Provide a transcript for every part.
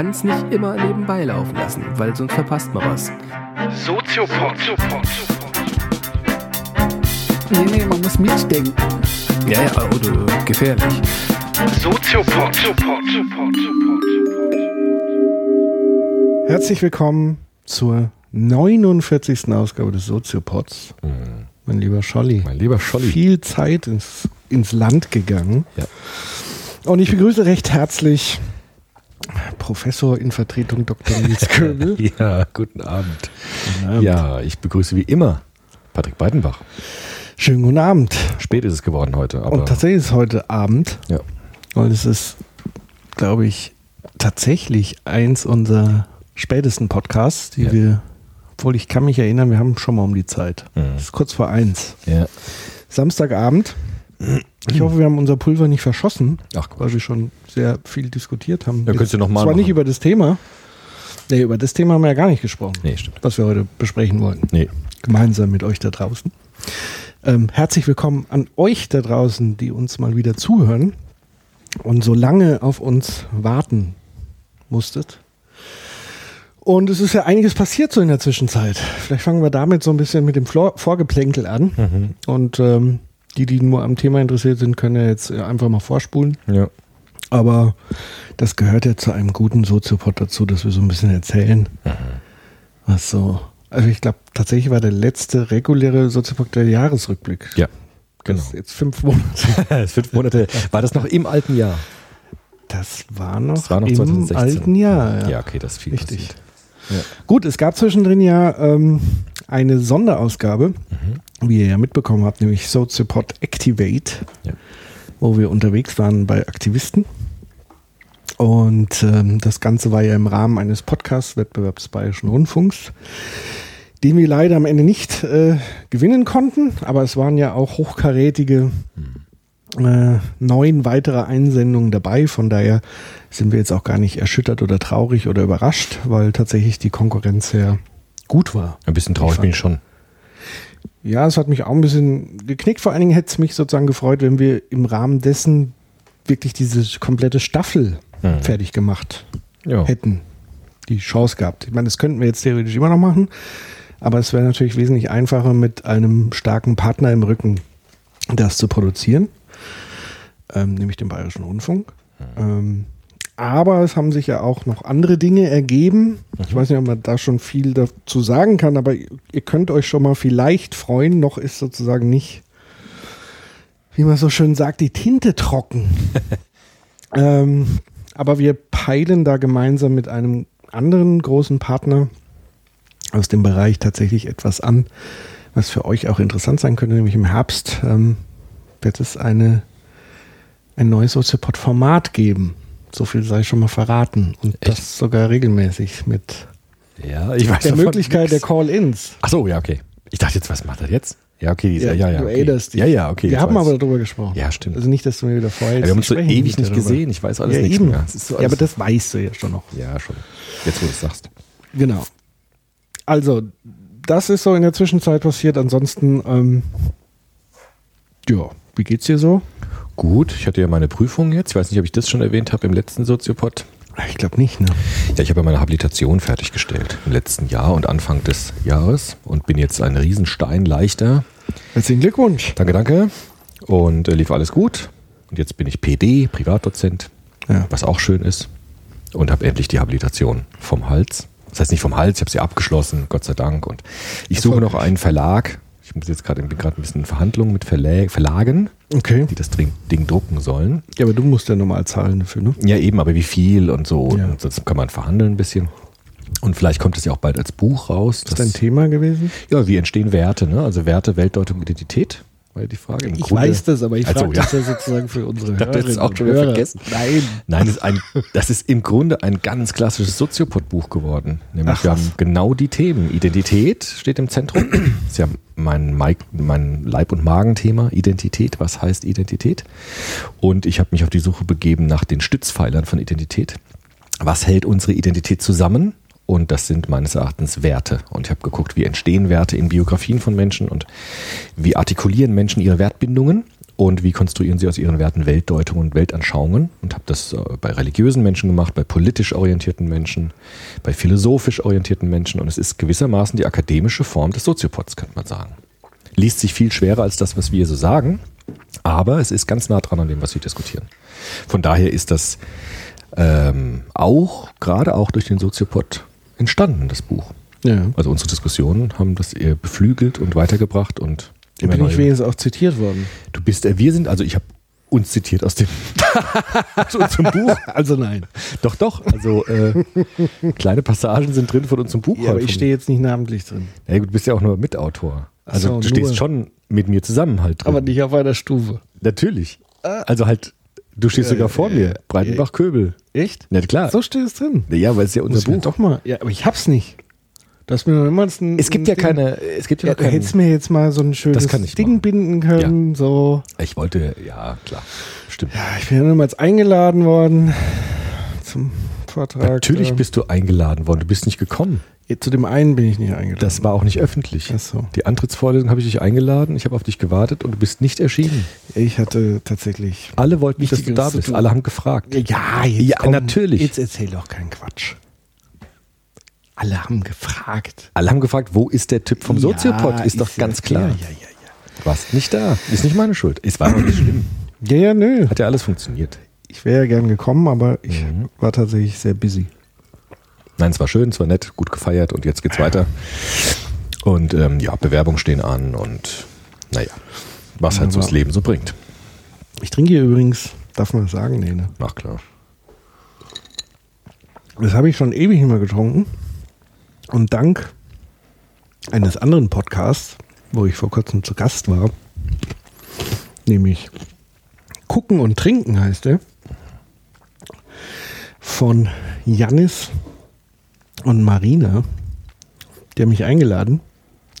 kann es nicht immer nebenbei laufen lassen, weil sonst verpasst man was. Soziopod. Nee, nee, man muss mitdenken. Ja, ja, oder gefährlich. Soziopod. Herzlich willkommen zur 49. Ausgabe des Soziopods. Mein lieber Scholli. Mein lieber Scholli. Viel Zeit ins, ins Land gegangen. Ja. Und ich begrüße recht herzlich Professor in Vertretung Dr. Nils Köbel. Ja, guten Abend. Abend. Ja, ich begrüße wie immer Patrick Beidenbach. Schönen guten Abend. Spät ist es geworden heute, Und tatsächlich ist es heute Abend. ja. Und es ist, glaube ich, tatsächlich eins unserer spätesten Podcasts, die Ja. wir, obwohl ich kann mich erinnern, wir haben schon mal um die Zeit. Mhm. Es ist kurz vor eins. ja. Samstagabend. Ich hoffe, wir haben unser Pulver nicht verschossen, Ach Gott. weil wir schon sehr viel diskutiert haben. Ja, könntest du noch mal Zwar nicht machen. über das Thema. Nee, über das Thema haben wir ja gar nicht gesprochen, Nee, stimmt. was wir heute besprechen wollten. Nee. Gemeinsam mit euch da draußen. Ähm, herzlich willkommen an euch da draußen, die uns mal wieder zuhören und so lange auf uns warten musstet. Und es ist ja einiges passiert so in der Zwischenzeit. Vielleicht fangen wir damit so ein bisschen mit dem Flor Vorgeplänkel an. Mhm. Und ähm, die, die nur am Thema interessiert sind, können ja jetzt äh, einfach mal vorspulen. Ja. Aber das gehört ja zu einem guten Soziopod dazu, dass wir so ein bisschen erzählen, was so. Also ich glaube, tatsächlich war der letzte reguläre Soziopod der Jahresrückblick. Ja. Das Genau. ist jetzt fünf Monate. Das fünf Monate. War das noch im alten Jahr? Das war noch, Das war noch im 2016. alten Jahr. Ja, okay, das ist viel Richtig. Ja. Gut, es gab zwischendrin ja ähm, eine Sonderausgabe, wie ihr ja mitbekommen habt, nämlich Soziopod Activate, Ja. wo wir unterwegs waren bei Aktivisten. Und ähm, das Ganze war ja im Rahmen eines Podcast-Wettbewerbs Bayerischen Rundfunks, den wir leider am Ende nicht äh, gewinnen konnten, aber es waren ja auch hochkarätige äh, neun weitere Einsendungen dabei. Von daher sind wir jetzt auch gar nicht erschüttert oder traurig oder überrascht, weil tatsächlich die Konkurrenz sehr gut war. Ein bisschen traurig Ich bin ich schon. Ja, es hat mich auch ein bisschen geknickt. Vor allen Dingen hätte es mich sozusagen gefreut, wenn wir im Rahmen dessen wirklich diese komplette Staffel Mhm. fertig gemacht Ja. hätten. Die Chance gehabt. Ich meine, das könnten wir jetzt theoretisch immer noch machen, aber es wäre natürlich wesentlich einfacher, mit einem starken Partner im Rücken das zu produzieren, ähm, nämlich dem Bayerischen Rundfunk. Ähm, aber es haben sich ja auch noch andere Dinge ergeben. Ich weiß nicht, ob man da schon viel dazu sagen kann, aber ihr könnt euch schon mal vielleicht freuen. Noch ist sozusagen nicht, wie man so schön sagt, die Tinte trocken. ähm, aber wir peilen da gemeinsam mit einem anderen großen Partner aus dem Bereich tatsächlich etwas an, was für euch auch interessant sein könnte, nämlich im Herbst ähm, wird es eine, ein neues Soziopod-Format geben. So viel sei schon mal verraten. Und Echt? das sogar regelmäßig mit Ja, ich weiß der Möglichkeit der nix. Call-Ins. Ach so, ja, okay. Ich dachte jetzt, was macht er jetzt? Ja, okay, die- ja, ja, ja. du okay. erinnerst dich. Ja, ja, okay. Wir haben weiß aber darüber gesprochen. Ja, stimmt. Also nicht, dass du mir wieder vorher Ja, wir haben uns so ewig nicht gesehen. Ich weiß alles ja, nichts mehr. So ja, aber das weißt du ja schon noch. Ja, schon. Jetzt, wo du es sagst. Genau. Also, das ist so in der Zwischenzeit passiert. Ansonsten, ähm, ja, wie geht's dir so? Gut, ich hatte ja meine Prüfung jetzt. Ich weiß nicht, ob ich das schon erwähnt habe im letzten Soziopod. Ich glaube nicht, ne? Ja, ich habe ja meine Habilitation fertiggestellt im letzten Jahr und Anfang des Jahres und bin jetzt ein Riesenstein leichter. Herzlichen Glückwunsch. Danke, danke. Und äh, lief alles gut. Und jetzt bin ich PD, Privatdozent, Ja. was auch schön ist. Und habe endlich die Habilitation vom Hals. Das heißt nicht vom Hals, ich habe sie abgeschlossen, Gott sei Dank. Und ich suche noch einen Verlag. Ich muss jetzt gerade bin gerade ein bisschen in Verhandlungen mit Verlä Verlagen, Okay. die das Ding, drucken sollen. Ja, aber du musst ja normal zahlen dafür, ne? Ja, eben, aber wie viel und so. Ja. Und sonst kann man verhandeln ein bisschen. Und vielleicht kommt es ja auch bald als Buch raus. Ist dein Thema gewesen? Ja, wie entstehen Werte, ne? Also Werte, Weltdeutung, Identität, ja die Frage. Im Ich Grunde- weiß das, aber ich Also, frage ja. das ja sozusagen für unsere dachte, Hörerinnen das auch schon wieder Hörer. vergessen. Nein. Nein, das ist, ein, das ist im Grunde ein ganz klassisches Soziopod-Buch geworden. Nämlich Ach, wir was. haben genau die Themen. Identität steht im Zentrum. Das ist ja mein, mein Leib- und Magenthema. Identität. Was heißt Identität? Und ich habe mich auf die Suche begeben nach den Stützpfeilern von Identität. Was hält unsere Identität zusammen? Und das sind meines Erachtens Werte. Und ich habe geguckt, wie entstehen Werte in Biografien von Menschen und wie artikulieren Menschen ihre Wertbindungen und wie konstruieren sie aus ihren Werten Weltdeutungen und Weltanschauungen. Und habe das äh, bei religiösen Menschen gemacht, bei politisch orientierten Menschen, bei philosophisch orientierten Menschen. Und es ist gewissermaßen die akademische Form des Soziopods, könnte man sagen. Liest sich viel schwerer als das, was wir so sagen, aber es ist ganz nah dran an dem, was wir diskutieren. Von daher ist das ähm, auch, gerade auch durch den Soziopod entstanden, das Buch. Ja. Also unsere Diskussionen haben das eher beflügelt und weitergebracht und Da bin ich wenigstens auch zitiert worden. Du bist, äh, wir sind, also ich habe uns zitiert aus dem aus unserem Buch. Also nein. Doch, doch. Also äh, kleine Passagen sind drin von unserem Buch. Ja, aber ich stehe jetzt nicht namentlich drin. Ja, gut, du bist ja auch nur Mitautor. Also so, du stehst schon mit mir zusammen halt drin. Aber nicht auf einer Stufe. Natürlich. Also halt, du stehst sogar vor mir. Breitenbach-Köbel. Echt? Na klar. So steht es drin. Ja, weil es ja unser Muss Buch. doch mal. Ja, aber ich hab's nicht. Du hast mir noch immer ein, Es gibt ja keine, es gibt ja, Ja, keinen, hättest mir jetzt mal so ein schönes kann ich Ding machen. binden können. So. Ich wollte, ja, klar. Stimmt. Ja, ich bin ja niemals eingeladen worden zum Vortrag. Natürlich Ähm, bist du eingeladen worden. Du bist nicht gekommen. Zu dem einen bin ich nicht eingeladen. Das war auch nicht öffentlich. Ach so. Die Antrittsvorlesung habe ich dich eingeladen. Ich habe auf dich gewartet und du bist nicht erschienen. ich hatte tatsächlich. Alle wollten nicht, dass du da bist. tun. Alle haben gefragt. Ja, jetzt Ja, komm, natürlich. Jetzt erzähl doch keinen Quatsch. Alle haben gefragt. Alle haben gefragt, wo ist der Typ vom Soziopod? Ja, Ist doch ganz klar. Ja, ja, ja, ja. Du warst nicht da. Ist nicht meine Schuld. Es war auch nicht schlimm. Ja, ja, nö. Hat ja alles funktioniert. Ich wäre ja gern gekommen, aber ich Mhm. war tatsächlich sehr busy. Nein, es war schön, es war nett, gut gefeiert und jetzt geht's weiter. Und ähm, ja, Bewerbungen stehen an und naja, was halt so das. Leben so bringt. Ich trinke hier übrigens, darf man das sagen? Nee, ne? Ach klar. Das habe ich schon ewig nicht mehr getrunken. Und dank eines anderen Podcasts, wo ich vor kurzem zu Gast war, nämlich Gucken und Trinken heißt er, von Jannis und Marina, die haben mich eingeladen.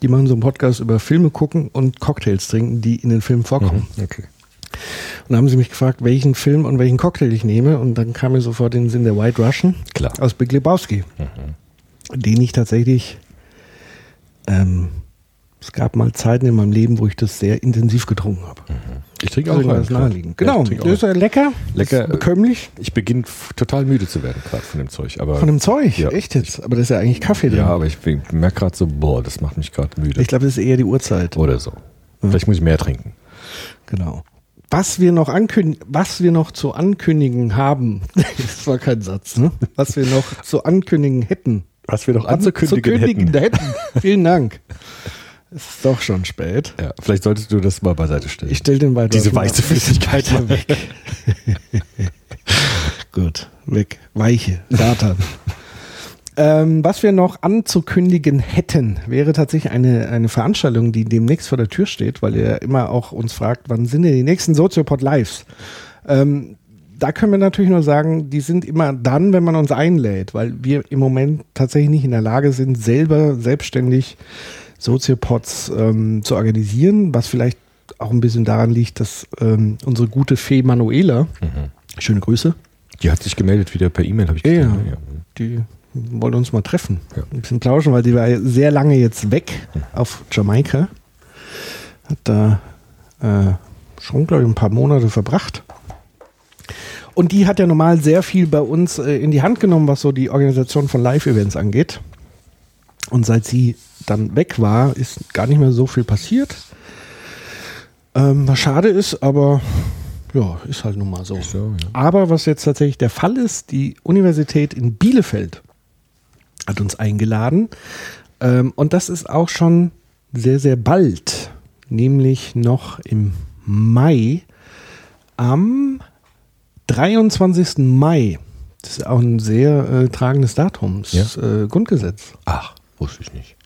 Die machen so einen Podcast über Filme gucken und Cocktails trinken, die in den Filmen vorkommen. Okay. Und dann haben sie mich gefragt, welchen Film und welchen Cocktail ich nehme. Und dann kam mir sofort in den Sinn der White Russian Klar. aus Big Lebowski, den ich tatsächlich, ähm, es gab mal Zeiten in meinem Leben, wo ich das sehr intensiv getrunken habe. Ich trinke Also auch einen. Ja, Genau, trinke das ist auch. ja lecker, Lecker, ist bekömmlich. Ich beginne total müde zu werden gerade von dem Zeug. Aber, Von dem Zeug, Ja. echt jetzt. Aber das ist ja eigentlich Kaffee drin. ja, aber ich merke gerade so, boah, das macht mich gerade müde. ich glaube, das ist eher die Uhrzeit. Oder so. Vielleicht muss ich mehr trinken. Genau. Was wir noch ankündigen, was wir noch zu ankündigen haben, das war kein Satz, ne? Was wir noch zu ankündigen hätten. Was wir noch Anzukündigen hätten. Vielen Dank. Es ist doch schon spät. Ja, vielleicht solltest du das mal beiseite stellen. Ich stelle den weiter. Diese weiße Flüssigkeit mal weg. Gut, weg. Weiche. Satan. ähm, was wir noch anzukündigen hätten, wäre tatsächlich eine, eine Veranstaltung, die demnächst vor der Tür steht, weil ihr immer auch uns fragt, wann sind denn die nächsten Soziopod Lives? Ähm, da können wir natürlich nur sagen, die sind immer dann, wenn man uns einlädt, weil wir im Moment tatsächlich nicht in der Lage sind, selber selbstständig Soziopods ähm, zu organisieren, was vielleicht auch ein bisschen daran liegt, dass ähm, unsere gute Fee Manuela, schöne Grüße, Die hat sich gemeldet wieder per E-Mail, habe ich ja, gesehen. ne? die wollte uns mal treffen, Ja. ein bisschen plauschen, weil die war sehr lange jetzt weg auf Jamaika, hat da äh, schon, glaube ich, ein paar Monate verbracht. Und die hat ja normal sehr viel bei uns äh, in die Hand genommen, was so die Organisation von Live-Events angeht. Und seit sie dann weg war, ist gar nicht mehr so viel passiert. Ähm, was schade ist, aber ja, ist halt nun mal so. so, ja. Aber was jetzt tatsächlich der Fall ist, die Universität in Bielefeld hat uns eingeladen. Ähm, und das ist auch schon sehr, sehr bald, nämlich noch im Mai, am 23. Mai. Das ist auch ein sehr äh, tragendes Datum. Das Ja. äh, Grundgesetz, Ach, wusste ich nicht.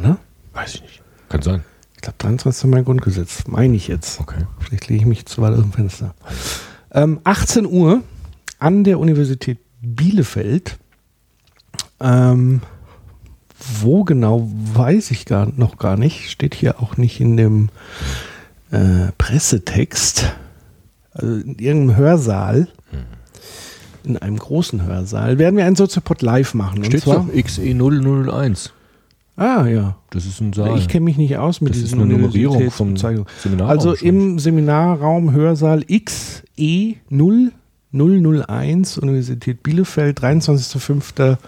Oder? Weiß ich nicht. Kann sein. Ich glaube, 23. Mai Grundgesetz, meine ich jetzt. Okay. Vielleicht lege ich mich zu weit aus dem Fenster. Ähm, 18 Uhr an der Universität Bielefeld. Ähm, wo genau, weiß ich gar, noch gar nicht. Steht hier auch nicht in dem äh, Pressetext. Also in irgendeinem Hörsaal. in einem großen Hörsaal, werden wir einen Soziopod live machen. Steht und zwar, doch XE001. Ah, ja. Das ist ein Saal. Ich kenne mich nicht aus mit Das ist eine Nummerierung vom Universitätsbezeichnungen. Seminarraum Also im Seminarraum Hörsaal E XE0001 Universität Bielefeld, 23.05.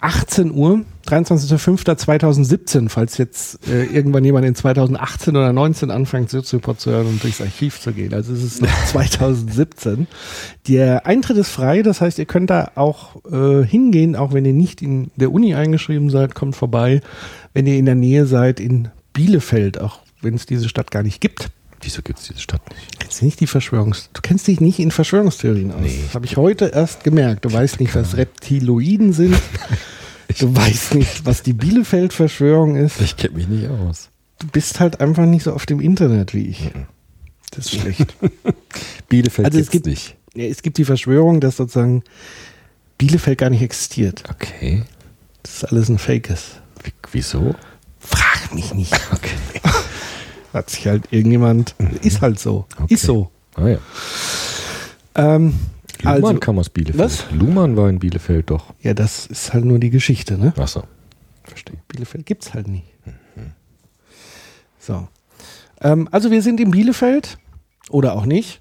18 Uhr, 23.05.2017, falls jetzt äh, irgendwann jemand in 2018 oder 19 anfängt, Soziopod zu hören und durchs Archiv zu gehen. Also es ist noch 2017. Der Eintritt ist frei, das heißt, ihr könnt da auch äh, hingehen, auch wenn ihr nicht in der Uni eingeschrieben seid, kommt vorbei. Wenn ihr in der Nähe seid, in Bielefeld, auch wenn es diese Stadt gar nicht gibt. Wieso gibt es diese Stadt nicht? Kennst du nicht die Verschwörungs... Du kennst dich nicht in Verschwörungstheorien aus. Nee. Das habe ich heute erst gemerkt. Du weißt nicht, was Reptiloiden sind. Du weißt nicht, was die Bielefeld-Verschwörung ist. Ich kenne mich nicht aus. Du bist halt einfach nicht so auf dem Internet wie ich. Das ist schlecht. Bielefeld Also es gibt- nicht. Ja, es gibt die Verschwörung, dass sozusagen Bielefeld gar nicht existiert. Okay. Das ist alles ein Fake ist. Wie, wieso? Frag mich nicht. Okay. Hat sich halt irgendjemand... Ist halt so. Okay. Ist so. Ah ja. Ähm, Luhmann also, kam aus Bielefeld. Was? Luhmann war in Bielefeld doch. ja, das ist halt nur die Geschichte, ne? Achso. Verstehe. Bielefeld gibt es halt nicht. So. Ähm, also wir sind in Bielefeld oder auch nicht.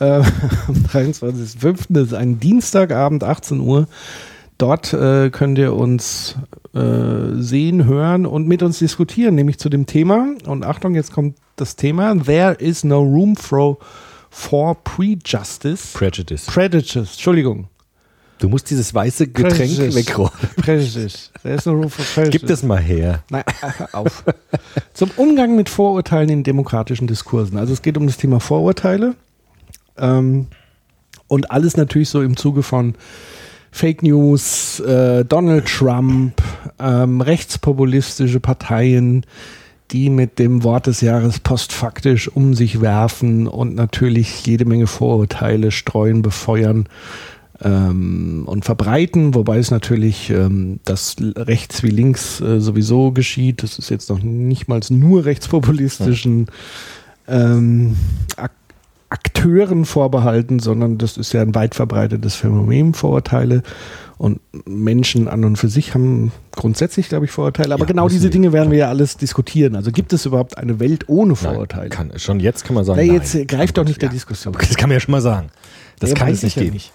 Äh, am 23.05. Das ist ein Dienstagabend, 18 Uhr. Dort äh, könnt ihr uns äh, sehen, hören und mit uns diskutieren, nämlich zu dem Thema. Und Achtung, jetzt kommt das Thema. There is no room for, for prejustice. Prejudice. Prejudice, Entschuldigung. Du musst dieses weiße Getränk Prejudice. wegräumen. Prejudice. There is no room for prejudice. Gib das mal her. Nein, auf. Zum Umgang mit Vorurteilen in demokratischen Diskursen. Also es geht um das Thema Vorurteile. Ähm, und alles natürlich so im Zuge von Fake News, äh, Donald Trump, ähm, rechtspopulistische Parteien, die mit dem Wort des Jahres postfaktisch um sich werfen und natürlich jede Menge Vorurteile streuen, befeuern ähm, und verbreiten, wobei es natürlich ähm, das rechts wie links äh, sowieso geschieht. Das ist jetzt noch nicht mal nur rechtspopulistischen ähm, Ak Akteuren vorbehalten, sondern das ist ja ein weit verbreitetes Phänomen, Vorurteile. Und Menschen an und für sich haben grundsätzlich, glaube ich, Vorurteile. Aber Ja, genau diese die. Dinge werden wir ja alles diskutieren. Also gibt es überhaupt eine Welt ohne Vorurteile? Nein, kann, schon jetzt kann man sagen, nein. jetzt äh, greift doch nicht der Ja. Diskussion. Das kann man ja schon mal sagen. Das Ja, kann es nicht ich ja geben. nicht.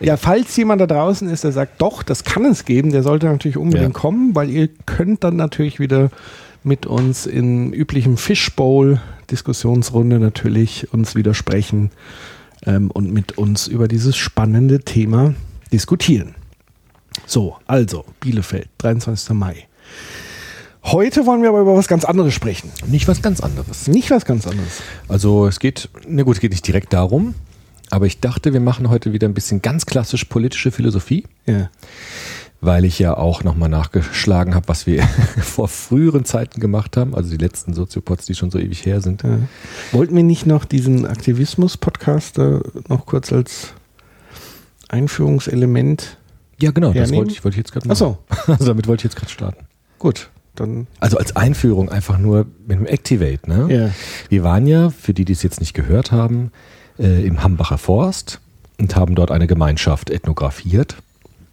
Ja, falls jemand da draußen ist, der sagt, doch, das kann es geben, der sollte natürlich unbedingt Ja. kommen, weil ihr könnt dann natürlich wieder mit uns in üblichem Fishbowl-Diskussionsrunde natürlich uns widersprechen ähm, und mit uns über dieses spannende Thema diskutieren. So, also, Bielefeld, 23. Mai. Heute wollen wir aber über was ganz anderes sprechen. Nicht was ganz anderes. Nicht was ganz anderes. Also es geht, na gut, es geht nicht direkt darum, aber ich dachte, wir machen heute wieder ein bisschen ganz klassisch politische Philosophie, Ja. Weil ich ja auch nochmal nachgeschlagen habe, was wir vor früheren Zeiten gemacht haben, also die letzten Soziopods, die schon so ewig her sind. Ja. Wollten wir nicht noch diesen Aktivismus-Podcast da noch kurz als Einführungselement? Ja, genau, das Hernehmen? wollte ich, wollte ich jetzt gerade Ach so. Also damit wollte ich jetzt gerade starten. Gut, dann. Also als Einführung einfach nur mit dem Activate, ne? Ja. Wir waren ja, für die, die es jetzt nicht gehört haben, äh, im Hambacher Forst und haben dort eine Gemeinschaft ethnografiert,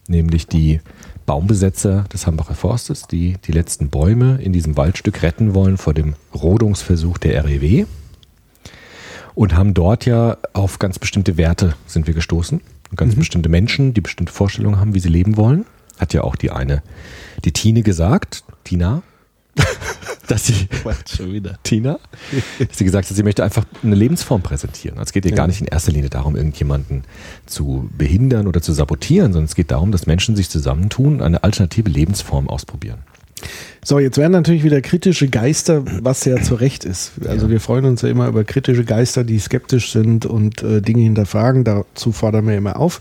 nämlich die Baumbesetzer des Hambacher Forstes, die die letzten Bäume in diesem Waldstück retten wollen vor dem Rodungsversuch der REW. Und haben dort ja auf ganz bestimmte Werte sind wir gestoßen. Ganz bestimmte Menschen, die bestimmte Vorstellungen haben, wie sie leben wollen. Hat ja auch die eine, die Tine gesagt, Tina, dass sie, Schon wieder. Tina, dass sie gesagt hat, sie möchte einfach eine Lebensform präsentieren. Es geht ihr Ja. gar nicht in erster Linie darum, irgendjemanden zu behindern oder zu sabotieren, sondern es geht darum, dass Menschen sich zusammentun und eine alternative Lebensform ausprobieren. So, jetzt werden natürlich wieder kritische Geister, was ja zu Recht ist. Also Ja. wir freuen uns ja immer über kritische Geister, die skeptisch sind und äh, Dinge hinterfragen. Dazu fordern wir immer auf.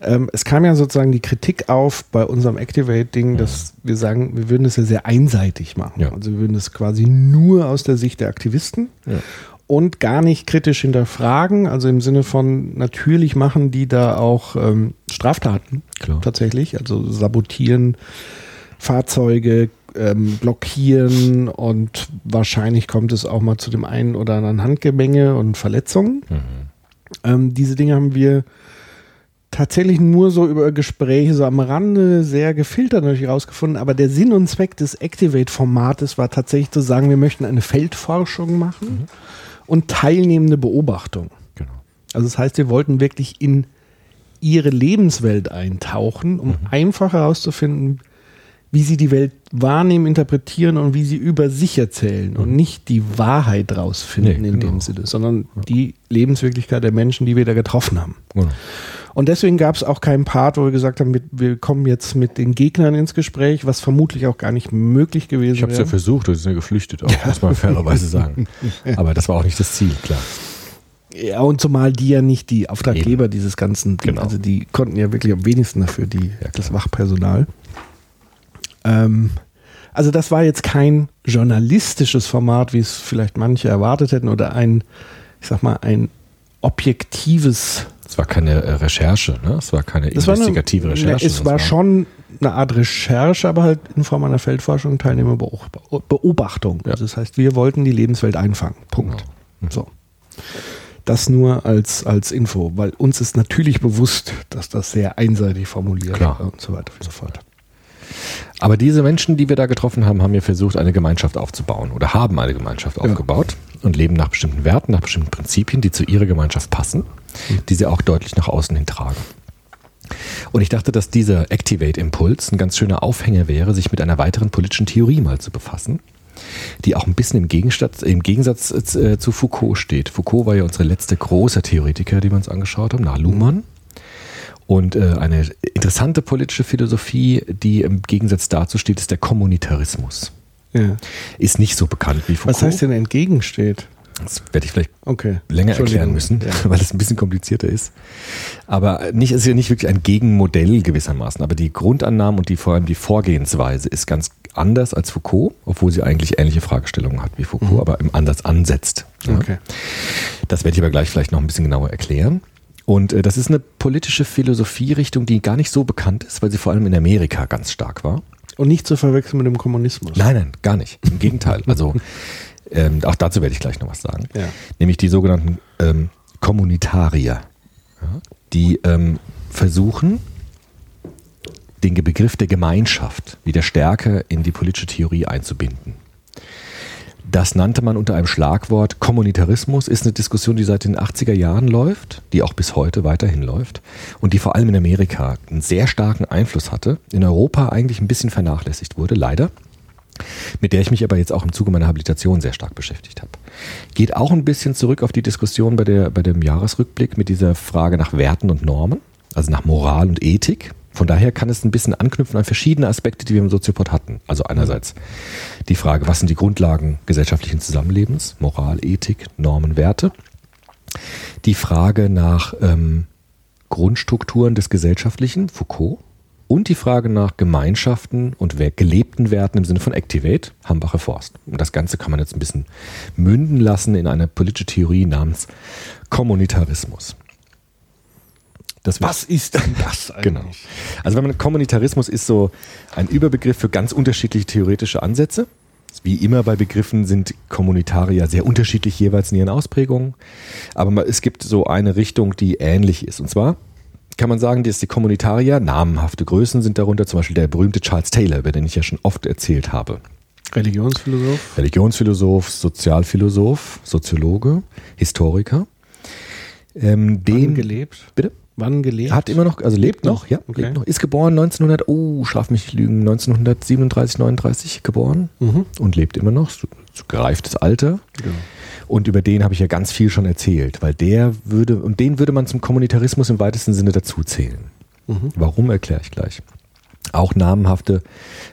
Ähm, es kam ja sozusagen die Kritik auf bei unserem Activate-Ding, dass wir sagen, wir würden es ja sehr einseitig machen. Ja. Also wir würden es quasi nur aus der Sicht der Aktivisten Ja. und gar nicht kritisch hinterfragen. Also im Sinne von, natürlich machen die da auch ähm, Straftaten Klar. tatsächlich, also sabotieren Fahrzeuge, ähm, blockieren und wahrscheinlich kommt es auch mal zu dem einen oder anderen Handgemenge und Verletzungen. Mhm. Ähm, diese Dinge haben wir tatsächlich nur so über Gespräche so am Rande sehr gefiltert natürlich rausgefunden, aber der Sinn und Zweck des Activate-Formates war tatsächlich zu sagen, wir möchten eine Feldforschung machen und teilnehmende Beobachtung. Genau. Also das heißt, wir wollten wirklich in ihre Lebenswelt eintauchen, um einfach herauszufinden, wie sie die Welt wahrnehmen, interpretieren und wie sie über sich erzählen und nicht die Wahrheit rausfinden Nee, in genau. dem Sinne, sondern die Lebenswirklichkeit der Menschen, die wir da getroffen haben. Genau. Und deswegen gab es auch keinen Part, wo wir gesagt haben, wir, kommen jetzt mit den Gegnern ins Gespräch, was vermutlich auch gar nicht möglich gewesen Ich habe es ja wäre. versucht, die sind ja geflüchtet, auch, muss man fairerweise sagen. Aber das war auch nicht das Ziel, klar. Ja, und zumal die ja nicht die Auftraggeber dieses ganzen, Genau. also die konnten ja wirklich am wenigsten dafür, die, das Wachpersonal. Ähm, also das war jetzt kein journalistisches Format, wie es vielleicht manche erwartet hätten, oder ein, ich sag mal, ein objektives. Es war keine äh, Recherche, ne? es war keine Das war eine- investigative Recherche. Es war schon eine Art Recherche, aber halt in Form einer Feldforschung, Teilnehmerbeobachtung. Also das heißt, wir wollten die Lebenswelt einfangen. Punkt. Genau. So. Das nur als, als Info, weil uns ist natürlich bewusst, dass das sehr einseitig formuliert Klar. und so weiter und so fort. Aber diese Menschen, die wir da getroffen haben, haben ja versucht, eine Gemeinschaft aufzubauen oder haben eine Gemeinschaft aufgebaut und leben nach bestimmten Werten, nach bestimmten Prinzipien, die zu ihrer Gemeinschaft passen, die sie auch deutlich nach außen hin tragen. Und ich dachte, dass dieser Activate-Impuls ein ganz schöner Aufhänger wäre, sich mit einer weiteren politischen Theorie mal zu befassen, die auch ein bisschen im, Gegensatz, im Gegensatz äh, zu Foucault steht. Foucault war ja unsere letzte große Theoretiker, die wir uns angeschaut haben, nach Luhmann. Und äh, eine interessante politische Philosophie, die im Gegensatz dazu steht, ist der Kommunitarismus. Ja. Ist nicht so bekannt wie Foucault. Was heißt denn entgegensteht? Das werde ich vielleicht Okay. länger erklären müssen, Ja. weil es ein bisschen komplizierter ist. Aber nicht, es ist ja nicht wirklich ein Gegenmodell gewissermaßen. Aber die Grundannahmen und die, vor allem die Vorgehensweise ist ganz anders als Foucault, obwohl sie eigentlich ähnliche Fragestellungen hat wie Foucault, aber im Ansatz ansetzt. Ja. Mhm. Okay. Das werde ich aber gleich vielleicht noch ein bisschen genauer erklären. Und äh, das ist eine politische Philosophierichtung, die gar nicht so bekannt ist, weil sie vor allem in Amerika ganz stark war. Und nicht zu verwechseln mit dem Kommunismus. Nein, nein, gar nicht. Im Gegenteil. Also ähm, auch dazu werde ich gleich noch was sagen. Ja. Nämlich die sogenannten ähm, Kommunitarier, die ähm, versuchen, den Begriff der Gemeinschaft wieder stärker in die politische Theorie einzubinden. Das nannte man unter einem Schlagwort Kommunitarismus, ist eine Diskussion, die seit den 80er Jahren läuft, die auch bis heute weiterhin läuft und die vor allem in Amerika einen sehr starken Einfluss hatte, in Europa eigentlich ein bisschen vernachlässigt wurde, leider, mit der ich mich aber jetzt auch im Zuge meiner Habilitation sehr stark beschäftigt habe. Geht auch ein bisschen zurück auf die Diskussion bei, der, bei dem Jahresrückblick mit dieser Frage nach Werten und Normen, also nach Moral und Ethik. Von daher kann es ein bisschen anknüpfen an verschiedene Aspekte, die wir im Soziopod hatten. Also einerseits die Frage, was sind die Grundlagen gesellschaftlichen Zusammenlebens? Moral, Ethik, Normen, Werte. Die Frage nach ähm, Grundstrukturen des Gesellschaftlichen, Foucault. Und die Frage nach Gemeinschaften und gelebten Werten im Sinne von Activate, Hambacher Forst. Und das Ganze kann man jetzt ein bisschen münden lassen in eine politische Theorie namens Kommunitarismus. Das Was ist denn das eigentlich? Genau. Also wenn man Kommunitarismus ist so ein Überbegriff für ganz unterschiedliche theoretische Ansätze. Wie immer bei Begriffen sind Kommunitarier sehr unterschiedlich jeweils in ihren Ausprägungen. Aber es gibt so eine Richtung, die ähnlich ist. Und zwar kann man sagen, dass die Kommunitarier, namenhafte Größen sind darunter, zum Beispiel der berühmte Charles Taylor, über den ich ja schon oft erzählt habe. Religionsphilosoph. Religionsphilosoph, Sozialphilosoph, Soziologe, Historiker. Ähm, den, gelebt? bitte? Wann gelebt? Hat immer noch, also lebt noch, ja, Okay. lebt noch. Ist geboren 1900, oh, schlaf mich nicht lügen, 1937, 39 geboren Mhm. und lebt immer noch, so, so gereiftes Alter. Genau. Und über den habe ich ja ganz viel schon erzählt, weil der würde, und den würde man zum Kommunitarismus im weitesten Sinne dazuzählen. Mhm. Warum, erkläre ich gleich. Auch namenhafte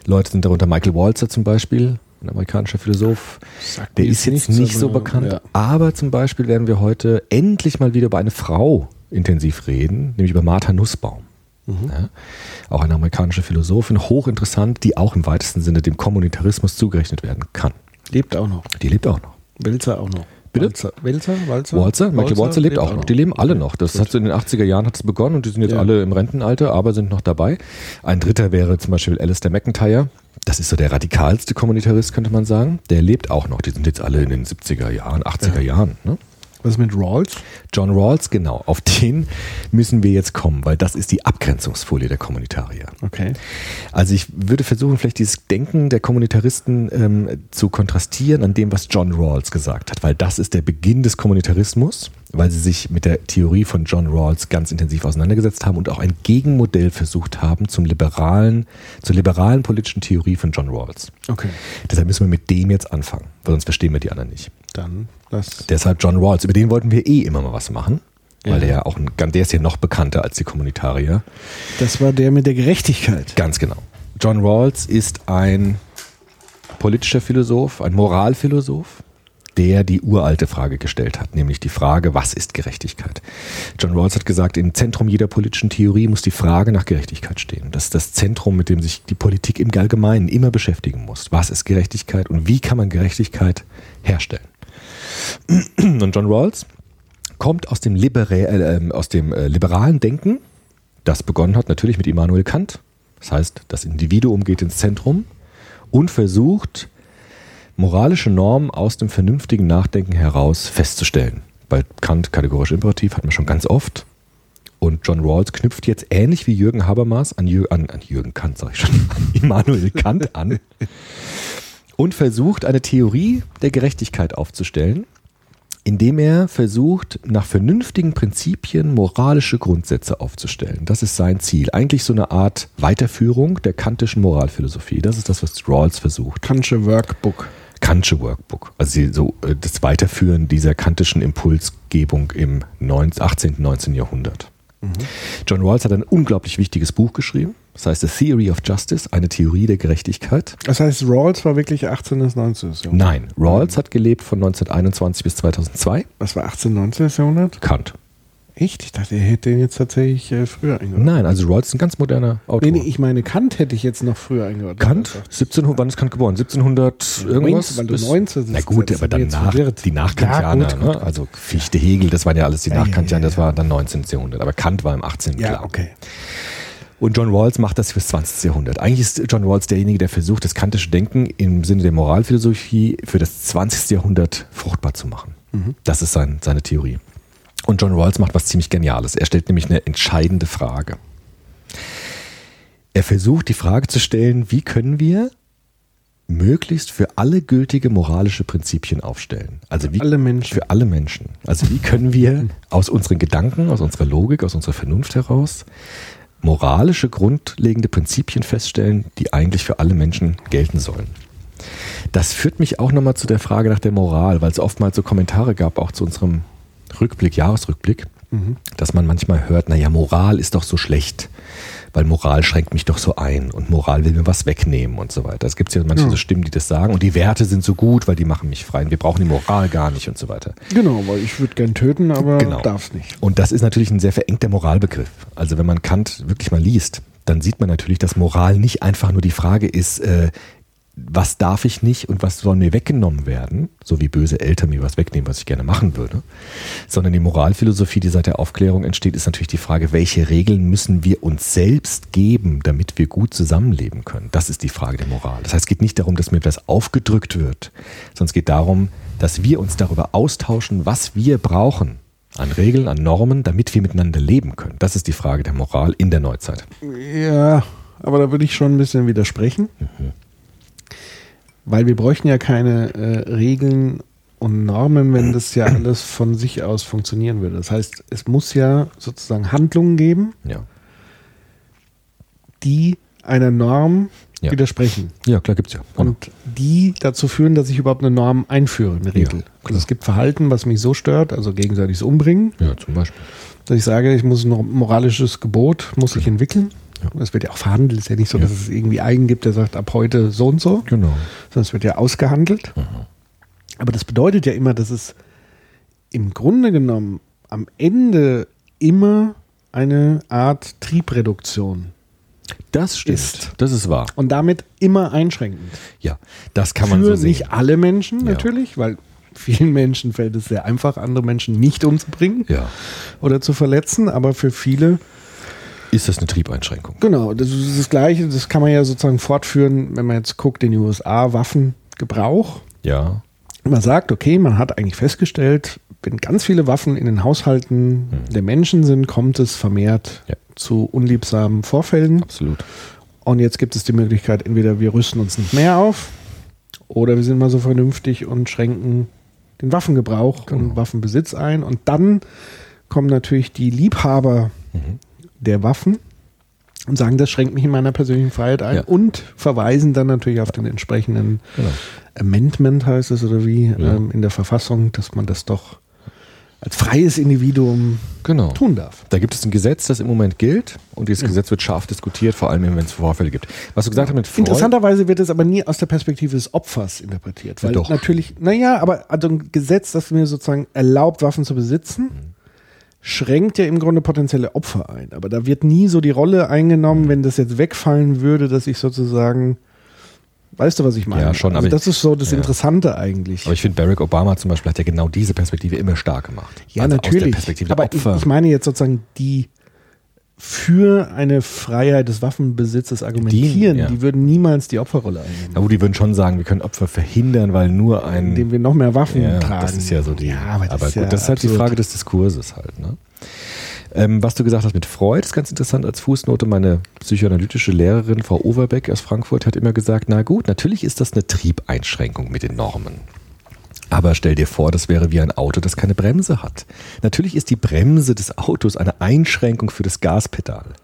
Leute sind darunter Michael Walzer zum Beispiel, ein amerikanischer Philosoph. Sagt Der ist jetzt nicht so bekannt. ja. Aber zum Beispiel werden wir heute endlich mal wieder über eine Frau intensiv reden, nämlich über Martha Nussbaum. Mhm. Ja, auch eine amerikanische Philosophin, hochinteressant, die auch im weitesten Sinne dem Kommunitarismus zugerechnet werden kann. Lebt auch noch. Die lebt auch noch. Welzer auch noch. Bitte? Walzer, Welzer? Walzer? Walzer, Michael Walzer lebt auch noch. Die leben alle noch. Das hat so in den 80er Jahren hat es begonnen und die sind jetzt Ja. alle im Rentenalter, aber sind noch dabei. Ein dritter wäre zum Beispiel Alistair McIntyre. Das ist so der radikalste Kommunitarist, könnte man sagen. Der lebt auch noch. Die sind jetzt alle in den 70er Jahren, 80er Jahren. Ne? Was mit Rawls? John Rawls, genau, auf den müssen wir jetzt kommen, weil das ist die Abgrenzungsfolie der Kommunitarier. Okay. Also ich würde versuchen, vielleicht dieses Denken der Kommunitaristen ähm, zu kontrastieren an dem, was John Rawls gesagt hat, weil das ist der Beginn des Kommunitarismus, weil sie sich mit der Theorie von John Rawls ganz intensiv auseinandergesetzt haben und auch ein Gegenmodell versucht haben zum liberalen, zur liberalen politischen Theorie von John Rawls. Okay. Deshalb müssen wir mit dem jetzt anfangen, weil sonst verstehen wir die anderen nicht. Dann das. Deshalb John Rawls, über den wollten wir eh immer mal was machen, weil der ja auch ein, der ist ja noch bekannter als die Kommunitarier. Das war der mit der Gerechtigkeit. Ganz genau. John Rawls ist ein politischer Philosoph, ein Moralphilosoph, der die uralte Frage gestellt hat, nämlich die Frage, was ist Gerechtigkeit? John Rawls hat gesagt, im Zentrum jeder politischen Theorie muss die Frage nach Gerechtigkeit stehen. Das ist das Zentrum, mit dem sich die Politik im Allgemeinen immer beschäftigen muss. Was ist Gerechtigkeit und wie kann man Gerechtigkeit herstellen? Und John Rawls kommt aus dem, Liberä äh, ähm, aus dem äh, liberalen Denken, das begonnen hat natürlich mit Immanuel Kant. Das heißt, das Individuum geht ins Zentrum und versucht, moralische Normen aus dem vernünftigen Nachdenken heraus festzustellen. Bei Kant kategorisch imperativ hat man schon ganz oft. Und John Rawls knüpft jetzt ähnlich wie Jürgen Habermas an, Jür an, an Jürgen Kant, sag ich schon, an Immanuel Kant an und versucht, eine Theorie der Gerechtigkeit aufzustellen, indem er versucht, nach vernünftigen Prinzipien moralische Grundsätze aufzustellen. Das ist sein Ziel. Eigentlich so eine Art Weiterführung der kantischen Moralphilosophie. Das ist das, was Rawls versucht. Kantsche Workbook. Kantsche Workbook. Also so äh, das Weiterführen dieser kantischen Impulsgebung im 19, 18., 19. Jahrhundert. John Rawls hat ein unglaublich wichtiges Buch geschrieben. Das heißt The Theory of Justice, eine Theorie der Gerechtigkeit. Das heißt, Rawls war wirklich 18. bis 19. Jahrhundert. Nein, Rawls hat gelebt von 1921 bis 2002. Was war 18. 19. Jahrhundert? Kant. Echt? Ich dachte, er hätte den jetzt tatsächlich äh, früher eingeordnet. Nein, also Rawls ist ein ganz moderner Autor. Nee, nee, ich meine, Kant hätte ich jetzt noch früher eingeordnet. Kant? Also, 1700, wann ist Kant geboren? 1700 irgendwas? weil du bis- 19 Na gut, aber dann nach, die Nachkantianer, Ja, ne? also Fichte, Hegel, das waren ja alles die Ja, Nachkantianer, ja, das war dann 19. Jahrhundert. Aber Kant war im 18. ja, klar. okay. Und John Rawls macht das fürs 20. Jahrhundert. Eigentlich ist John Rawls derjenige, der versucht, das kantische Denken im Sinne der Moralphilosophie für das 20. Jahrhundert fruchtbar zu machen. Das ist sein, seine Theorie. Und John Rawls macht was ziemlich Geniales. Er stellt nämlich eine entscheidende Frage. Er versucht, die Frage zu stellen, wie können wir möglichst für alle gültige moralische Prinzipien aufstellen. Also wie, alle Menschen. Für alle Menschen. Also wie können wir aus unseren Gedanken, aus unserer Logik, aus unserer Vernunft heraus moralische grundlegende Prinzipien feststellen, die eigentlich für alle Menschen gelten sollen. Das führt mich auch nochmal zu der Frage nach der Moral, weil es oftmals so Kommentare gab, auch zu unserem Rückblick, Jahresrückblick, dass man manchmal hört, naja, Moral ist doch so schlecht, weil Moral schränkt mich doch so ein und Moral will mir was wegnehmen und so weiter. Es gibt ja manche Ja. so Stimmen, die das sagen und die Werte sind so gut, weil die machen mich frei und wir brauchen die Moral gar nicht und so weiter. Genau, weil ich würde gern töten, aber Genau. darf nicht. Und das ist natürlich ein sehr verengter Moralbegriff. Also wenn man Kant wirklich mal liest, dann sieht man natürlich, dass Moral nicht einfach nur die Frage ist, äh, was darf ich nicht und was soll mir weggenommen werden, so wie böse Eltern mir was wegnehmen, was ich gerne machen würde, sondern die Moralphilosophie, die seit der Aufklärung entsteht, ist natürlich die Frage, welche Regeln müssen wir uns selbst geben, damit wir gut zusammenleben können. Das ist die Frage der Moral. Das heißt, es geht nicht darum, dass mir etwas aufgedrückt wird, sondern es geht darum, dass wir uns darüber austauschen, was wir brauchen an Regeln, an Normen, damit wir miteinander leben können. Das ist die Frage der Moral in der Neuzeit. Ja, aber da würde ich schon ein bisschen widersprechen. Weil wir bräuchten ja keine äh, Regeln und Normen, wenn das ja alles von sich aus funktionieren würde. Das heißt, es muss ja sozusagen Handlungen geben, Ja, die einer Norm Ja. widersprechen. ja klar gibt's ja. Und die dazu führen, dass ich überhaupt eine Norm einführe, eine Regel. Ja, es gibt Verhalten, was mich so stört, also gegenseitiges Umbringen, ja, zum Beispiel. dass ich sage, ich muss ein moralisches Gebot, muss ich entwickeln. Das wird ja auch verhandelt. Es ist ja nicht so, dass es irgendwie einen gibt, der sagt, ab heute so und so, Genau. sondern es wird ja ausgehandelt. Aber das bedeutet ja immer, dass es im Grunde genommen am Ende immer eine Art Triebreduktion Das stimmt. Ist. Das ist wahr. und damit immer einschränkend. Ja, das kann man Für so sehen. nicht alle Menschen Ja. natürlich, weil vielen Menschen fällt es sehr einfach, andere Menschen nicht umzubringen Ja. oder zu verletzen, aber für viele Ist das eine Triebeinschränkung? Genau, das ist das Gleiche, das kann man ja sozusagen fortführen, wenn man jetzt guckt in die USA, Waffengebrauch. Ja. Man sagt, okay, man hat eigentlich festgestellt, wenn ganz viele Waffen in den Haushalten der Menschen sind, kommt es vermehrt Ja. zu unliebsamen Vorfällen. Absolut. Und jetzt gibt es die Möglichkeit, entweder wir rüsten uns nicht mehr auf oder wir sind mal so vernünftig und schränken den Waffengebrauch Genau. und Waffenbesitz ein. Und dann kommen natürlich die Liebhaber Mhm. Der Waffen und sagen, das schränkt mich in meiner persönlichen Freiheit ein Ja. und verweisen dann natürlich auf den entsprechenden Genau. Amendment heißt es oder wie Ja. ähm, in der Verfassung, dass man das doch als freies Individuum Genau. tun darf. Da gibt es ein Gesetz, das im Moment gilt und dieses Gesetz wird scharf diskutiert, vor allem wenn es Vorfälle gibt. Was du gesagt hast mit Freud, Interessanterweise wird es aber nie aus der Perspektive des Opfers interpretiert. Weil Ja, doch. natürlich, naja, aber also ein Gesetz, das mir sozusagen erlaubt, Waffen zu besitzen, schränkt ja im Grunde potenzielle Opfer ein. Aber da wird nie so die Rolle eingenommen, wenn das jetzt wegfallen würde, dass ich sozusagen, weißt du, was ich meine? Ja, schon, Also aber das ist so das ja. Interessante eigentlich. Aber ich finde, Barack Obama zum Beispiel hat ja genau diese Perspektive immer stark gemacht. Ja, Also Aus der natürlich. Perspektive Aber der ich, Opfer. ich meine jetzt sozusagen die für eine Freiheit des Waffenbesitzes argumentieren, Die, ja. die würden niemals die Opferrolle einnehmen. Na gut, die würden schon sagen, wir können Opfer verhindern, weil nur ein. indem wir noch mehr Waffen ja, tragen. das ist ja so die. Ja, aber das, ist, gut, ja das ist halt die absurd. Frage des Diskurses halt. Ne? Ähm, was du gesagt hast mit Freud, ist ganz interessant als Fußnote. Meine psychoanalytische Lehrerin, Frau Overbeck aus Frankfurt, hat immer gesagt: Na gut, natürlich ist das eine Triebeinschränkung mit den Normen. Aber stell dir vor, das wäre wie ein Auto, das keine Bremse hat. Natürlich ist die Bremse des Autos eine Einschränkung für das Gaspedal.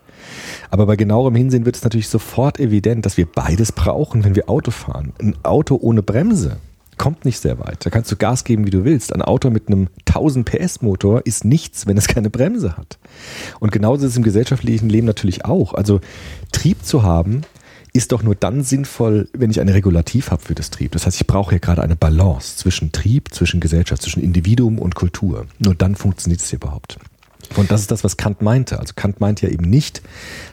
Aber bei genauerem Hinsehen wird es natürlich sofort evident, dass wir beides brauchen, wenn wir Auto fahren. Ein Auto ohne Bremse kommt nicht sehr weit. Da kannst du Gas geben, wie du willst. Ein Auto mit einem 1000 PS Motor ist nichts, wenn es keine Bremse hat. Und genauso ist es im gesellschaftlichen Leben natürlich auch. Also Trieb zu haben, ist doch nur dann sinnvoll, wenn ich ein Regulativ habe für das Trieb. Das heißt, ich brauche hier gerade eine Balance zwischen Trieb, zwischen Gesellschaft, zwischen Individuum und Kultur. Nur dann funktioniert es hier überhaupt. Und das ist das, was Kant meinte. Also Kant meint ja eben nicht,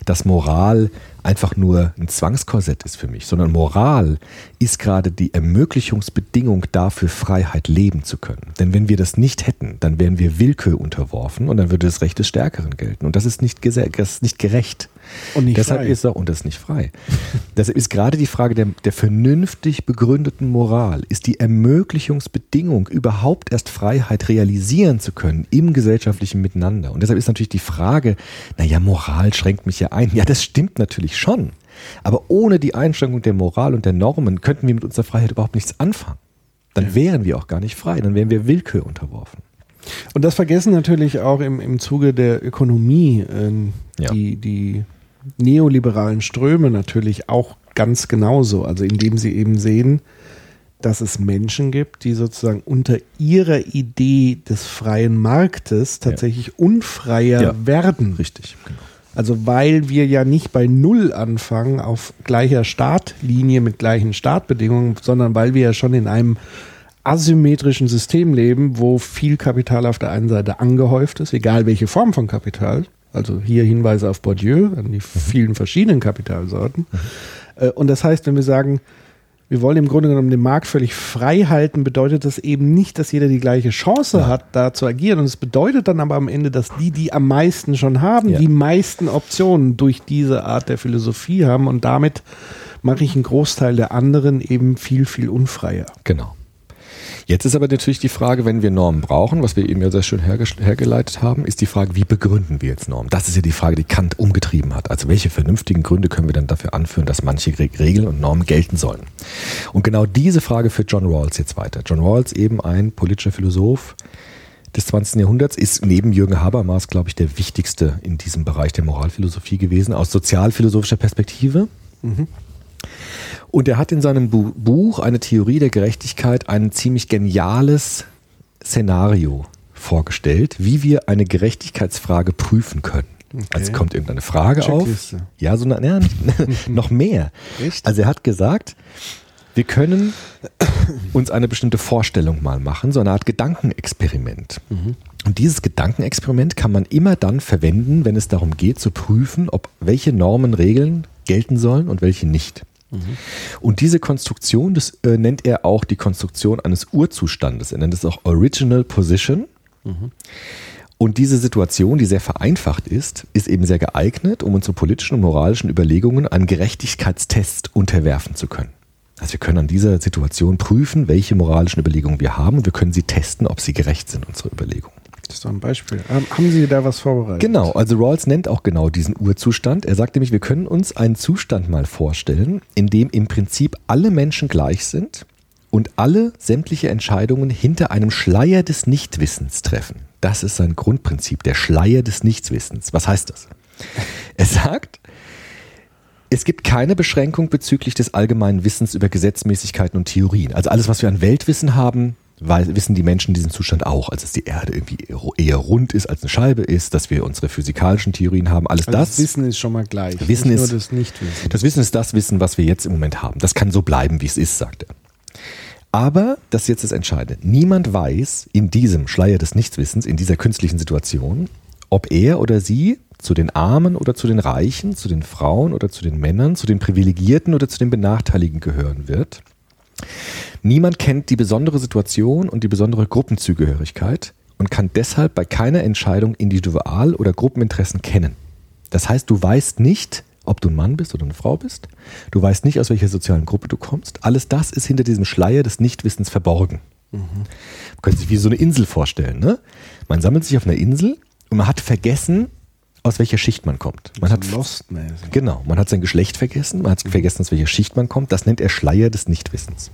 dass Moral einfach nur ein Zwangskorsett ist für mich, sondern Moral ist gerade die Ermöglichungsbedingung dafür, Freiheit leben zu können. Denn wenn wir das nicht hätten, dann wären wir Willkür unterworfen und dann würde das Recht des Stärkeren gelten. Und das ist nicht, das ist nicht gerecht. Und nicht Deshalb frei. ist er, und das ist nicht frei. Deshalb ist gerade die Frage der, der vernünftig begründeten Moral, ist die Ermöglichungsbedingung, überhaupt erst Freiheit realisieren zu können im gesellschaftlichen Miteinander. Und deshalb ist natürlich die Frage, naja, Moral schränkt mich ja ein. Ja, das stimmt natürlich schon. Aber ohne die Einschränkung der Moral und der Normen könnten wir mit unserer Freiheit überhaupt nichts anfangen. Dann wären wir auch gar nicht frei, dann wären wir Willkür unterworfen. Und das vergessen natürlich auch im, im Zuge der Ökonomie ähm, Ja. die, die neoliberalen Ströme natürlich auch ganz genauso. Also indem sie eben sehen, dass es Menschen gibt, die sozusagen unter ihrer Idee des freien Marktes tatsächlich unfreier Ja. werden. Richtig, genau. Also weil wir ja nicht bei Null anfangen auf gleicher Startlinie mit gleichen Startbedingungen, sondern weil wir ja schon in einem asymmetrischen System leben, wo viel Kapital auf der einen Seite angehäuft ist, egal welche Form von Kapital. Also hier Hinweise auf Bourdieu, an die vielen verschiedenen Kapitalsorten. Äh, Und das heißt, wenn wir sagen, wir wollen im Grunde genommen den Markt völlig frei halten, bedeutet das eben nicht, dass jeder die gleiche Chance hat, da zu agieren. Und es bedeutet dann aber am Ende, dass die, die am meisten schon haben, Ja. die meisten Optionen durch diese Art der Philosophie haben. Und damit mache ich einen Großteil der anderen eben viel, viel unfreier. Genau. Jetzt ist aber natürlich die Frage, wenn wir Normen brauchen, was wir eben ja sehr schön herge- hergeleitet haben, ist die Frage, wie begründen wir jetzt Normen? Das ist ja die Frage, die Kant umgetrieben hat. Also welche vernünftigen Gründe können wir dann dafür anführen, dass manche Re- Regeln und Normen gelten sollen? Und genau diese Frage führt John Rawls jetzt weiter. John Rawls, eben ein politischer Philosoph des 20. Jahrhunderts, ist neben Jürgen Habermas, glaube ich, der wichtigste in diesem Bereich der Moralphilosophie gewesen, aus sozialphilosophischer Perspektive. Und er hat in seinem Bu Buch eine Theorie der Gerechtigkeit ein ziemlich geniales Szenario vorgestellt, wie wir eine Gerechtigkeitsfrage prüfen können. Also kommt irgendeine Frage auf. Checkliste. Ja, so eine, ja, noch mehr. Echt? Also er hat gesagt, wir können uns eine bestimmte Vorstellung mal machen, so eine Art Gedankenexperiment. Und dieses Gedankenexperiment kann man immer dann verwenden, wenn es darum geht zu prüfen, ob welche Normen, Regeln gelten sollen und welche nicht. Und diese Konstruktion, das äh, nennt er auch die Konstruktion eines Urzustandes. Er nennt es auch Original Position. Und diese Situation, die sehr vereinfacht ist, ist eben sehr geeignet, um unsere politischen und moralischen Überlegungen einen Gerechtigkeitstest unterwerfen zu können. Also wir können an dieser Situation prüfen, welche moralischen Überlegungen wir haben und wir können sie testen, ob sie gerecht sind, unsere Überlegungen. Das ist doch ein Beispiel. Ähm, haben Sie da was vorbereitet? Genau, also Rawls nennt auch genau diesen Urzustand. Er sagt nämlich, wir können uns einen Zustand mal vorstellen, in dem im Prinzip alle Menschen gleich sind und alle sämtliche Entscheidungen hinter einem Schleier des Nichtwissens treffen. Das ist sein Grundprinzip, der Schleier des Nichtwissens. Was heißt das? Er sagt, es gibt keine Beschränkung bezüglich des allgemeinen Wissens über Gesetzmäßigkeiten und Theorien. Also alles, was wir an Weltwissen haben, weil, wissen die Menschen diesen Zustand auch. Also dass die Erde irgendwie eher rund ist als eine Scheibe ist, dass wir unsere physikalischen Theorien haben. Alles Also das. das Wissen ist schon mal gleich. Wissen ist- nur das Nichtwissen. Das Wissen ist das Wissen, was wir jetzt im Moment haben. Das kann so bleiben, wie es ist, sagt er. Aber, das ist jetzt das Entscheidende, niemand weiß in diesem Schleier des Nichtswissens, in dieser künstlichen Situation, ob er oder sie zu den Armen oder zu den Reichen, zu den Frauen oder zu den Männern, zu den Privilegierten oder zu den Benachteiligten gehören wird. Niemand kennt die besondere Situation und die besondere Gruppenzugehörigkeit und kann deshalb bei keiner Entscheidung Individual- oder Gruppeninteressen kennen. Das heißt, du weißt nicht, ob du ein Mann bist oder eine Frau bist. Du weißt nicht, aus welcher sozialen Gruppe du kommst. Alles das ist hinter diesem Schleier des Nichtwissens verborgen. Man könnte sich wie so eine Insel vorstellen. Ne? Man sammelt sich auf einer Insel und man hat vergessen, aus welcher Schicht man kommt. Man hat. Genau, man hat sein Geschlecht vergessen, man hat vergessen, aus welcher Schicht man kommt. Das nennt er Schleier des Nichtwissens.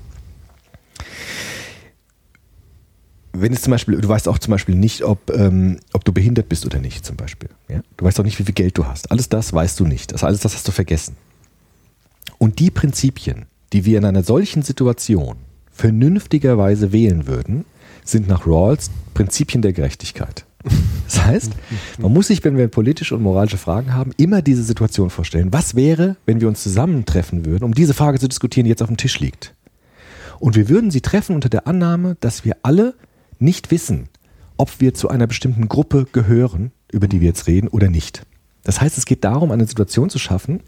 Wenn es zum Beispiel, du weißt auch zum Beispiel nicht, ob, ähm, ob du behindert bist oder nicht, zum Beispiel. Ja? Du weißt auch nicht, wie viel Geld du hast. Alles das weißt du nicht. Also alles das hast du vergessen. Und die Prinzipien, die wir in einer solchen Situation vernünftigerweise wählen würden, sind nach Rawls Prinzipien der Gerechtigkeit. Das heißt, man muss sich, wenn wir politische und moralische Fragen haben, immer diese Situation vorstellen. Was wäre, wenn wir uns zusammentreffen würden, um diese Frage zu diskutieren, die jetzt auf dem Tisch liegt? Und wir würden sie treffen unter der Annahme, dass wir alle nicht wissen, ob wir zu einer bestimmten Gruppe gehören, über die wir jetzt reden, oder nicht. Das heißt, es geht darum, eine Situation zu schaffen,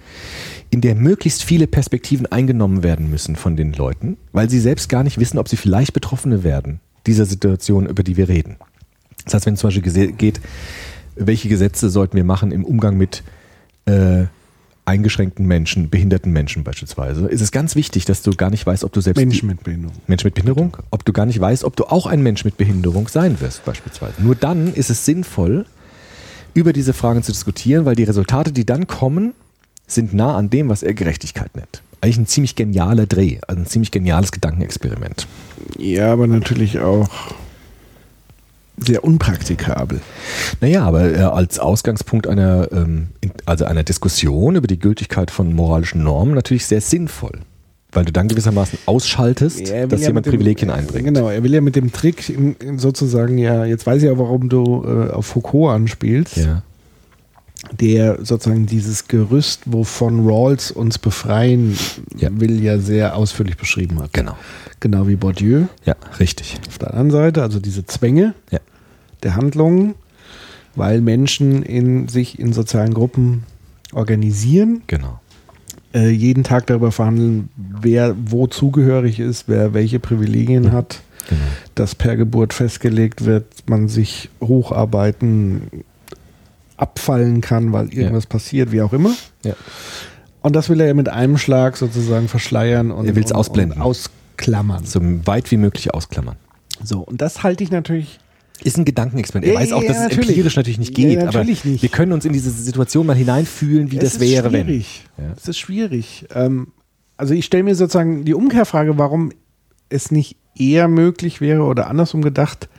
in der möglichst viele Perspektiven eingenommen werden müssen von den Leuten, weil sie selbst gar nicht wissen, ob sie vielleicht Betroffene werden dieser Situation, über die wir reden. Das heißt, wenn es zum Beispiel geht, welche Gesetze sollten wir machen im Umgang mit äh, eingeschränkten Menschen, behinderten Menschen beispielsweise, ist es ganz wichtig, dass du gar nicht weißt, ob du selbst Menschen mit Behinderung. Mensch mit Behinderung, ob du gar nicht weißt, ob du auch ein Mensch mit Behinderung sein wirst, beispielsweise. Nur dann ist es sinnvoll, über diese Fragen zu diskutieren, weil die Resultate, die dann kommen, sind nah an dem, was er Gerechtigkeit nennt. Eigentlich ein ziemlich genialer Dreh, also ein ziemlich geniales Gedankenexperiment. Ja, aber natürlich auch sehr unpraktikabel. Naja, aber äh, als Ausgangspunkt einer, ähm, also einer Diskussion über die Gültigkeit von moralischen Normen natürlich sehr sinnvoll. Weil du dann gewissermaßen ausschaltest, dass ja jemand dem- Privilegien einbringt. Genau, er will ja mit dem Trick sozusagen ja, jetzt weiß ich ja, warum du äh, auf Foucault anspielst, Ja. Der sozusagen dieses Gerüst, wovon Rawls uns befreien Ja. will, ja sehr ausführlich beschrieben hat. Genau. Genau wie Bourdieu Ja, richtig. auf der anderen Seite, also diese Zwänge Ja. der Handlungen, weil Menschen in, sich in sozialen Gruppen organisieren, Genau. äh, jeden Tag darüber verhandeln, wer wo zugehörig ist, wer welche Privilegien hat, Genau. dass per Geburt festgelegt wird, man sich hocharbeiten, abfallen kann, weil irgendwas passiert, wie auch immer. Ja. Und das will er ja mit einem Schlag sozusagen verschleiern und, Er will's und, ausblenden. und ausklammern. So weit wie möglich ausklammern. So, und das halte ich natürlich Ist ein Gedankenexperiment. Er Ja, weiß auch, ja, dass es natürlich. empirisch natürlich nicht Ja, geht, natürlich aber nicht. wir können uns in diese Situation mal hineinfühlen, wie Es das ist wäre, schwierig. Ja. Es ist schwierig. Ähm, also ich stelle mir sozusagen die Umkehrfrage, warum es nicht eher möglich wäre oder andersrum gedacht,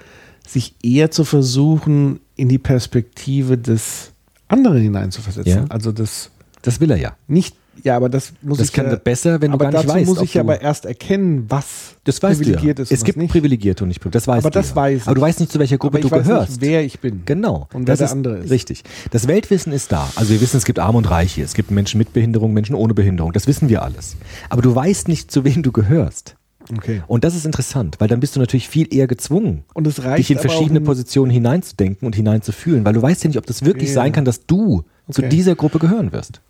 sich eher zu versuchen, in die Perspektive des anderen hineinzuversetzen. Ja. Also das. Das will er ja. nicht, ja, aber das muss Das ich kann ja, besser, wenn du aber gar nicht weißt, muss ob ich ja aber erst erkennen, was Das weißt du ja. privilegiert ist. Es gibt nicht. Privilegierte und nicht privilegierte. Das weißt Aber du das ja. weiß ich. Aber du weißt nicht, zu welcher Gruppe aber ich du weiß gehörst. nicht, wer ich bin. Genau. Und wer das der ist andere ist. Richtig. Das Weltwissen ist da. Also wir wissen, es gibt Arme und Reiche. Es gibt Menschen mit Behinderung, Menschen ohne Behinderung. Das wissen wir alles. Aber du weißt nicht, zu wem du gehörst. Okay. Und das ist interessant, weil dann bist du natürlich viel eher gezwungen, dich in verschiedene Positionen hineinzudenken und hineinzufühlen, weil du weißt ja nicht, ob das wirklich Ja. sein kann, dass du zu Okay. dieser Gruppe gehören wirst.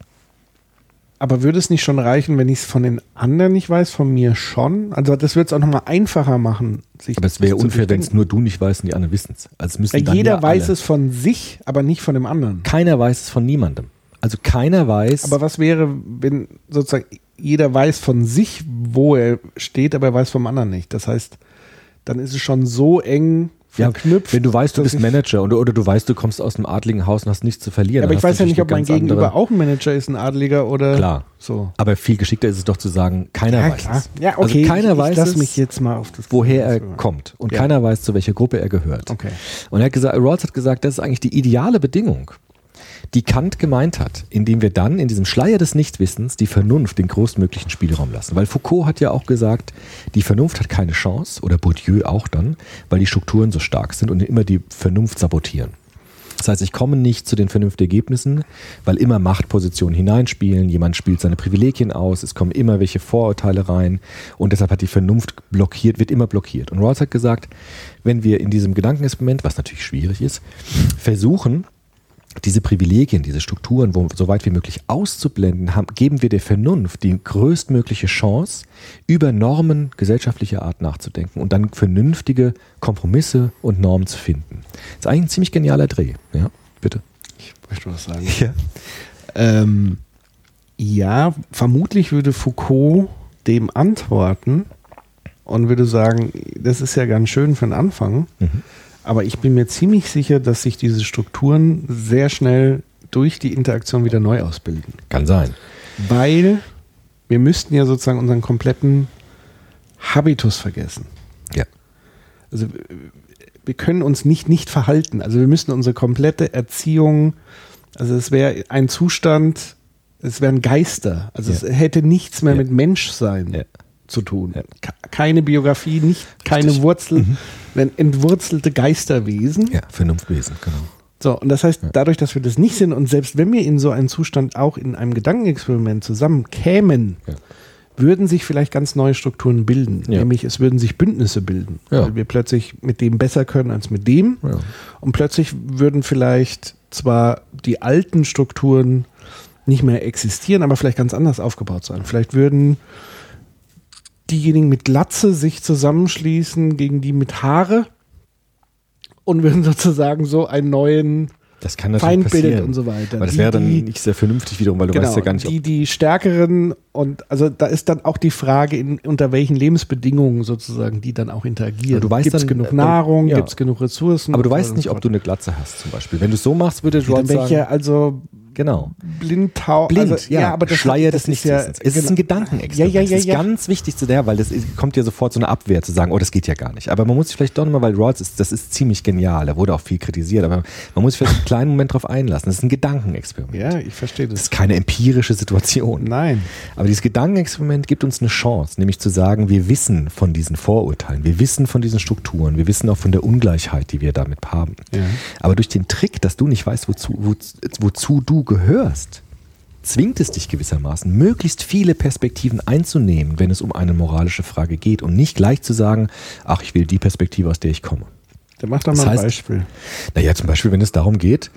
Aber würde es nicht schon reichen, wenn ich es von den anderen nicht weiß, von mir schon? Also das würde es auch nochmal einfacher machen. Sich Aber es wäre zu unfair, wenn es nur du nicht weißt und die anderen wissen es. Also es müssen Weil dann jeder ja weiß es von sich, aber nicht von dem anderen. Keiner weiß es von niemandem. Also keiner weiß. Aber was wäre, wenn sozusagen jeder weiß von sich, wo er steht, aber er weiß vom anderen nicht. Das heißt, dann ist es schon so eng Ja, verknüpft. wenn du weißt, du bist Manager oder, oder du weißt, du kommst aus einem adligen Haus und hast nichts zu verlieren. Ja, aber ich weiß ja nicht, ob mein Gegenüber auch ein Manager ist, ein Adliger oder Klar. so. Aber viel geschickter ist es doch zu sagen, keiner Ja, weiß klar. es. Ja, okay. Also keiner ich, weiß ich lass es, mich jetzt mal auf das woher er kommt. Und Ja. keiner weiß, zu welcher Gruppe er gehört. Okay. Und er hat gesagt, Rawls hat gesagt, das ist eigentlich die ideale Bedingung, die Kant gemeint hat, indem wir dann in diesem Schleier des Nichtwissens die Vernunft den größtmöglichen Spielraum lassen. Weil Foucault hat ja auch gesagt, die Vernunft hat keine Chance, oder Bourdieu auch dann, weil die Strukturen so stark sind und immer die Vernunft sabotieren. Das heißt, ich komme nicht zu den vernünftigen Ergebnissen, weil immer Machtpositionen hineinspielen, jemand spielt seine Privilegien aus, es kommen immer welche Vorurteile rein und deshalb hat die Vernunft blockiert, wird immer blockiert. Und Rawls hat gesagt, wenn wir in diesem Gedankenexperiment, was natürlich schwierig ist, versuchen, diese Privilegien, diese Strukturen, wo, so weit wie möglich auszublenden, haben, geben wir der Vernunft die größtmögliche Chance, über Normen gesellschaftlicher Art nachzudenken und dann vernünftige Kompromisse und Normen zu finden. Das ist eigentlich ein ziemlich genialer Dreh. Ja, bitte. Ich möchte was sagen. Ja. Ähm, ja, vermutlich würde Foucault dem antworten und würde sagen, das ist ja ganz schön für den Anfang, aber ich bin mir ziemlich sicher, dass sich diese Strukturen sehr schnell durch die Interaktion wieder neu ausbilden. Kann sein. Weil wir müssten ja sozusagen unseren kompletten Habitus vergessen. Ja. Also wir können uns nicht nicht verhalten. Also wir müssen unsere komplette Erziehung, also es wäre ein Zustand, es wären Geister. Also Ja. es hätte nichts mehr Ja. mit Menschsein Ja. Zu tun. Ja. Ke- Keine Biografie, nicht keine Richtig. Wurzel, wenn entwurzelte Geisterwesen. Ja, Vernunftwesen, genau. So, und das heißt, dadurch, dass wir das nicht sind und selbst wenn wir in so einen Zustand auch in einem Gedankenexperiment zusammenkämen, Ja. würden sich vielleicht ganz neue Strukturen bilden. Ja. Nämlich es würden sich Bündnisse bilden, Ja. weil wir plötzlich mit dem besser können als mit dem. Und plötzlich würden vielleicht zwar die alten Strukturen nicht mehr existieren, aber vielleicht ganz anders aufgebaut sein. Vielleicht würden diejenigen mit Glatze sich zusammenschließen gegen die mit Haare und würden sozusagen so einen neuen Das kann natürlich Feind bildet und so weiter. Aber das Die, wäre dann die- nicht sehr vernünftig wiederum, weil du weißt ja gar nicht, die, die stärkeren und also da ist dann auch die Frage, in, unter welchen Lebensbedingungen sozusagen die dann auch interagieren. Aber du weißt Gibt es dann, genug äh, Nahrung, ja. gibt es genug Ressourcen? Aber du weißt nicht, ob du eine Glatze hast, zum Beispiel. Wenn du es so machst, würde ich sagen, ja also genau. blindtau. Blind, also, ja, aber das, Schleier das des ist ja, Nichtwissens. es ist genau. ein Gedankenexperiment. Ja, ja, ja, das ist ja. ganz wichtig zu der, weil das kommt ja sofort so eine Abwehr zu sagen, oh, das geht ja gar nicht. Aber man muss sich vielleicht doch nochmal, weil Rawls ist, das ist ziemlich genial, da wurde auch viel kritisiert, aber man muss sich vielleicht einen kleinen Moment drauf einlassen. Das ist ein Gedankenexperiment. Ja, ich verstehe Das das. ist keine empirische Situation. Nein. Aber dieses Gedankenexperiment gibt uns eine Chance, nämlich zu sagen, wir wissen von diesen Vorurteilen, wir wissen von diesen Strukturen, wir wissen auch von der Ungleichheit, die wir damit haben. Ja. Aber durch den Trick, dass du nicht weißt, wozu, wo, wozu du gehörst, zwingt es dich gewissermaßen, möglichst viele Perspektiven einzunehmen, wenn es um eine moralische Frage geht und nicht gleich zu sagen, ach, ich will die Perspektive, aus der ich komme. Dann mach doch Das mal ein heißt- Beispiel. Naja, zum Beispiel, wenn es darum geht,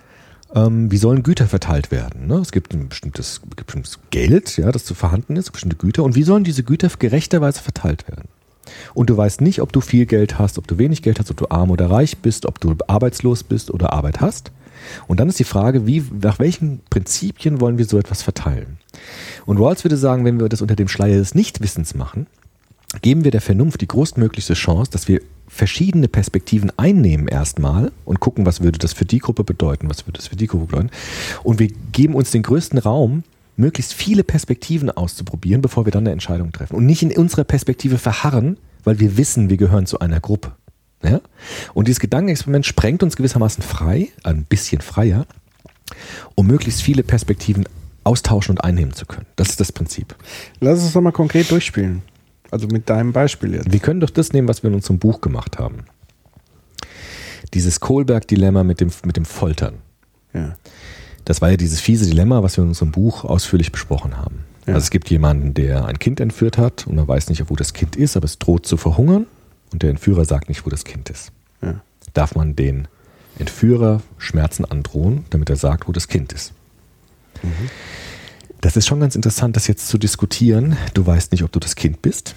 ähm, wie sollen Güter verteilt werden? Ne? Es gibt ein bestimmtes, bestimmtes Geld, ja, das zu vorhanden ist, bestimmte Güter. Und wie sollen diese Güter gerechterweise verteilt werden? Und du weißt nicht, ob du viel Geld hast, ob du wenig Geld hast, ob du arm oder reich bist, ob du arbeitslos bist oder Arbeit hast. Und dann ist die Frage, wie, nach welchen Prinzipien wollen wir so etwas verteilen? Und Rawls würde sagen, wenn wir das unter dem Schleier des Nichtwissens machen, geben wir der Vernunft die größtmöglichste Chance, dass wir verschiedene Perspektiven einnehmen erstmal und gucken, was würde das für die Gruppe bedeuten, was würde das für die Gruppe bedeuten. Und wir geben uns den größten Raum, möglichst viele Perspektiven auszuprobieren, bevor wir dann eine Entscheidung treffen. Und nicht in unserer Perspektive verharren, weil wir wissen, wir gehören zu einer Gruppe. Ja? Und dieses Gedankenexperiment sprengt uns gewissermaßen frei, ein bisschen freier, um möglichst viele Perspektiven austauschen und einnehmen zu können. Das ist das Prinzip. Lass es doch mal konkret durchspielen. Also mit deinem Beispiel jetzt. Wir können doch das nehmen, was wir in unserem Buch gemacht haben. Dieses Kohlberg-Dilemma mit dem, mit dem Foltern. Ja. Das war ja dieses fiese Dilemma, was wir in unserem Buch ausführlich besprochen haben. Ja. Also es gibt jemanden, der ein Kind entführt hat und man weiß nicht, wo das Kind ist, aber es droht zu verhungern und der Entführer sagt nicht, wo das Kind ist. Ja. Darf man den Entführer Schmerzen androhen, damit er sagt, wo das Kind ist? Das ist schon ganz interessant, das jetzt zu diskutieren. Du weißt nicht, ob du das Kind bist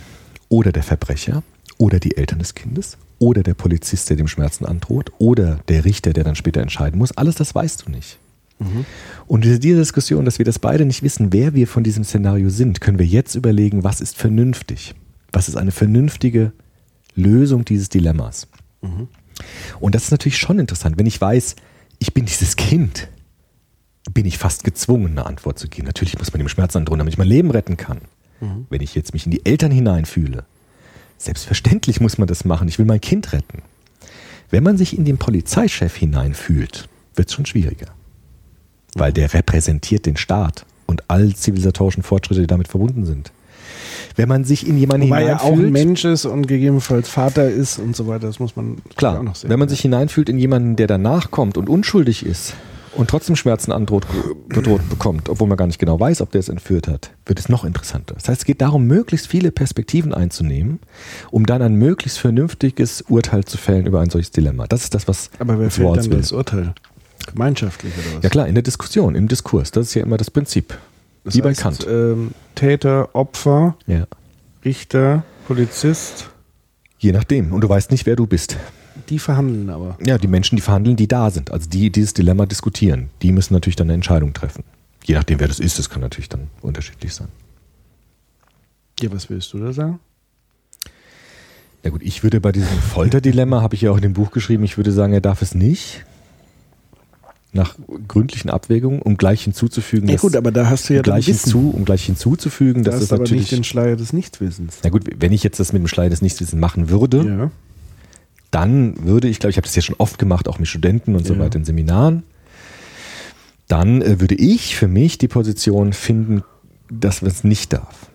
oder der Verbrecher oder die Eltern des Kindes oder der Polizist, der dem Schmerzen androht oder der Richter, der dann später entscheiden muss. Alles das weißt du nicht. Und diese diese Diskussion, dass wir das beide nicht wissen, wer wir von diesem Szenario sind, können wir jetzt überlegen, was ist vernünftig? Was ist eine vernünftige Lösung dieses Dilemmas? Und das ist natürlich schon interessant. Wenn ich weiß, ich bin dieses Kind, bin ich fast gezwungen, eine Antwort zu geben. Natürlich muss man dem Schmerz androhen, damit ich mein Leben retten kann. Wenn ich jetzt mich in die Eltern hineinfühle, selbstverständlich muss man das machen. Ich will mein Kind retten. Wenn man sich in den Polizeichef hineinfühlt, wird es schon schwieriger. Weil der repräsentiert den Staat und all zivilisatorischen Fortschritte, die damit verbunden sind. Wenn man sich in jemanden Wobei er auch hineinfühlt, ein Mensch ist und gegebenenfalls Vater ist und so weiter, das muss man Klar, auch noch sehen. wenn man sich hineinfühlt in jemanden, der danach kommt und unschuldig ist und trotzdem Schmerzen androht, bedroht bekommt, obwohl man gar nicht genau weiß, ob der es entführt hat, wird es noch interessanter. Das heißt, es geht darum, möglichst viele Perspektiven einzunehmen, um dann ein möglichst vernünftiges Urteil zu fällen über ein solches Dilemma. Das ist das, was Aber wer fällt dann will. das Urteil? Gemeinschaftlich oder was? Ja klar, in der Diskussion, im Diskurs. Das ist ja immer das Prinzip. Das Wie bei heißt, Kant. Ähm, Täter, Opfer, Ja. Richter, Polizist, Je nachdem. Und du weißt nicht, wer du bist. die verhandeln aber. Ja, die Menschen, die verhandeln, die da sind, also die dieses Dilemma diskutieren, die müssen natürlich dann eine Entscheidung treffen. Je nachdem, wer das ist, das kann natürlich dann unterschiedlich sein. Ja, was willst du da sagen? Ja gut, ich würde bei diesem Folterdilemma, habe ich ja auch in dem Buch geschrieben, ich würde sagen, er darf es nicht. Nach gründlichen Abwägungen, um gleich hinzuzufügen, Ja dass- gut, aber da hast du ja um dann gleich, Wissen. hinzu, um gleich hinzuzufügen, Da dass du aber nicht natürlich. den Schleier des Nichtwissens. Na gut, wenn ich jetzt das mit dem Schleier des Nichtwissens machen würde, Ja. dann würde ich, glaube ich, habe das ja schon oft gemacht, auch mit Studenten und so Ja. weiter in Seminaren. Dann äh, würde ich für mich die Position finden, dass man es nicht darf.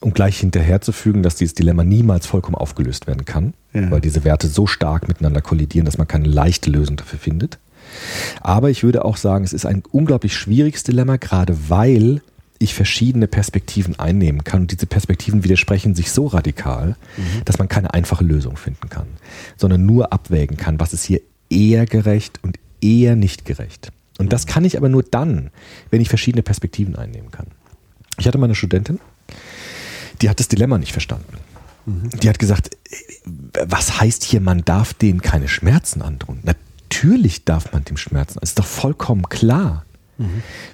Um gleich hinterherzufügen, dass dieses Dilemma niemals vollkommen aufgelöst werden kann, weil diese Werte so stark miteinander kollidieren, dass man keine leichte Lösung dafür findet. Aber ich würde auch sagen, es ist ein unglaublich schwieriges Dilemma, gerade weil ich verschiedene Perspektiven einnehmen kann. Und diese Perspektiven widersprechen sich so radikal, dass man keine einfache Lösung finden kann, sondern nur abwägen kann, was ist hier eher gerecht und eher nicht gerecht. Und das kann ich aber nur dann, wenn ich verschiedene Perspektiven einnehmen kann. Ich hatte mal eine Studentin, die hat das Dilemma nicht verstanden. Die hat gesagt, äh, was heißt hier, man darf denen keine Schmerzen androhen? Natürlich darf man dem Schmerzen. Das ist doch vollkommen klar.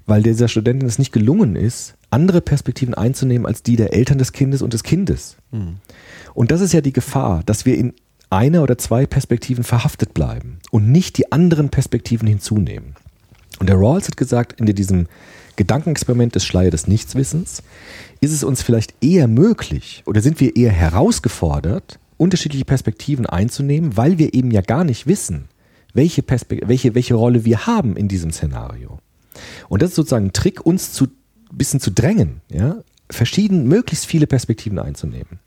Weil dieser Studentin es nicht gelungen ist, andere Perspektiven einzunehmen als die der Eltern des Kindes und des Kindes. Und das ist ja die Gefahr, dass wir in einer oder zwei Perspektiven verhaftet bleiben und nicht die anderen Perspektiven hinzunehmen. Und der Rawls hat gesagt, in diesem Gedankenexperiment des Schleier des Nichtswissens ist es uns vielleicht eher möglich oder sind wir eher herausgefordert, unterschiedliche Perspektiven einzunehmen, weil wir eben ja gar nicht wissen, welche, welche, welche Rolle wir haben in diesem Szenario. Und das ist sozusagen ein Trick, uns zu bisschen zu drängen, ja, verschieden, möglichst viele Perspektiven einzunehmen.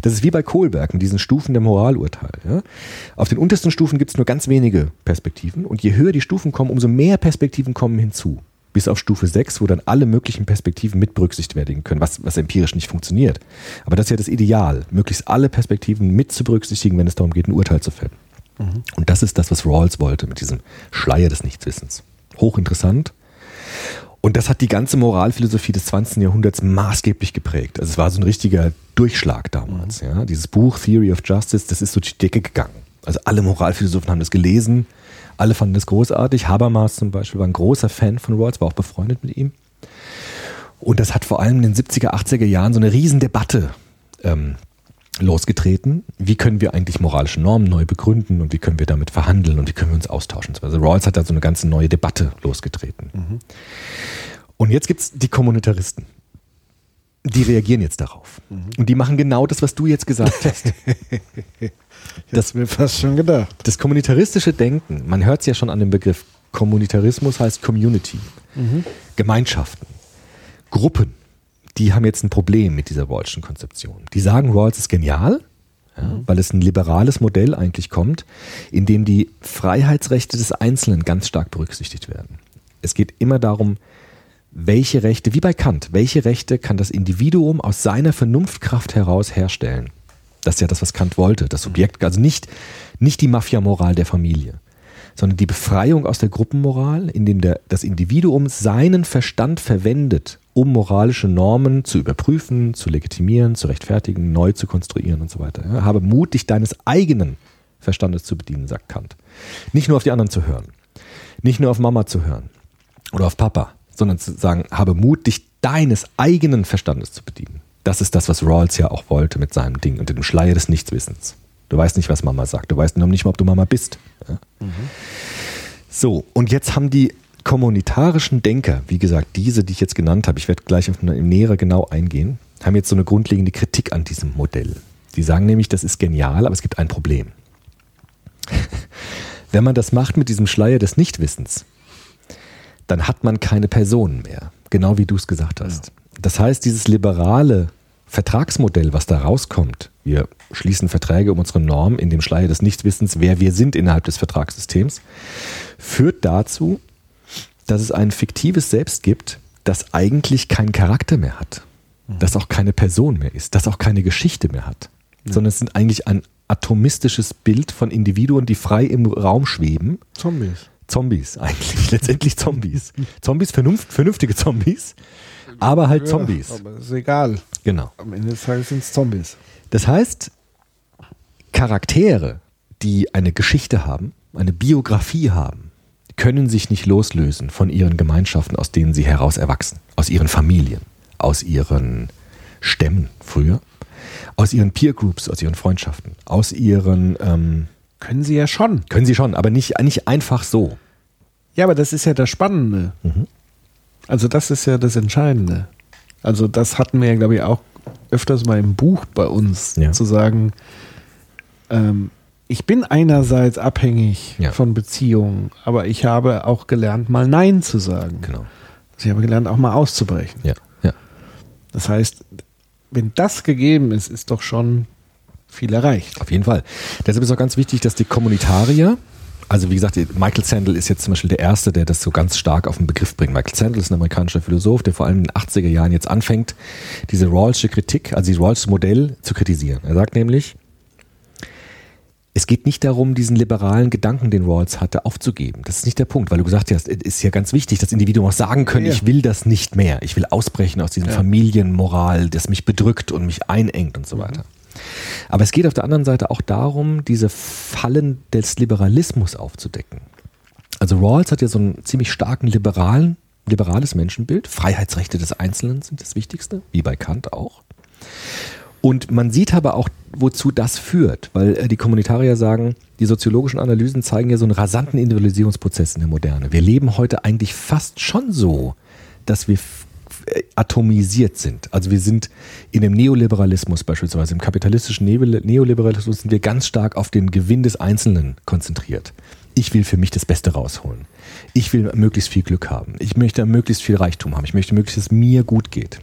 Das ist wie bei Kohlberg mit diesen Stufen der Moralurteil. Ja. Auf den untersten Stufen gibt es nur ganz wenige Perspektiven und je höher die Stufen kommen, umso mehr Perspektiven kommen hinzu. Bis auf Stufe 6, wo dann alle möglichen Perspektiven mit berücksichtigt werden können, was, was empirisch nicht funktioniert. Aber das ist ja das Ideal, möglichst alle Perspektiven mit zu berücksichtigen, wenn es darum geht, ein Urteil zu fällen. Und das ist das, was Rawls wollte mit diesem Schleier des Nichtwissens. Hochinteressant. Und das hat die ganze Moralphilosophie des 20. Jahrhunderts maßgeblich geprägt. Also es war so ein richtiger Durchschlag damals. Ja. Dieses Buch Theory of Justice, das ist so die Decke gegangen. Also alle Moralphilosophen haben das gelesen, alle fanden das großartig. Habermas zum Beispiel war ein großer Fan von Rawls, war auch befreundet mit ihm. Und das hat vor allem in den 70er, 80er Jahren so eine Riesendebatte ähm, losgetreten. Wie können wir eigentlich moralische Normen neu begründen und wie können wir damit verhandeln und wie können wir uns austauschen? Also Rawls hat da so eine ganze neue Debatte losgetreten. Und jetzt gibt es die Kommunitaristen. Die reagieren jetzt darauf. Und die machen genau das, was du jetzt gesagt hast. Das mir fast schon gedacht. Das kommunitaristische Denken, man hört es ja schon an dem Begriff, Kommunitarismus heißt Community, Gemeinschaften, Gruppen, die haben jetzt ein Problem mit dieser Rawlschen Konzeption. Die sagen, Rawls ist genial, ja, weil es ein liberales Modell eigentlich kommt, in dem die Freiheitsrechte des Einzelnen ganz stark berücksichtigt werden. Es geht immer darum, welche Rechte, wie bei Kant, welche Rechte kann das Individuum aus seiner Vernunftkraft heraus herstellen? Das ist ja das, was Kant wollte. Das Subjekt, also nicht, nicht die Mafia-Moral der Familie, sondern die Befreiung aus der Gruppenmoral, indem der, das Individuum seinen Verstand verwendet, um moralische Normen zu überprüfen, zu legitimieren, zu rechtfertigen, neu zu konstruieren und so weiter. Ja, habe Mut, dich deines eigenen Verstandes zu bedienen, sagt Kant. Nicht nur auf die anderen zu hören, nicht nur auf Mama zu hören oder auf Papa, sondern zu sagen, habe Mut, dich deines eigenen Verstandes zu bedienen. Das ist das, was Rawls ja auch wollte mit seinem Ding und dem Schleier des Nichtswissens. Du weißt nicht, was Mama sagt. Du weißt noch nicht mal, ob du Mama bist. Ja? So, und jetzt haben die kommunitarischen Denker, wie gesagt, diese, die ich jetzt genannt habe, ich werde gleich eine nähere genau eingehen, haben jetzt so eine grundlegende Kritik an diesem Modell. Die sagen nämlich, das ist genial, aber es gibt ein Problem. Wenn man das macht mit diesem Schleier des Nichtwissens, dann hat man keine Personen mehr. Genau wie du es gesagt hast. Das heißt, dieses liberale Vertragsmodell, was da rauskommt, wir schließen Verträge um unsere Norm in dem Schleier des Nichtwissens, wer wir sind innerhalb des Vertragssystems, führt dazu, dass es ein fiktives Selbst gibt, das eigentlich keinen Charakter mehr hat, das auch keine Person mehr ist, das auch keine Geschichte mehr hat, sondern es sind eigentlich ein atomistisches Bild von Individuen, die frei im Raum schweben. Zombies. Zombies eigentlich, letztendlich Zombies. Zombies, vernunft, vernünftige Zombies, aber halt Zombies. Ja, aber ist egal. Genau. Am Ende des Tages sind es Zombies. Das heißt, Charaktere, die eine Geschichte haben, eine Biografie haben, können sich nicht loslösen von ihren Gemeinschaften, aus denen sie heraus erwachsen, aus ihren Familien, aus ihren Stämmen früher, aus ihren Peer Groups, aus ihren Freundschaften, aus ihren ähm, Können sie ja schon. können sie schon, aber nicht, nicht einfach so. Ja, aber das ist ja das Spannende. Also das ist ja das Entscheidende. Also das hatten wir ja, glaube ich, auch öfters mal im Buch bei uns, Ja. zu sagen, ähm, ich bin einerseits abhängig Ja. von Beziehungen, aber ich habe auch gelernt, mal Nein zu sagen. Genau. Also ich habe gelernt, auch mal auszubrechen. Ja, ja. Das heißt, wenn das gegeben ist, ist doch schon viel erreicht. Auf jeden Fall. Deshalb ist auch ganz wichtig, dass die Kommunitarier, also wie gesagt, Michael Sandel ist jetzt zum Beispiel der Erste, der das so ganz stark auf den Begriff bringt. Michael Sandel ist ein amerikanischer Philosoph, der vor allem in den 80er Jahren jetzt anfängt, diese Rawlsche Kritik, also dieses Rawlsche Modell zu kritisieren. Er sagt nämlich, es geht nicht darum, diesen liberalen Gedanken, den Rawls hatte, aufzugeben. Das ist nicht der Punkt, weil du gesagt hast, es ist ja ganz wichtig, dass Individuen auch sagen können, Ja. ich will das nicht mehr. Ich will ausbrechen aus diesem Ja. Familienmoral, das mich bedrückt und mich einengt und so weiter. Aber es geht auf der anderen Seite auch darum, diese Fallen des Liberalismus aufzudecken. Also Rawls hat ja so einen ziemlich starken liberalen, liberales Menschenbild. Freiheitsrechte des Einzelnen sind das Wichtigste, wie bei Kant auch. Und man sieht aber auch, wozu das führt, weil äh, die Kommunitarier sagen, die soziologischen Analysen zeigen ja so einen rasanten Individualisierungsprozess in der Moderne. Wir leben heute eigentlich fast schon so, dass wir äh, atomisiert sind. Also wir sind in dem Neoliberalismus beispielsweise, im kapitalistischen Neo- Neoliberalismus sind wir ganz stark auf den Gewinn des Einzelnen konzentriert. Ich will für mich das Beste rausholen. Ich will möglichst viel Glück haben. Ich möchte möglichst viel Reichtum haben. Ich möchte möglichst, dass es mir gut geht.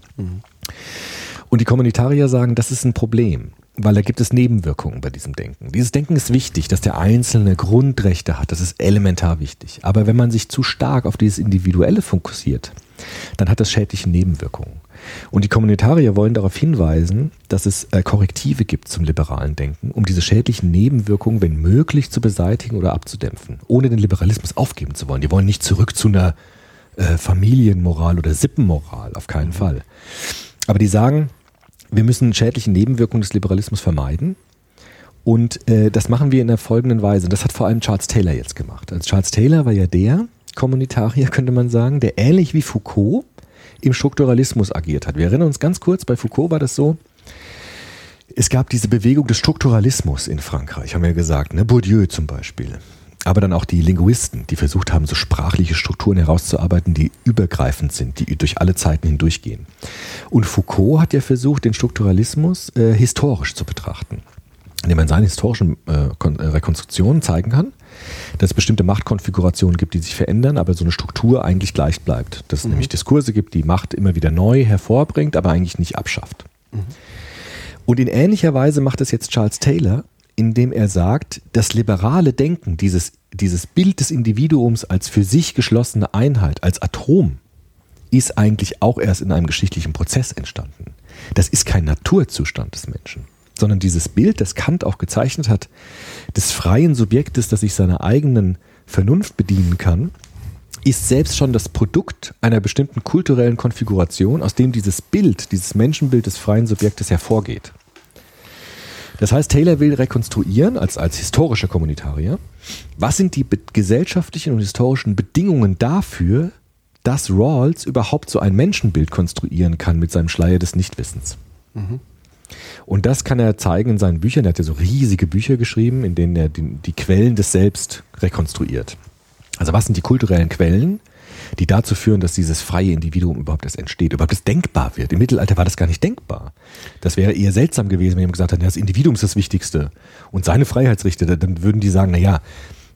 Und die Kommunitarier sagen, das ist ein Problem, weil da gibt es Nebenwirkungen bei diesem Denken. Dieses Denken ist wichtig, dass der Einzelne Grundrechte hat, das ist elementar wichtig. Aber wenn man sich zu stark auf dieses Individuelle fokussiert, dann hat das schädliche Nebenwirkungen. Und die Kommunitarier wollen darauf hinweisen, dass es äh, Korrektive gibt zum liberalen Denken, um diese schädlichen Nebenwirkungen, wenn möglich, zu beseitigen oder abzudämpfen, ohne den Liberalismus aufgeben zu wollen. Die wollen nicht zurück zu einer äh, Familienmoral oder Sippenmoral, auf keinen Fall. Aber die sagen, wir müssen schädliche Nebenwirkungen des Liberalismus vermeiden. Und äh, das machen wir in der folgenden Weise. Das hat vor allem Charles Taylor jetzt gemacht. Also Charles Taylor war ja der Kommunitarier, könnte man sagen, der ähnlich wie Foucault im Strukturalismus agiert hat. Wir erinnern uns ganz kurz, bei Foucault war das so, es gab diese Bewegung des Strukturalismus in Frankreich, haben wir gesagt, ne? Bourdieu zum Beispiel. Aber dann auch die Linguisten, die versucht haben, so sprachliche Strukturen herauszuarbeiten, die übergreifend sind, die durch alle Zeiten hindurchgehen. Und Foucault hat ja versucht, den Strukturalismus äh, historisch zu betrachten, indem man seine historischen äh, äh, Rekonstruktionen zeigen kann, dass es bestimmte Machtkonfigurationen gibt, die sich verändern, aber so eine Struktur eigentlich gleich bleibt. Dass es nämlich Diskurse gibt, die Macht immer wieder neu hervorbringt, aber eigentlich nicht abschafft. Und in ähnlicher Weise macht es jetzt Charles Taylor, indem er sagt, das liberale Denken, dieses, dieses Bild des Individuums als für sich geschlossene Einheit, als Atom, ist eigentlich auch erst in einem geschichtlichen Prozess entstanden. Das ist kein Naturzustand des Menschen, sondern dieses Bild, das Kant auch gezeichnet hat, des freien Subjektes, das sich seiner eigenen Vernunft bedienen kann, ist selbst schon das Produkt einer bestimmten kulturellen Konfiguration, aus dem dieses Bild, dieses Menschenbild des freien Subjektes hervorgeht. Das heißt, Taylor will rekonstruieren, als, als historischer Kommunitarier, was sind die gesellschaftlichen und historischen Bedingungen dafür, dass Rawls überhaupt so ein Menschenbild konstruieren kann mit seinem Schleier des Nichtwissens. Und das kann er zeigen in seinen Büchern. Er hat ja so riesige Bücher geschrieben, in denen er die, die Quellen des Selbst rekonstruiert. Also was sind die kulturellen Quellen, die dazu führen, dass dieses freie Individuum überhaupt erst entsteht, überhaupt erst denkbar wird. Im Mittelalter war das gar nicht denkbar. Das wäre eher seltsam gewesen, wenn jemand gesagt hat, das Individuum ist das Wichtigste und seine Freiheitsrichter, dann würden die sagen, na ja,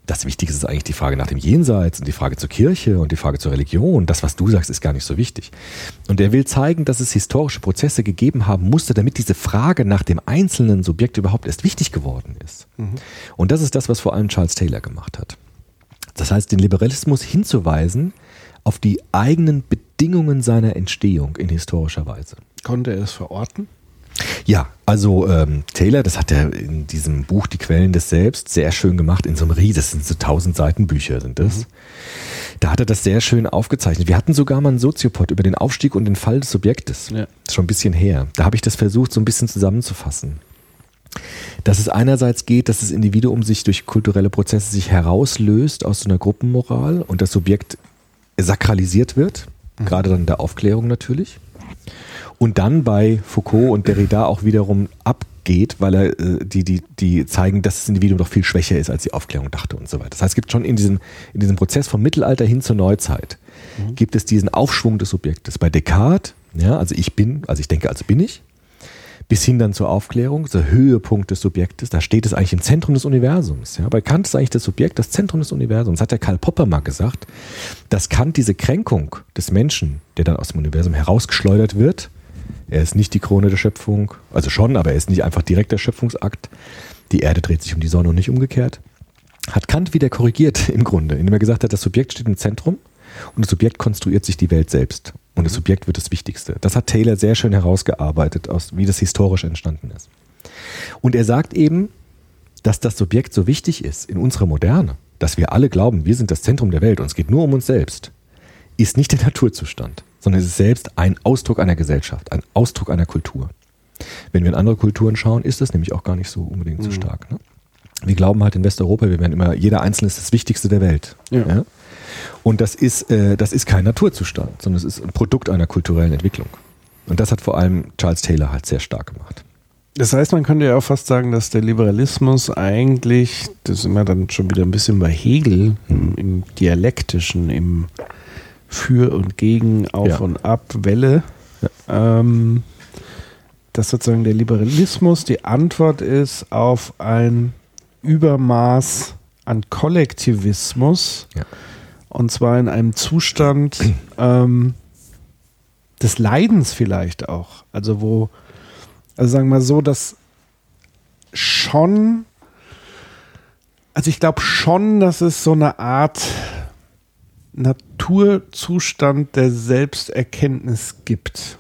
das Wichtigste ist eigentlich die Frage nach dem Jenseits und die Frage zur Kirche und die Frage zur Religion. Das, was du sagst, ist gar nicht so wichtig. Und er will zeigen, dass es historische Prozesse gegeben haben musste, damit diese Frage nach dem einzelnen Subjekt überhaupt erst wichtig geworden ist. Und das ist das, was vor allem Charles Taylor gemacht hat. Das heißt, den Liberalismus hinzuweisen auf die eigenen Bedingungen seiner Entstehung in historischer Weise. Konnte er es verorten? Ja, also ähm, Taylor, das hat er in diesem Buch Die Quellen des Selbst sehr schön gemacht, in so einem Ries, das sind so tausend Seiten Bücher sind das. Da hat er das sehr schön aufgezeichnet. Wir hatten sogar mal einen Soziopod über den Aufstieg und den Fall des Subjektes. Ja. Ist schon ein bisschen her. Da habe ich das versucht, so ein bisschen zusammenzufassen. Dass es einerseits geht, dass das Individuum sich durch kulturelle Prozesse sich herauslöst aus so einer Gruppenmoral und das Subjekt sakralisiert wird, gerade dann in der Aufklärung natürlich. Und dann bei Foucault und Derrida auch wiederum abgeht, weil er äh, die, die, die zeigen, dass das Individuum doch viel schwächer ist, als die Aufklärung dachte und so weiter. Das heißt, es gibt schon in diesem, in diesem Prozess vom Mittelalter hin zur Neuzeit, gibt es diesen Aufschwung des Subjektes. Bei Descartes, ja, also ich bin, also ich denke, also bin ich, bis hin dann zur Aufklärung, der Höhepunkt des Subjektes, da steht es eigentlich im Zentrum des Universums. Ja. Bei Kant ist eigentlich das Subjekt das Zentrum des Universums. Das hat der Karl Popper mal gesagt, dass Kant diese Kränkung des Menschen, der dann aus dem Universum herausgeschleudert wird, er ist nicht die Krone der Schöpfung, also schon, aber er ist nicht einfach direkt der Schöpfungsakt. Die Erde dreht sich um die Sonne und nicht umgekehrt. Hat Kant wieder korrigiert im Grunde, indem er gesagt hat, das Subjekt steht im Zentrum und das Subjekt konstruiert sich die Welt selbst. Und das Subjekt wird das Wichtigste. Das hat Taylor sehr schön herausgearbeitet, aus, wie das historisch entstanden ist. Und er sagt eben, dass das Subjekt so wichtig ist in unserer Moderne, dass wir alle glauben, wir sind das Zentrum der Welt und es geht nur um uns selbst, ist nicht der Naturzustand, sondern es ist selbst ein Ausdruck einer Gesellschaft, ein Ausdruck einer Kultur. Wenn wir in andere Kulturen schauen, ist das nämlich auch gar nicht so unbedingt so stark. Ne? Wir glauben halt in Westeuropa, wir werden immer, jeder Einzelne ist das Wichtigste der Welt. Ja. Und das ist, äh, das ist kein Naturzustand, sondern es ist ein Produkt einer kulturellen Entwicklung. Und das hat vor allem Charles Taylor halt sehr stark gemacht. Das heißt, man könnte ja auch fast sagen, dass der Liberalismus eigentlich, das sind wir dann schon wieder ein bisschen bei Hegel, im, im Dialektischen, im Für und Gegen, Auf Ja. und Ab, Welle, ähm, dass sozusagen der Liberalismus die Antwort ist auf ein Übermaß an Kollektivismus Ja. Und zwar in einem Zustand ähm, des Leidens vielleicht auch. Also wo, also sagen wir mal so, dass schon, also ich glaube schon, dass es so eine Art Naturzustand der Selbsterkenntnis gibt.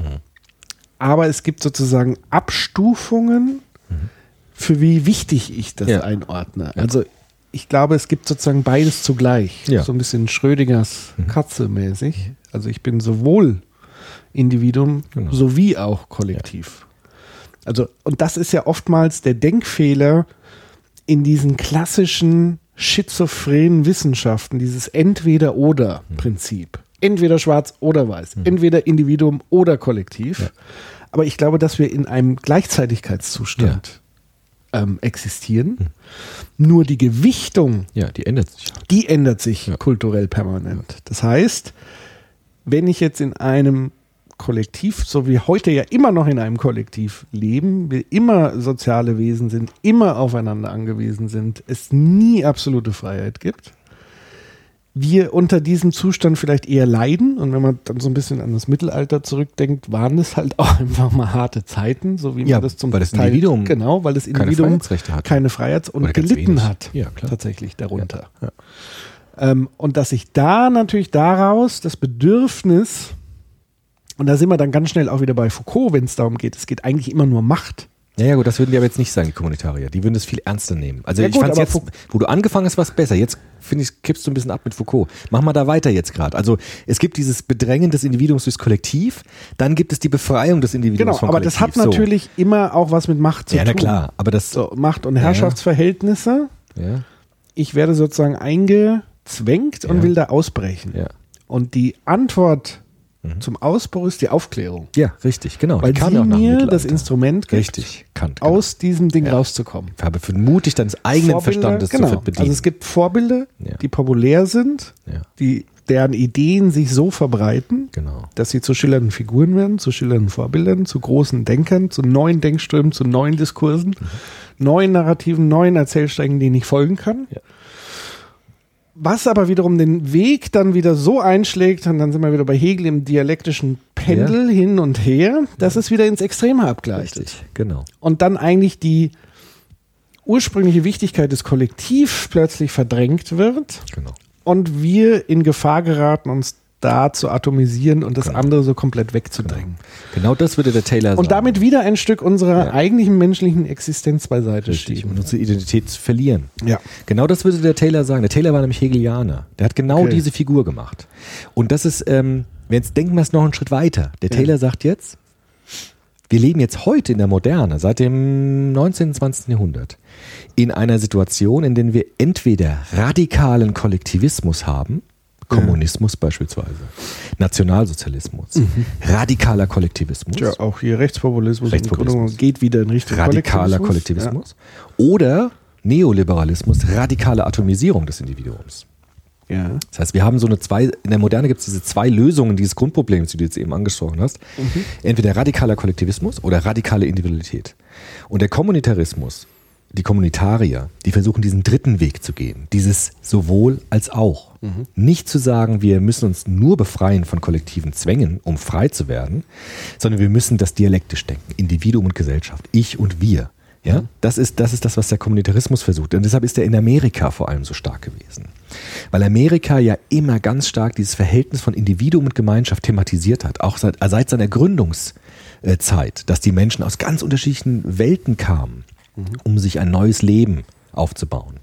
Aber es gibt sozusagen Abstufungen, für wie wichtig ich das Ja. einordne. Also ich glaube, es gibt sozusagen beides zugleich. Ja. So ein bisschen Schrödingers Katze mäßig. Also ich bin sowohl Individuum Genau. sowie auch Kollektiv. Also, und das ist ja oftmals der Denkfehler in diesen klassischen schizophrenen Wissenschaften, dieses Entweder-Oder-Prinzip. Entweder schwarz oder weiß. Entweder Individuum oder Kollektiv. Aber ich glaube, dass wir in einem Gleichzeitigkeitszustand ähm, existieren. Nur die Gewichtung Ja, die ändert sich. die ändert sich Ja. kulturell permanent. Das heißt, wenn ich jetzt in einem Kollektiv, so wie heute ja immer noch in einem Kollektiv leben, wir immer soziale Wesen sind, immer aufeinander angewiesen sind, es nie absolute Freiheit gibt, wir unter diesem Zustand vielleicht eher leiden. Und wenn man dann so ein bisschen an das Mittelalter zurückdenkt, waren es halt auch einfach mal harte Zeiten, so wie Ja, man das zum weil das Teil, Individuum genau, weil das keine Individuum Freiheitsrechte hatte. keine Freiheits- und gelitten wenig. hat. Ja. Tatsächlich darunter. Ähm, und dass sich da natürlich daraus das Bedürfnis, und da sind wir dann ganz schnell auch wieder bei Foucault, wenn es darum geht, es geht eigentlich immer nur Macht. Ja, ja, gut, das würden die aber jetzt nicht sagen, die Kommunitarier. Die würden das viel ernster nehmen. Also Ja, ich aber jetzt, wo du angefangen hast, war es besser. Jetzt finde ich, kippst du ein bisschen ab mit Foucault. Mach mal da weiter jetzt gerade. Also es gibt dieses Bedrängen des Individuums durchs Kollektiv, dann gibt es die Befreiung des Individuums Genau, vom aber Kollektiv. das hat So. natürlich immer auch was mit Macht zu Ja, na tun. klar, aber das. So, Macht- und Ja. Herrschaftsverhältnisse. Ja, Ich werde sozusagen eingezwängt und Ja. will da ausbrechen. ja. Und die Antwort zum Ausbruch ist die Aufklärung. Ja, richtig, genau. Weil Die kam sie ja mir das Instrument gibt, Richtig, Kant. Genau. aus diesem Ding rauszukommen. Ich habe vermutigt, deines eigenen Verstandes genau. zu bedienen. Also es gibt Vorbilder, Ja. die populär sind, Ja. die, deren Ideen sich so verbreiten, Genau. dass sie zu schillernden Figuren werden, zu schillernden Vorbildern, zu großen Denkern, zu neuen Denkströmen, zu neuen Diskursen, Mhm. neuen Narrativen, neuen Erzählsträngen, die ich folgen kann. Ja. Was aber wiederum den Weg dann wieder so einschlägt, und dann sind wir wieder bei Hegel im dialektischen Pendel hin und her, dass es wieder ins Extreme abgleicht. Richtig, genau. Und dann eigentlich die ursprüngliche Wichtigkeit des Kollektivs plötzlich verdrängt wird genau. und wir in Gefahr geraten, uns da zu atomisieren und das Genau. andere so komplett wegzudrängen. Genau das würde der Taylor sagen. Und damit wieder ein Stück unserer Ja. eigentlichen menschlichen Existenz beiseite Richtig, schieben. und unsere Identität zu verlieren. Ja. Genau das würde der Taylor sagen. Der Taylor war nämlich Hegelianer. Der hat genau Okay. diese Figur gemacht. Und das ist, ähm, jetzt denken wir es noch einen Schritt weiter. Der Ja. Taylor sagt jetzt, wir leben jetzt heute in der Moderne, seit dem 19. und 20. Jahrhundert, in einer Situation, in der wir entweder radikalen Kollektivismus haben, Kommunismus beispielsweise, Nationalsozialismus, radikaler Kollektivismus, Tja, auch hier Rechtspopulismus, Rechtspopulismus. Geht wieder in Richtung radikaler Kollektivismus oder Neoliberalismus, radikale Atomisierung des Individuums. Ja. ja. Das heißt, wir haben so eine zwei, in der Moderne gibt es diese zwei Lösungen dieses Grundproblems, die du jetzt eben angesprochen hast. Entweder radikaler Kollektivismus oder radikale Individualität. Und der Kommunitarismus, die Kommunitarier, die versuchen diesen dritten Weg zu gehen. Dieses sowohl als auch. Nicht zu sagen, wir müssen uns nur befreien von kollektiven Zwängen, um frei zu werden, sondern wir müssen das dialektisch denken. Individuum und Gesellschaft. Ich und wir. Ja, das ist, das ist das, was der Kommunitarismus versucht. Und deshalb ist er in Amerika vor allem so stark gewesen. Weil Amerika ja immer ganz stark dieses Verhältnis von Individuum und Gemeinschaft thematisiert hat. Auch seit, seit seiner Gründungszeit, dass die Menschen aus ganz unterschiedlichen Welten kamen, um sich ein neues Leben aufzubauen.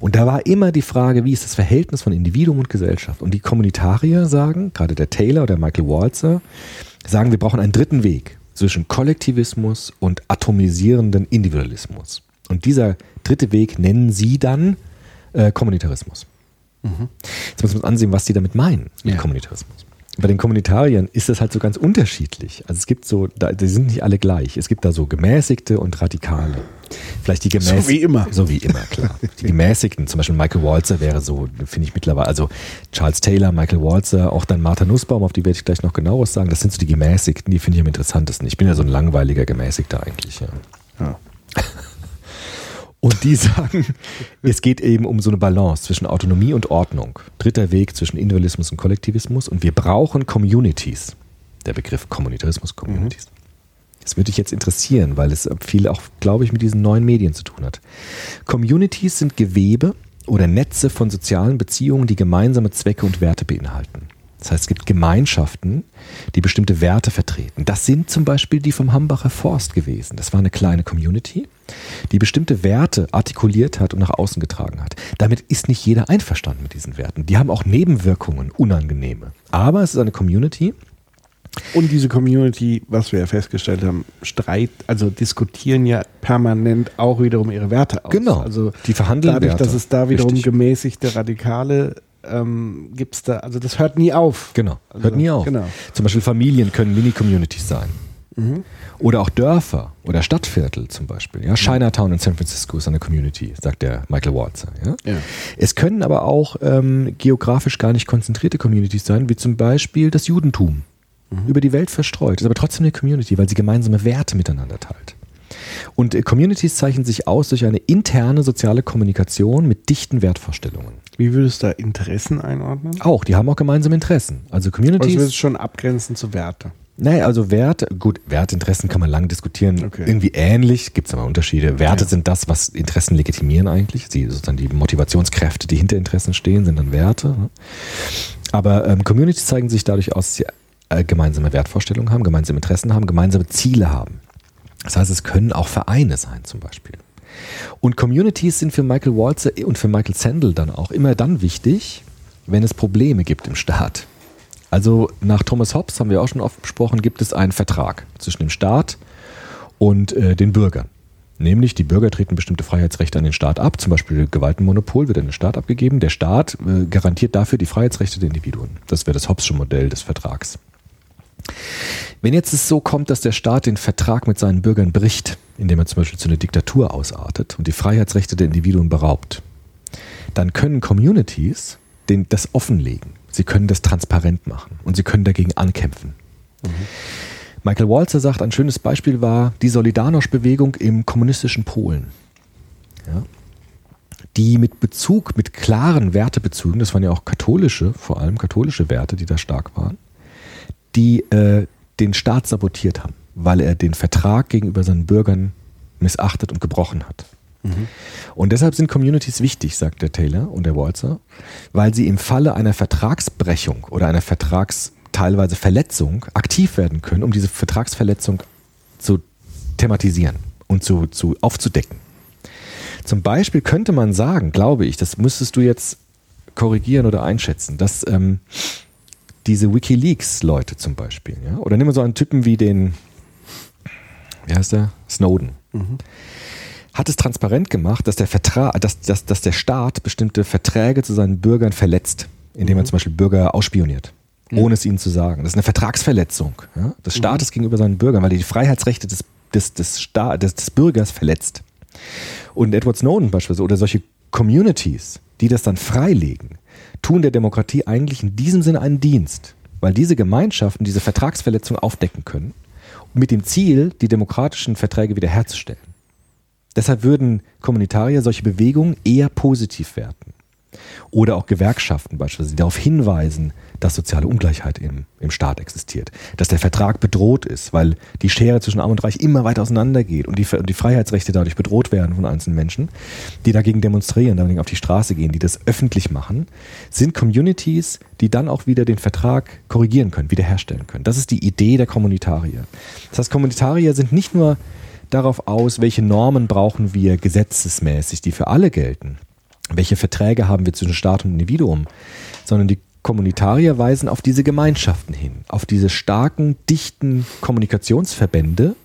Und da war immer die Frage, wie ist das Verhältnis von Individuum und Gesellschaft? Und die Kommunitarier sagen, gerade der Taylor oder Michael Walzer, sagen, wir brauchen einen dritten Weg zwischen Kollektivismus und atomisierenden Individualismus. Und dieser dritte Weg nennen sie dann äh, Kommunitarismus. Jetzt müssen wir uns ansehen, was die damit meinen mit Ja. Kommunitarismus. Bei den Kommunitariern ist das halt so ganz unterschiedlich. Also es gibt so, da, die sind nicht alle gleich. Es gibt da so gemäßigte und radikale. Vielleicht die gemäßigten. So wie immer. So wie immer, klar. Die gemäßigten, zum Beispiel Michael Walzer wäre so, finde ich mittlerweile, also Charles Taylor, Michael Walzer, auch dann Martha Nussbaum, auf die werde ich gleich noch genaueres sagen. Das sind so die gemäßigten, die finde ich am interessantesten. Ich bin ja so ein langweiliger Gemäßigter eigentlich. Ja. Ja. Und die sagen, es geht eben um so eine Balance zwischen Autonomie und Ordnung. Dritter Weg zwischen Individualismus und Kollektivismus. Und wir brauchen Communities. Der Begriff Kommunitarismus, Communities. Das würde dich jetzt interessieren, weil es viel auch, glaube ich, mit diesen neuen Medien zu tun hat. Communities sind Gewebe oder Netze von sozialen Beziehungen, die gemeinsame Zwecke und Werte beinhalten. Das heißt, es gibt Gemeinschaften, die bestimmte Werte vertreten. Das sind zum Beispiel die vom Hambacher Forst gewesen. Das war eine kleine Community, die bestimmte Werte artikuliert hat und nach außen getragen hat. Damit ist nicht jeder einverstanden mit diesen Werten. Die haben auch Nebenwirkungen, unangenehme. Aber es ist eine Community, Und diese Community, was wir ja festgestellt haben, streit, also diskutieren ja permanent auch wiederum ihre Werte aus. Genau. Also Die verhandeln dadurch, Werte. dass es da wiederum Richtig. gemäßigte Radikale ähm, gibt es da, also das hört nie auf. Genau, Also, hört nie auf. Genau. Zum Beispiel Familien können Mini-Communities sein. Oder auch Dörfer oder Stadtviertel zum Beispiel. Ja? Chinatown in San Francisco ist eine Community, sagt der Michael Walzer. Ja? Ja. Es können aber auch ähm, geografisch gar nicht konzentrierte Communities sein, wie zum Beispiel das Judentum. Über die Welt verstreut. Ist aber trotzdem eine Community, weil sie gemeinsame Werte miteinander teilt. Und äh, Communities zeichnen sich aus durch eine interne soziale Kommunikation mit dichten Wertvorstellungen. Wie würdest du da Interessen einordnen? Auch, die haben auch gemeinsame Interessen. Also Also Communities. würdest du schon abgrenzen zu Werte. Naja, also Wert, gut, Wertinteressen kann man lang diskutieren. Okay. Irgendwie ähnlich, gibt es aber Unterschiede. Werte Ja. sind das, was Interessen legitimieren eigentlich. Sie, sozusagen die Motivationskräfte, die hinter Interessen stehen, sind dann Werte. ne? Aber ähm, Communities zeigen sich dadurch aus, dass sie äh, gemeinsame Wertvorstellungen haben, gemeinsame Interessen haben, gemeinsame Ziele haben. Das heißt, es können auch Vereine sein zum Beispiel. Und Communities sind für Michael Walzer und für Michael Sandel dann auch immer dann wichtig, wenn es Probleme gibt im Staat. Also nach Thomas Hobbes, haben wir auch schon oft besprochen, gibt es einen Vertrag zwischen dem Staat und äh, den Bürgern. Nämlich die Bürger treten bestimmte Freiheitsrechte an den Staat ab, zum Beispiel Gewaltenmonopol wird an den Staat abgegeben. Der Staat äh, garantiert dafür die Freiheitsrechte der Individuen. Das wäre das Hobbesche Modell des Vertrags. Wenn jetzt es so kommt, dass der Staat den Vertrag mit seinen Bürgern bricht, indem er zum Beispiel zu einer Diktatur ausartet und die Freiheitsrechte der Individuen beraubt, dann können Communities den, das offenlegen. Sie können das transparent machen und sie können dagegen ankämpfen. Michael Walzer sagt, ein schönes Beispiel war die Solidarność-Bewegung im kommunistischen Polen. Ja. Die mit Bezug, mit klaren Wertebezügen, das waren ja auch katholische, vor allem katholische Werte, die da stark waren, die äh, den Staat sabotiert haben, weil er den Vertrag gegenüber seinen Bürgern missachtet und gebrochen hat. Und deshalb sind Communities wichtig, sagt der Taylor und der Walzer, weil sie im Falle einer Vertragsbrechung oder einer Vertrags teilweise Verletzung aktiv werden können, um diese Vertragsverletzung zu thematisieren und zu, zu aufzudecken. Zum Beispiel könnte man sagen, glaube ich, das müsstest du jetzt korrigieren oder einschätzen, dass ähm, diese WikiLeaks-Leute zum Beispiel, ja, oder nehmen wir so einen Typen wie den, wie heißt der? Snowden. Hat es transparent gemacht, dass der Vertrag, dass, dass, dass der Staat bestimmte Verträge zu seinen Bürgern verletzt, indem er zum Beispiel Bürger ausspioniert, ohne es ihnen zu sagen. Das ist eine Vertragsverletzung ja, des Staates gegenüber seinen Bürgern, weil er die Freiheitsrechte des, des, des, des, des Bürgers verletzt. Und Edward Snowden beispielsweise oder solche Communities, die das dann freilegen, tun der Demokratie eigentlich in diesem Sinne einen Dienst, weil diese Gemeinschaften diese Vertragsverletzung aufdecken können, mit dem Ziel, die demokratischen Verträge wiederherzustellen. Deshalb würden Kommunitarier solche Bewegungen eher positiv werten. Oder auch Gewerkschaften beispielsweise, die darauf hinweisen, dass soziale Ungleichheit im, im Staat existiert. Dass der Vertrag bedroht ist, weil die Schere zwischen Arm und Reich immer weiter auseinandergeht und die, und die Freiheitsrechte dadurch bedroht werden von einzelnen Menschen, die dagegen demonstrieren, dagegen auf die Straße gehen, die das öffentlich machen, sind Communities, die dann auch wieder den Vertrag korrigieren können, wiederherstellen können. Das ist die Idee der Kommunitarier. Das heißt, Kommunitarier sind nicht nur darauf aus, welche Normen brauchen wir gesetzesmäßig, die für alle gelten, welche Verträge haben wir zwischen Staat und Individuum, sondern die Kommunitarier weisen auf diese Gemeinschaften hin, auf diese starken, dichten Kommunikationsverbände,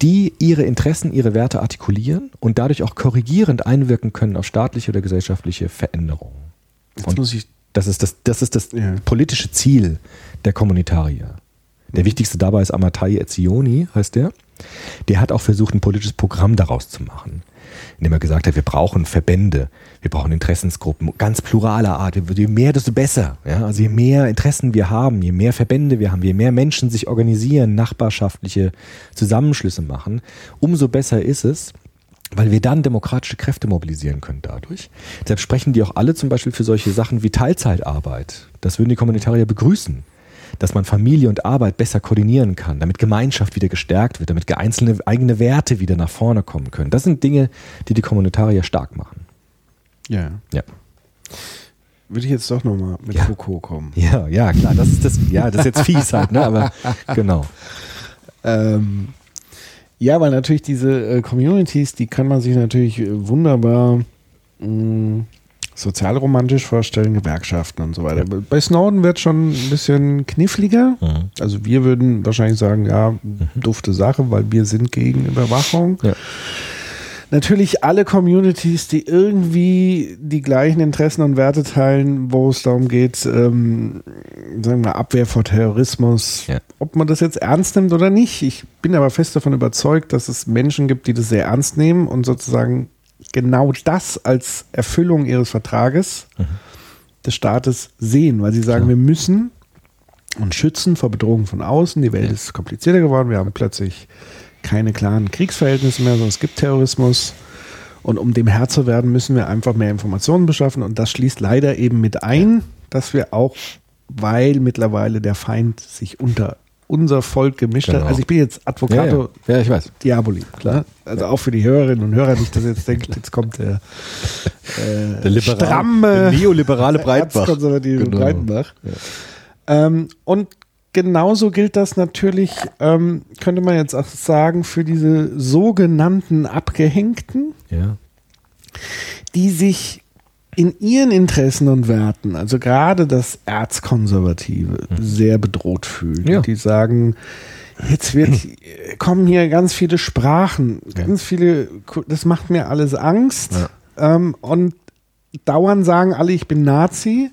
die ihre Interessen, ihre Werte artikulieren und dadurch auch korrigierend einwirken können auf staatliche oder gesellschaftliche Veränderungen. Jetzt muss ich das ist das, das, ist das Ja. politische Ziel der Kommunitarier. Der wichtigste dabei ist Amatai Etzioni, heißt der. Der hat auch versucht, ein politisches Programm daraus zu machen, indem er gesagt hat, wir brauchen Verbände, wir brauchen Interessensgruppen, ganz pluraler Art. Je mehr, desto besser. Ja? Also je mehr Interessen wir haben, je mehr Verbände wir haben, je mehr Menschen sich organisieren, nachbarschaftliche Zusammenschlüsse machen, umso besser ist es, weil wir dann demokratische Kräfte mobilisieren können dadurch. Deshalb sprechen die auch alle zum Beispiel für solche Sachen wie Teilzeitarbeit. Das würden die Kommunitarier begrüßen. Dass man Familie und Arbeit besser koordinieren kann, damit Gemeinschaft wieder gestärkt wird, damit einzelne eigene Werte wieder nach vorne kommen können. Das sind Dinge, die die Kommunitarier stark machen. Ja. Ja. Würde ich jetzt doch nochmal mit Ja. Foucault kommen. Ja, ja, klar, das ist das, ja, das ist jetzt fies halt, ne? Aber genau. Ähm, ja, weil natürlich diese äh, Communities, die kann man sich natürlich äh, wunderbar mh, sozialromantisch vorstellen, Gewerkschaften und so weiter. Bei Snowden wird schon ein bisschen kniffliger. Mhm. Also wir würden wahrscheinlich sagen, ja, dufte Sache, weil wir sind gegen Überwachung. Ja. Natürlich alle Communities, die irgendwie die gleichen Interessen und Werte teilen, wo es darum geht, ähm, sagen wir Abwehr vor Terrorismus, Ja. ob man das jetzt ernst nimmt oder nicht. Ich bin aber fest davon überzeugt, dass es Menschen gibt, die das sehr ernst nehmen und sozusagen genau das als Erfüllung ihres Vertrages des Staates sehen, weil sie sagen, Klar. wir müssen uns schützen vor Bedrohungen von außen. Die Welt ist komplizierter geworden. Wir haben plötzlich keine klaren Kriegsverhältnisse mehr, sondern es gibt Terrorismus. Und um dem Herr zu werden, müssen wir einfach mehr Informationen beschaffen. Und das schließt leider eben mit ein, dass wir auch, weil mittlerweile der Feind sich unter unser Volk gemischt Genau. hat. Also ich bin jetzt Ja, Advocato ja. ja, ich weiß. Diaboli, klar. Also auch für die Hörerinnen und Hörer nicht, dass ihr jetzt denkt, jetzt kommt der, äh, Der liberale- stramme der neoliberale Breitbach. Genau. Breitenbach. Ähm, und genauso gilt das natürlich, ähm, könnte man jetzt auch sagen, für diese sogenannten Abgehängten, Ja. die sich in ihren Interessen und Werten, also gerade das Erzkonservative, sehr bedroht fühlen. Ja. Die sagen, jetzt wird, kommen hier ganz viele Sprachen, ganz viele, das macht mir alles Angst. Ähm, und dauernd sagen alle, ich bin Nazi.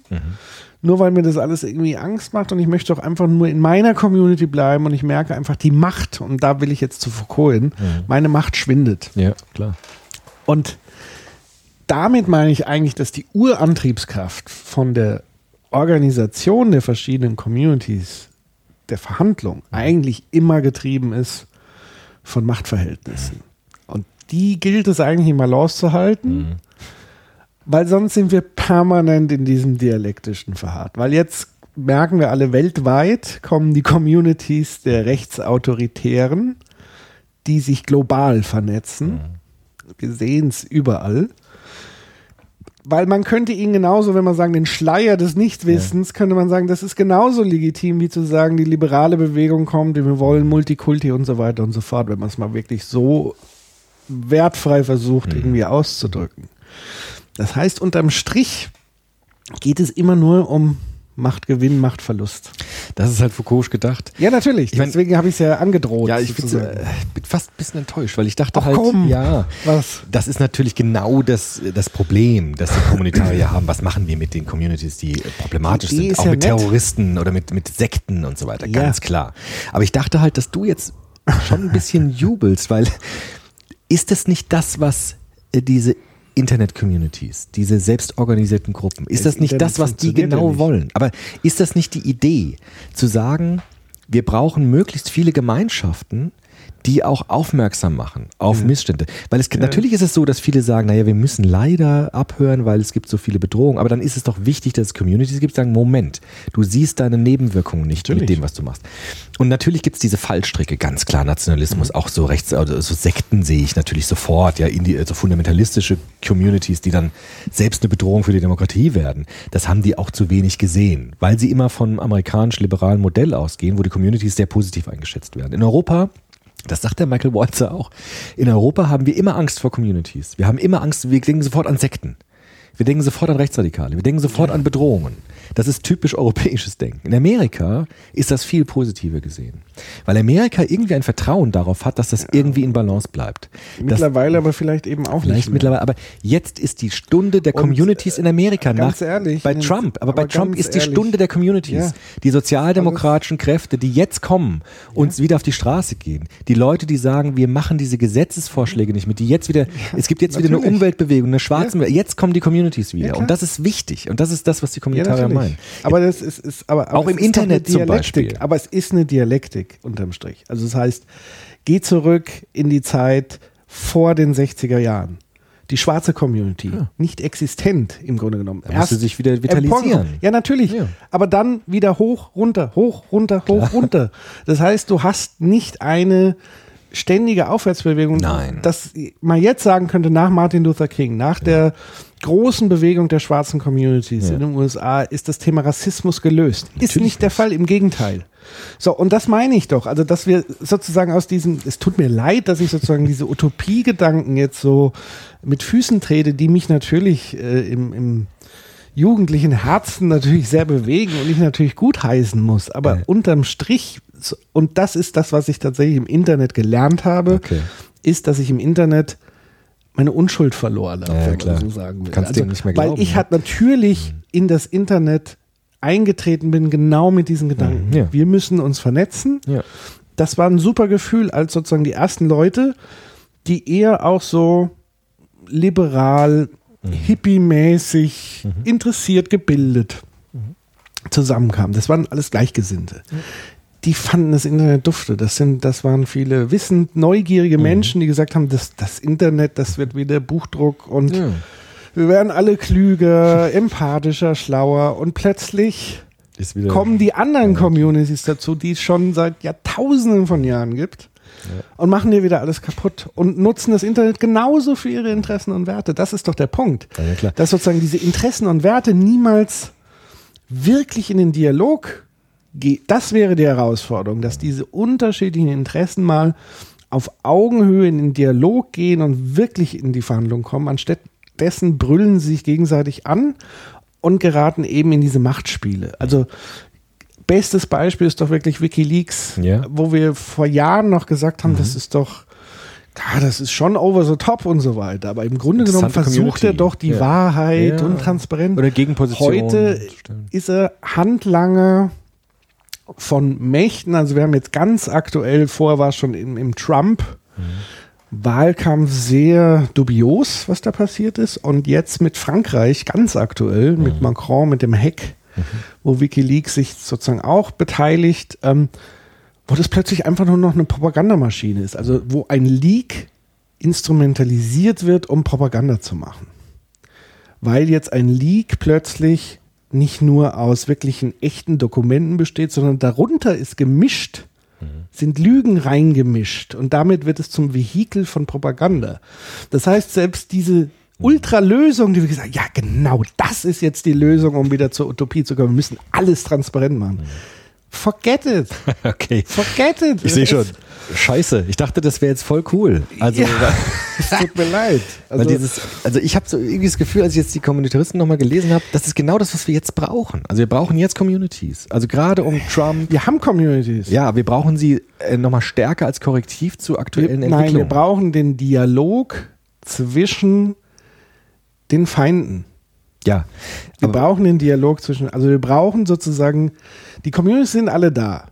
Nur weil mir das alles irgendwie Angst macht und ich möchte doch einfach nur in meiner Community bleiben und ich merke einfach die Macht, und da will ich jetzt zu Foucault hin, meine Macht schwindet. Ja, klar. Und damit meine ich eigentlich, dass die Urantriebskraft von der Organisation der verschiedenen Communities, der Verhandlung, eigentlich immer getrieben ist von Machtverhältnissen. Und die gilt es eigentlich in Balance zu halten, weil sonst sind wir permanent in diesem dialektischen verharrt. Weil jetzt merken wir alle weltweit, kommen die Communities der Rechtsautoritären, die sich global vernetzen. Wir sehen es überall. Weil man könnte ihnen genauso, wenn man sagen, den Schleier des Nichtwissens, könnte man sagen, das ist genauso legitim, wie zu sagen, die liberale Bewegung kommt, wir wollen Multikulti und so weiter und so fort, wenn man es mal wirklich so wertfrei versucht, irgendwie auszudrücken. Das heißt, unterm Strich geht es immer nur um Machtgewinn, Machtverlust. Das ist halt Foucault gedacht. Ja, natürlich. Ich Deswegen habe ich es ja angedroht. Ja, ich bin, sozusagen. äh, bin fast ein bisschen enttäuscht, weil ich dachte Ach, halt, komm. ja, Was? das ist natürlich genau das, das Problem, das die Kommunitarier haben. Was machen wir mit den Communities, die äh, problematisch Die sind? Auch ja mit nett. Terroristen oder mit, mit Sekten und so weiter, Ja. ganz klar. Aber ich dachte halt, dass du jetzt schon ein bisschen jubelst, weil ist das nicht das, was äh, diese Internet-Communities, diese selbstorganisierten Gruppen, ist Das das nicht Internet das, was die genau wollen? Aber ist das nicht die Idee, zu sagen, wir brauchen möglichst viele Gemeinschaften, die auch aufmerksam machen auf Missstände. Weil es natürlich ist es so, dass viele sagen, naja, wir müssen leider abhören, weil es gibt so viele Bedrohungen. Aber dann ist es doch wichtig, dass es Communities gibt, sagen, Moment, du siehst deine Nebenwirkungen nicht mit Natürlich. dem, was du machst. Und natürlich gibt es diese Fallstricke, ganz klar Nationalismus, auch so rechts, also so Sekten sehe ich natürlich sofort, ja, in die, also fundamentalistische Communities, die dann selbst eine Bedrohung für die Demokratie werden. Das haben die auch zu wenig gesehen, weil sie immer vom amerikanisch-liberalen Modell ausgehen, wo die Communities sehr positiv eingeschätzt werden. In Europa das sagt der Michael Walzer auch. In Europa haben wir immer Angst vor Communities. Wir haben immer Angst, wir denken sofort an Sekten. Wir denken sofort an Rechtsradikale. Wir denken sofort an Bedrohungen. Das ist typisch europäisches Denken. In Amerika ist das viel positiver gesehen. Weil Amerika irgendwie ein Vertrauen darauf hat, dass das irgendwie in Balance bleibt. Das, Mittlerweile aber vielleicht eben auch vielleicht nicht mittlerweile, aber jetzt ist die Stunde der Und, Communities in Amerika ganz nach, ehrlich, bei Trump. Aber, bei aber Trump ganz ist die ehrlich. Stunde der Communities. Ja. Die sozialdemokratischen Kräfte, die jetzt kommen und wieder auf die Straße gehen. Die Leute, die sagen, wir machen diese Gesetzesvorschläge nicht mit, die jetzt wieder, es gibt jetzt wieder eine natürlich. Umweltbewegung, eine schwarze, jetzt kommen die Communities wieder. Ja, und das ist wichtig. Und das ist das, was die Ja, Kommentare natürlich. Meinen. Aber das ist, ist aber, aber Auch im Internet eine zum. Beispiel. Aber es ist eine Dialektik unterm Strich. Also das heißt, geh zurück in die Zeit vor den 60er Jahren. Die schwarze Community, nicht existent im Grunde genommen. Da musste sich wieder vitalisieren. Ja, natürlich. Ja. Aber dann wieder hoch, runter, hoch, runter, hoch, runter. Das heißt, du hast nicht eine ständige Aufwärtsbewegung, Nein. dass man jetzt sagen könnte, nach Martin Luther King, nach der großen Bewegung der schwarzen Communities Ja. in den USA, ist das Thema Rassismus gelöst. ist Natürlich nicht der Fall, im Gegenteil. So, und das meine ich doch. Also, dass wir sozusagen aus diesem, es tut mir leid, dass ich sozusagen diese Utopiegedanken jetzt so mit Füßen trete, die mich natürlich äh, im, im jugendlichen Herzen natürlich sehr bewegen und ich natürlich gutheißen muss. Aber Ja. unterm Strich, und das ist das, was ich tatsächlich im Internet gelernt habe, Okay. ist, dass ich im Internet meine Unschuld verloren habe, Ja, wenn klar. man so sagen will. Also, Kannst dir nicht mehr weil glauben, ich ne? halt natürlich in das Internet eingetreten bin, genau mit diesen Gedanken. Mhm, ja. Wir müssen uns vernetzen. Ja. Das war ein super Gefühl, als sozusagen die ersten Leute, die eher auch so liberal, Mhm. hippie-mäßig, interessiert, gebildet zusammenkamen. Das waren alles Gleichgesinnte. Die fanden das Internet dufte. Das sind, das waren viele wissend, neugierige Mhm. Menschen, die gesagt haben, das, das Internet, das wird wieder Buchdruck und Ja. wir werden alle klüger, empathischer, schlauer und plötzlich kommen die anderen Communities dazu, die es schon seit Jahrtausenden von Jahren gibt und machen dir wieder alles kaputt und nutzen das Internet genauso für ihre Interessen und Werte. Das ist doch der Punkt. Ja, ja. Dass sozusagen diese Interessen und Werte niemals wirklich in den Dialog gehen. Das wäre die Herausforderung, dass diese unterschiedlichen Interessen mal auf Augenhöhe in den Dialog gehen und wirklich in die Verhandlung kommen. Anstattdessen brüllen sie sich gegenseitig an und geraten eben in diese Machtspiele. Also bestes Beispiel ist doch wirklich WikiLeaks, Ja. wo wir vor Jahren noch gesagt Mhm. haben, das ist doch, ja, das ist schon over the top und so weiter. Aber im Grunde genommen versucht er Community. doch die Ja. Wahrheit Ja. und Transparenz. Oder Gegenpositionen. Heute Stimmt. ist er Handlanger von Mächten. Also wir haben jetzt ganz aktuell, vorher war es schon im, im Trump. Wahlkampf sehr dubios, was da passiert ist. Und jetzt mit Frankreich ganz aktuell, mit Macron, mit dem Hack, wo Wikileaks sich sozusagen auch beteiligt, ähm, wo das plötzlich einfach nur noch eine Propagandamaschine ist. Also wo ein Leak instrumentalisiert wird, um Propaganda zu machen weil jetzt ein Leak plötzlich nicht nur aus wirklichen echten Dokumenten besteht, sondern darunter ist gemischt, sind Lügen reingemischt und damit wird es zum Vehikel von Propaganda. Das heißt, selbst diese Ultralösung, die wir gesagt haben, ja genau, das ist jetzt die Lösung, um wieder zur Utopie zu kommen. Wir müssen alles transparent machen. Forget it. Okay. Forget it. Ich sehe schon. Scheiße. Ich dachte, das wäre jetzt voll cool. Also, Ja, es tut mir leid. weil dieses, also ich habe so irgendwie das Gefühl, als ich jetzt die Kommentaristen nochmal gelesen habe, das ist genau das, was wir jetzt brauchen. Also wir brauchen jetzt Communities. Also gerade um Trump. wir haben Communities. Ja, wir brauchen sie äh, nochmal stärker als Korrektiv zu Wir, aktuellen nein, wir Entwicklungen. brauchen den Dialog zwischen den Feinden. ja, Wir brauchen den Dialog zwischen, also wir brauchen sozusagen, die Communities sind alle da.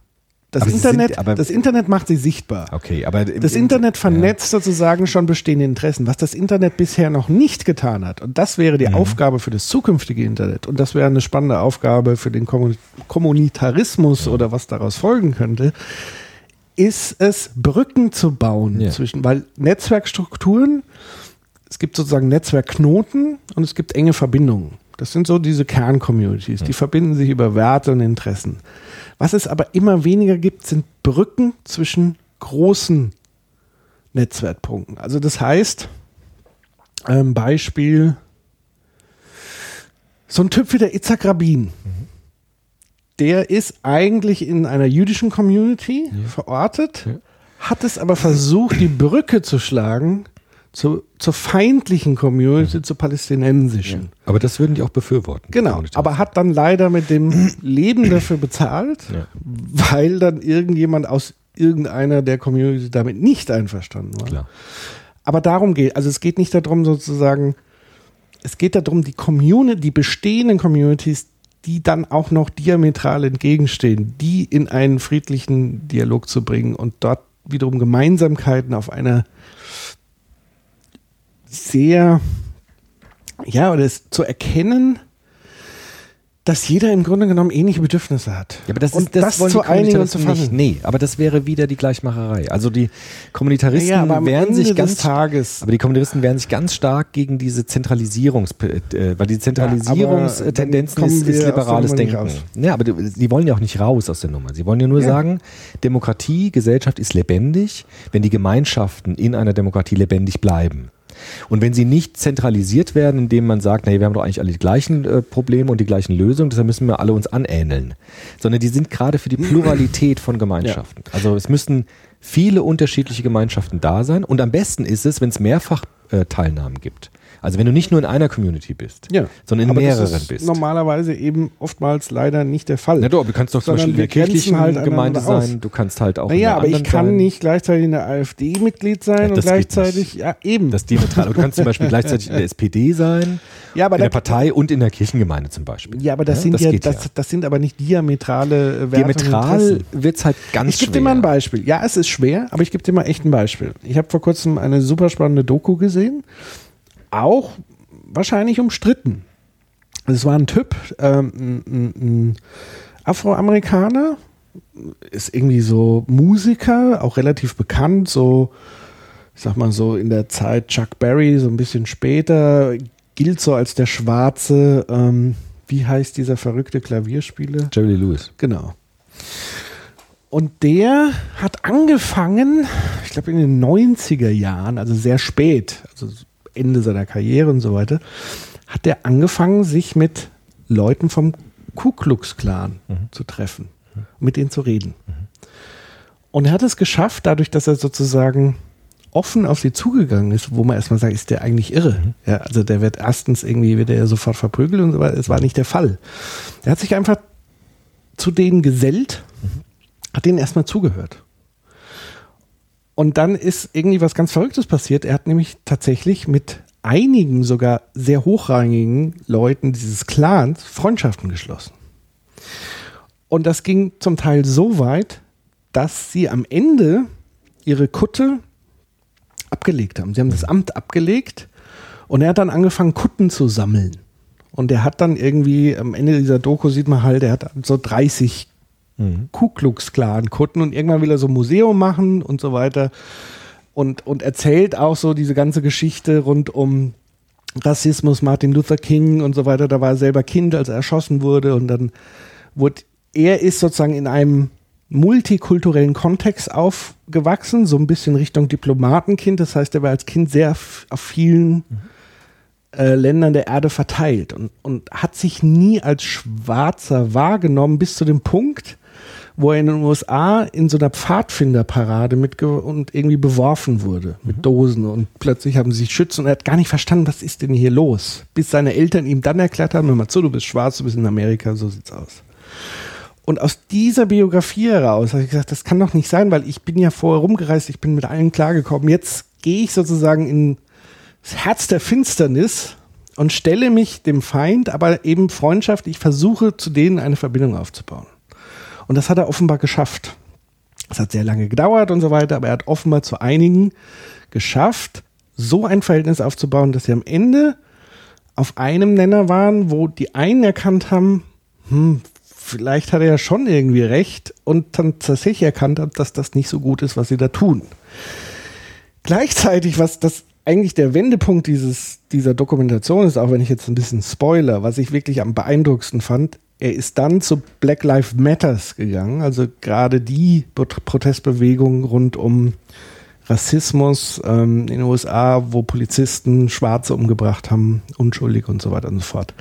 Das Aber Internet, sind- aber- das Internet macht sie sichtbar. okay, aber im- Das Internet vernetzt sozusagen schon bestehende Interessen, was das Internet bisher noch nicht getan hat. Und das wäre Mhm. die Aufgabe für das zukünftige Internet. Und das wäre eine spannende Aufgabe für den Kommun Kommunitarismus oder was daraus folgen könnte, ist es, Brücken zu bauen Ja. zwischen, weil Netzwerkstrukturen, es gibt sozusagen Netzwerkknoten und es gibt enge Verbindungen. Das sind so diese Kerncommunities, die verbinden sich über Werte und Interessen. Was es aber immer weniger gibt, sind Brücken zwischen großen Netzwerkpunkten. Also das heißt, ähm, Beispiel, so ein Typ wie der Itzhak Rabin, der ist eigentlich in einer jüdischen Community verortet, hat es aber versucht, die Brücke zu schlagen zu, zur feindlichen Community, zur palästinensischen. aber das würden die auch befürworten. Genau, aber hat dann leider mit dem Leben dafür bezahlt, Ja. weil dann irgendjemand aus irgendeiner der Community damit nicht einverstanden war. Klar. Aber darum geht, also es geht nicht darum sozusagen, es geht darum, die Community, die bestehenden Communities, die dann auch noch diametral entgegenstehen, die in einen friedlichen Dialog zu bringen und dort wiederum Gemeinsamkeiten auf einer sehr, ja, oder es zu erkennen, dass jeder im Grunde genommen ähnliche Bedürfnisse hat. Ja, aber das, und ist, das, das wollen zu einigen und zu nicht. Nee, aber das wäre wieder die Gleichmacherei. Also die Kommunitaristen Ja, wehren Ende sich ganz Tages Aber die Kommunitaristen wehren sich ganz stark gegen diese Zentralisierungs, äh, weil die Zentralisierungstendenzen kommen ist, ist liberales Denken. raus. Ja, aber die, die wollen ja auch nicht raus aus der Nummer. Sie wollen ja nur Ja. sagen, Demokratie, Gesellschaft ist lebendig, wenn die Gemeinschaften in einer Demokratie lebendig bleiben. Und wenn sie nicht zentralisiert werden, indem man sagt, nee, wir haben doch eigentlich alle die gleichen äh, Probleme und die gleichen Lösungen, deshalb müssen wir alle uns anähneln. Sondern die sind gerade für die Pluralität von Gemeinschaften. Also es müssen viele unterschiedliche Gemeinschaften da sein. Und am besten ist es, wenn es mehrfach äh, Teilnahmen gibt. Also wenn du nicht nur in einer Community bist, Ja. sondern in Aber mehreren das ist bist. normalerweise eben oftmals leider nicht der Fall. Na doch, du kannst doch zum Sondern Beispiel in der kirchlichen halt Gemeinde einander aus. sein, du kannst halt auch Naja, aber ich kann sein. nicht gleichzeitig in der AfD Mitglied sein Ja, und das gleichzeitig, ja eben. Das diametral. Du kannst zum Beispiel gleichzeitig in der SPD sein, ja, aber in der Partei und in der Kirchengemeinde zum Beispiel. ja, aber das sind ja, geht das, das sind aber nicht diametrale äh, Werte Diametral wird es halt ganz Ich gebe schwer. dir mal ein Beispiel. Ja, es ist schwer, aber ich gebe dir mal echt ein Beispiel. Ich habe vor kurzem eine super spannende Doku gesehen, auch wahrscheinlich umstritten. Es war ein Typ, ähm, ein, ein, Afroamerikaner, ist irgendwie so Musiker, auch relativ bekannt, so, ich sag mal so in der Zeit Chuck Berry, so ein bisschen später, gilt so als der schwarze, ähm, wie heißt dieser verrückte Klavierspieler? Jerry Lewis. Genau. Und der hat angefangen, ich glaube in den 90er Jahren, also sehr spät, also Ende seiner Karriere und so weiter, hat er angefangen, sich mit Leuten vom Ku Klux Klan zu treffen, mit denen zu reden. Und er hat es geschafft, dadurch, dass er sozusagen offen auf sie zugegangen ist, wo man erstmal sagt, ist der eigentlich irre? Ja, also der wird erstens irgendwie, wird er sofort verprügelt und so weiter. Es war nicht der Fall. Er hat sich einfach zu denen gesellt, hat denen erstmal zugehört. Und dann ist irgendwie was ganz Verrücktes passiert. Er hat nämlich tatsächlich mit einigen sogar sehr hochrangigen Leuten dieses Clans Freundschaften geschlossen. Und das ging zum Teil so weit, dass sie am Ende ihre Kutte abgelegt haben. Sie haben das Amt abgelegt und er hat dann angefangen, Kutten zu sammeln. Und er hat dann irgendwie, am Ende dieser Doku sieht man halt, er hat so 30 Mhm. Ku Klux Klan Kutten und irgendwann will er so ein Museum machen und so weiter und, und erzählt auch so diese ganze Geschichte rund um Rassismus, Martin Luther King und so weiter. Da war er selber Kind, als er erschossen wurde und dann wurde, er ist sozusagen in einem multikulturellen Kontext aufgewachsen, so ein bisschen Richtung Diplomatenkind. Das heißt, er war als Kind sehr auf vielen äh, Ländern der Erde verteilt und, und hat sich nie als Schwarzer wahrgenommen bis zu dem Punkt, wo er in den USA in so einer Pfadfinderparade mitge und irgendwie beworfen wurde mit Dosen und plötzlich haben sie sich schützen und er hat gar nicht verstanden, was ist denn hier los, bis seine Eltern ihm dann erklärt haben, hör mal zu, du bist schwarz, du bist in Amerika, so sieht's aus. Und aus dieser Biografie heraus habe ich gesagt, das kann doch nicht sein, weil ich bin ja vorher rumgereist, ich bin mit allen klargekommen. Jetzt gehe ich sozusagen in das Herz der Finsternis und stelle mich dem Feind, aber eben freundschaftlich, ich versuche zu denen eine Verbindung aufzubauen. Und das hat er offenbar geschafft. Es hat sehr lange gedauert und so weiter, aber er hat offenbar zu einigen geschafft, so ein Verhältnis aufzubauen, dass sie am Ende auf einem Nenner waren, wo die einen erkannt haben, hm, vielleicht hat er ja schon irgendwie recht und dann tatsächlich erkannt hat, dass das nicht so gut ist, was sie da tun. Gleichzeitig, was das eigentlich der Wendepunkt dieses, dieser Dokumentation ist, auch wenn ich jetzt ein bisschen spoiler, was ich wirklich am beeindruckendsten fand, er ist dann zu Black Lives Matters gegangen, also gerade die Prot- Protestbewegung rund um Rassismus ähm, in den USA, wo Polizisten Schwarze umgebracht haben, unschuldig und so weiter und so fort.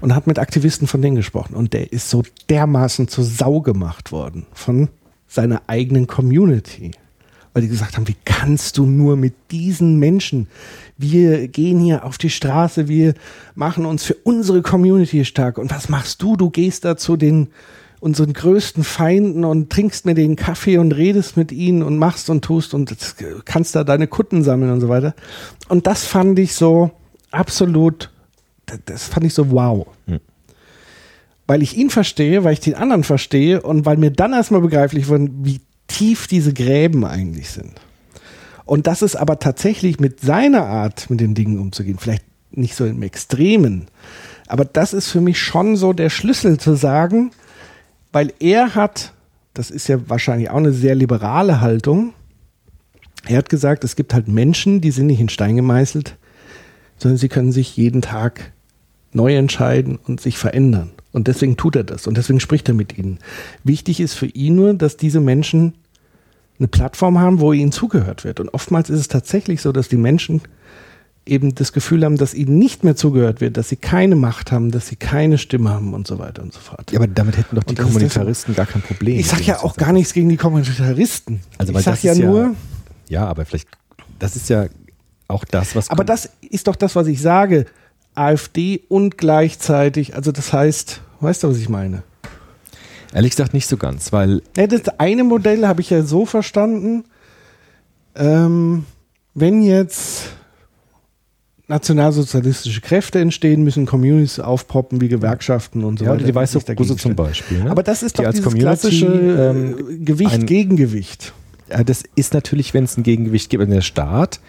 Und hat mit Aktivisten von denen gesprochen. Und der ist so dermaßen zur Sau gemacht worden von seiner eigenen Community. Weil die gesagt haben, wie kannst du nur mit diesen Menschen, wir gehen hier auf die Straße, wir machen uns für unsere Community stark. Und was machst du? Du gehst da zu den unseren größten Feinden und trinkst mit denen Kaffee und redest mit ihnen und machst und tust und kannst da deine Kutten sammeln und so weiter. Und das fand ich so absolut, das- das fand ich so wow. Weil ich ihn verstehe, weil ich den anderen verstehe und weil mir dann erstmal begreiflich wurde, wie tief diese Gräben eigentlich sind. Und das ist aber tatsächlich mit seiner Art, mit den Dingen umzugehen, vielleicht nicht so im Extremen, aber das ist für mich schon so der Schlüssel zu sagen, weil er hat, das ist ja wahrscheinlich auch eine sehr liberale Haltung, er hat gesagt, es gibt halt Menschen, die sind nicht in Stein gemeißelt, sondern sie können sich jeden Tag neu entscheiden und sich verändern. Und deswegen tut er das und deswegen spricht er mit ihnen. Wichtig ist für ihn nur, dass diese Menschen eine Plattform haben, wo ihnen zugehört wird. Und oftmals ist es tatsächlich so, dass die Menschen eben das Gefühl haben, dass ihnen nicht mehr zugehört wird, dass sie keine Macht haben, dass sie keine Stimme haben und so weiter und so fort. Ja, aber damit hätten doch die Kommunitaristen gar kein Problem. ich sage ja auch gar nichts gegen die Kommunitaristen. Also, ich sage ja nur, Ja, aber vielleicht, das ist ja auch das, was. aber das ist doch das, was ich sage. AfD und gleichzeitig, also das heißt, weißt du, was ich meine? Ehrlich gesagt nicht so ganz, weil Ja, das eine Modell habe ich ja so verstanden, ähm, wenn jetzt nationalsozialistische Kräfte entstehen, müssen Communities aufpoppen wie Gewerkschaften und so ja, weiter. die weiße Rose zum. Beispiel. Ne? Aber das ist Die doch dieses klassische ähm, äh, Gewicht ein- Gegengewicht. Ja, das ist natürlich, wenn es ein Gegengewicht gibt, wenn der Staat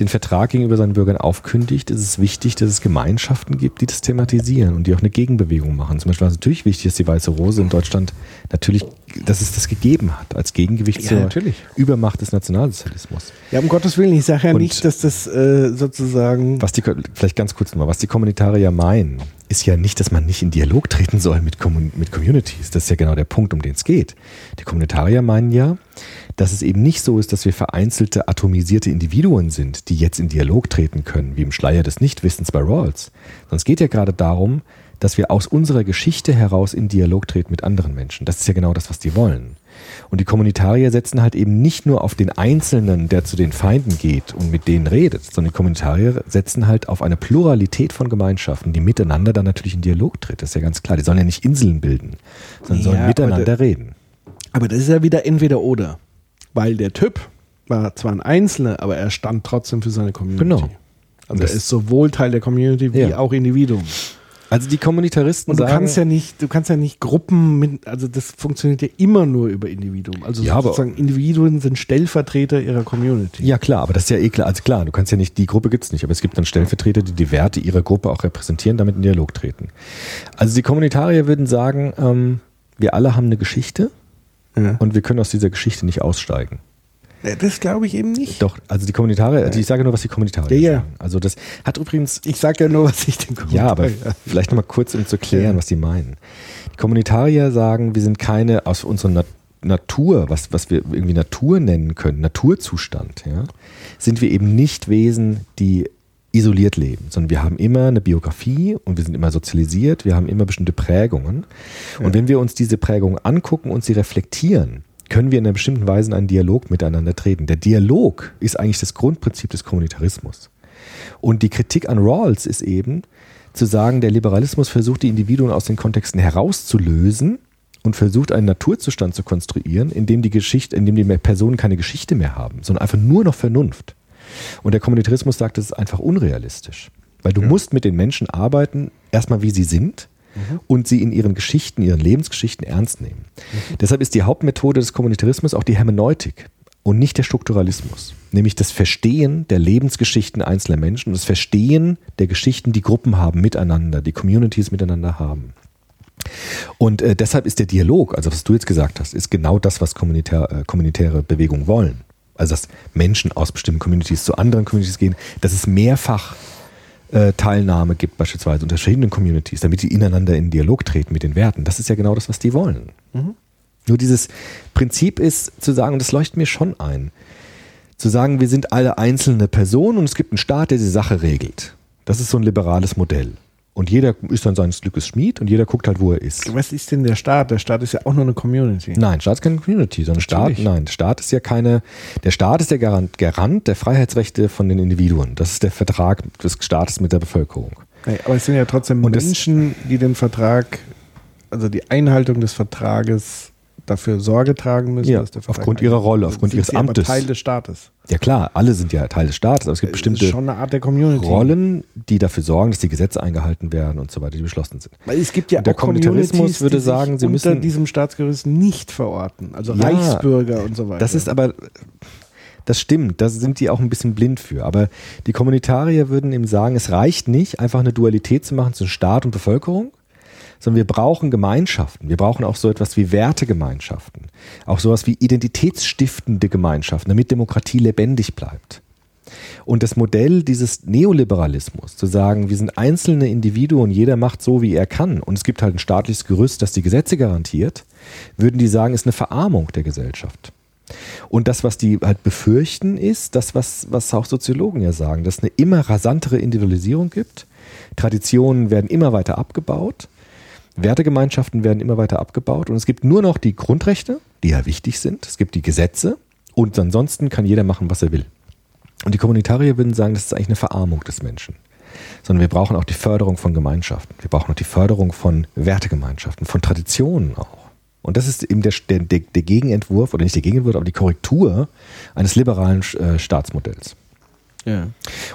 den Vertrag gegenüber seinen Bürgern aufkündigt, ist es wichtig, dass es Gemeinschaften gibt, die das thematisieren und die auch eine Gegenbewegung machen. Zum Beispiel war es natürlich wichtig, dass die Weiße Rose in Deutschland natürlich, dass es das gegeben hat, als Gegengewicht Ja, zur natürlich. Übermacht des Nationalsozialismus. Ja, um Gottes Willen, ich sage ja Und- nicht, dass das äh, sozusagen Was die, vielleicht ganz kurz mal, was die Kommunitarier meinen, ist ja nicht, dass man nicht in Dialog treten soll mit, Kommun mit Communities. Das ist ja genau der Punkt, um den es geht. Die Kommunitarier meinen ja, dass es eben nicht so ist, dass wir vereinzelte, atomisierte Individuen sind, die jetzt in Dialog treten können, wie im Schleier des Nichtwissens bei Rawls. Sondern es geht ja gerade darum, dass wir aus unserer Geschichte heraus in Dialog treten mit anderen Menschen. Das ist ja genau das, was die wollen. Und die Kommunitarier setzen halt eben nicht nur auf den Einzelnen, der zu den Feinden geht und mit denen redet, sondern die Kommunitarier setzen halt auf eine Pluralität von Gemeinschaften, die miteinander dann natürlich in Dialog tritt. Das ist ja ganz klar. Die sollen ja nicht Inseln bilden, sondern Ja, sollen aber miteinander der- reden. Aber das ist ja wieder entweder oder. Weil der Typ war zwar ein Einzelner, aber er stand trotzdem für seine Community. Genau. Also Das- er ist sowohl Teil der Community wie Ja. auch Individuum. Also die Kommunitaristen Und du sagen, kannst ja nicht, du kannst ja nicht Gruppen mit, also das funktioniert ja immer nur über Individuum. Also Ja, aber- sozusagen Individuen sind Stellvertreter ihrer Community. Ja, klar, aber das ist ja eh klar. Also klar, du kannst ja nicht, die Gruppe gibt's nicht, aber es gibt dann Stellvertreter, die die Werte ihrer Gruppe auch repräsentieren, damit in Dialog treten. Also die Kommunitarier würden sagen, ähm, wir alle haben eine Geschichte Ja. und wir können aus dieser Geschichte nicht aussteigen. Das glaube ich eben nicht. Doch, also die Kommunitarier, also ich sage nur, was die Kommunitarier Ja, ja. sagen. Also das hat übrigens, Ich sage ja nur, was ich den ja, aber vielleicht nochmal kurz, um zu klären, Ja. was die meinen. Die Kommunitarier sagen, wir sind keine aus unserer Nat Natur, was, was wir irgendwie Natur nennen können, Naturzustand, ja, sind wir eben nicht Wesen, die isoliert leben, sondern wir haben immer eine Biografie und wir sind immer sozialisiert, wir haben immer bestimmte Prägungen. Und wenn wir uns diese Prägungen angucken und sie reflektieren, können wir in einer bestimmten Weise in einen Dialog miteinander treten. Der Dialog ist eigentlich das Grundprinzip des Kommunitarismus. Und die Kritik an Rawls ist eben zu sagen, der Liberalismus versucht, die Individuen aus den Kontexten herauszulösen und versucht, einen Naturzustand zu konstruieren, in dem die Geschichte, in dem die Personen keine Geschichte mehr haben, sondern einfach nur noch Vernunft. Und der Kommunitarismus sagt, das ist einfach unrealistisch. Weil du musst mit den Menschen arbeiten, erstmal wie sie sind und sie in ihren Geschichten, ihren Lebensgeschichten ernst nehmen. Deshalb ist die Hauptmethode des Kommunitarismus auch die Hermeneutik und nicht der Strukturalismus. Nämlich das Verstehen der Lebensgeschichten einzelner Menschen und das Verstehen der Geschichten, die Gruppen haben miteinander, die Communities miteinander haben. Und äh, deshalb ist der Dialog, also was du jetzt gesagt hast, ist genau das, was kommunitär, äh, kommunitäre Bewegungen wollen. Also dass Menschen aus bestimmten Communities zu anderen Communities gehen, dass es mehrfach äh, Teilnahme gibt, beispielsweise unter verschiedenen Communities, damit die ineinander in Dialog treten mit den Werten. Das ist ja genau das, was die wollen. Nur dieses Prinzip ist zu sagen, und das leuchtet mir schon ein, zu sagen, wir sind alle einzelne Personen und es gibt einen Staat, der die Sache regelt. Das ist so ein liberales Modell. Und jeder ist dann seines Glückes Schmied und jeder guckt halt, wo er ist. Was ist denn der Staat? Der Staat ist ja auch nur eine Community. Nein, Staat ist keine Community, sondern Staat, Natürlich. nein, Staat ist ja keine, der Staat ist der Garant, Garant der Freiheitsrechte von den Individuen. Das ist der Vertrag des Staates mit der Bevölkerung. Aber es sind ja trotzdem Und Menschen, die den Vertrag, also die Einhaltung des Vertrages dafür Sorge tragen müssen. Ja, dass der Vertrag aufgrund ihrer Rolle, aufgrund ihres sie Amtes. Teil des Staates. Ja klar, alle sind ja Teil des Staates, aber es gibt bestimmte. Rollen, die dafür sorgen, dass die Gesetze eingehalten werden und so weiter, die beschlossen sind. Weil es gibt ja Und der auch Kommunitarismus würde sagen, sie unter müssen- diesem Staatsgerüst nicht verorten. Also Ja, Reichsbürger und so weiter. Das ist aber, das stimmt, da sind die auch ein bisschen blind für. Aber die Kommunitarier würden eben sagen, es reicht nicht, einfach eine Dualität zu machen zwischen Staat und Bevölkerung, sondern wir brauchen Gemeinschaften. Wir brauchen auch so etwas wie Wertegemeinschaften. Auch sowas wie identitätsstiftende Gemeinschaften, damit Demokratie lebendig bleibt. Und das Modell dieses Neoliberalismus, zu sagen, wir sind einzelne Individuen, jeder macht so, wie er kann, und es gibt halt ein staatliches Gerüst, das die Gesetze garantiert, würden die sagen, ist eine Verarmung der Gesellschaft. Und das, was die halt befürchten, ist das, was, was auch Soziologen ja sagen, dass es eine immer rasantere Individualisierung gibt. Traditionen werden immer weiter abgebaut. Wertegemeinschaften werden immer weiter abgebaut. Und es gibt nur noch die Grundrechte, die ja wichtig sind. Es gibt die Gesetze. Und ansonsten kann jeder machen, was er will. Und die Kommunitarier würden sagen, das ist eigentlich eine Verarmung des Menschen. Sondern wir brauchen auch die Förderung von Gemeinschaften. Wir brauchen auch die Förderung von Wertegemeinschaften, von Traditionen auch. Und das ist eben der, der, der Gegenentwurf, oder nicht der Gegenentwurf, aber die Korrektur eines liberalen äh, Staatsmodells. ja.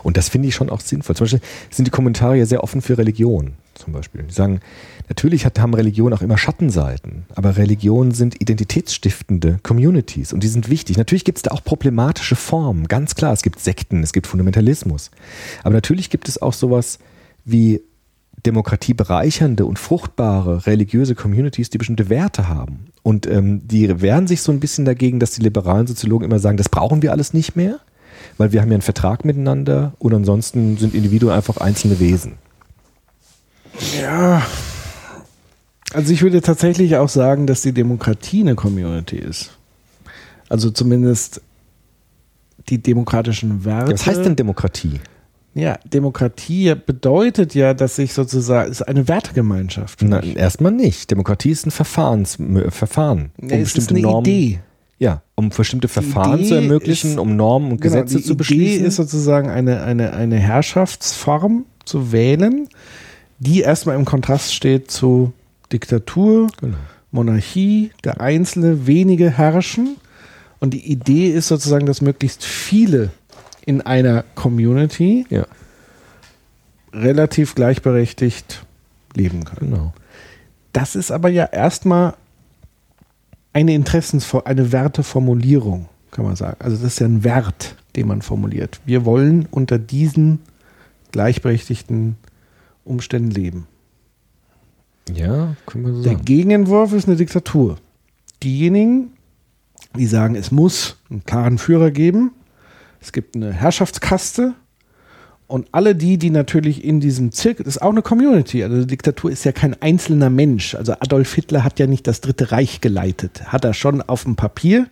Und das finde ich schon auch sinnvoll. Zum Beispiel sind die Kommentare sehr offen für Religion. Zum Beispiel. Die sagen, natürlich hat, haben Religionen auch immer Schattenseiten, aber Religionen sind identitätsstiftende Communities und die sind wichtig. Natürlich gibt es da auch problematische Formen, ganz klar. Es gibt Sekten, es gibt Fundamentalismus. Aber natürlich gibt es auch sowas wie Demokratie bereichernde und fruchtbare religiöse Communities, die bestimmte Werte haben. Und ähm, die wehren sich so ein bisschen dagegen, dass die liberalen Soziologen immer sagen, das brauchen wir alles nicht mehr, weil wir haben ja einen Vertrag miteinander und ansonsten sind Individuen einfach einzelne Wesen. Ja. Also ich würde tatsächlich auch sagen, dass die Demokratie eine Community ist. Also zumindest die demokratischen Werte. Was heißt denn Demokratie? Ja, Demokratie bedeutet ja, dass sich sozusagen, ist eine Wertegemeinschaft. Na, mich. erstmal nicht. Demokratie ist ein Verfahrens, Verfahren. Ja, es ist eine Idee. Ja, um bestimmte Verfahren zu Idee ermöglichen, ist- um Normen und Genau, Gesetze die zu Idee beschließen. ist sozusagen eine, eine, eine Herrschaftsform zu wählen, die erstmal im Kontrast steht zu Diktatur, Genau. Monarchie, der Einzelne, wenige herrschen. Und die Idee ist sozusagen, dass möglichst viele in einer Community ja, relativ gleichberechtigt leben können. genau. Das ist aber ja erstmal eine Interessensfor eine Werteformulierung, kann man sagen. Also das ist ja ein Wert, den man formuliert. Wir wollen unter diesen gleichberechtigten Umständen leben. Ja, können wir so Der sagen. Gegenentwurf ist eine Diktatur. Diejenigen, die sagen, es muss einen klaren Führer geben, es gibt eine Herrschaftskaste und alle die, die natürlich in diesem Zirkel, das ist auch eine Community, also eine Diktatur ist ja kein einzelner Mensch. Also Adolf Hitler hat ja nicht das Dritte Reich geleitet, hat er schon auf dem Papier,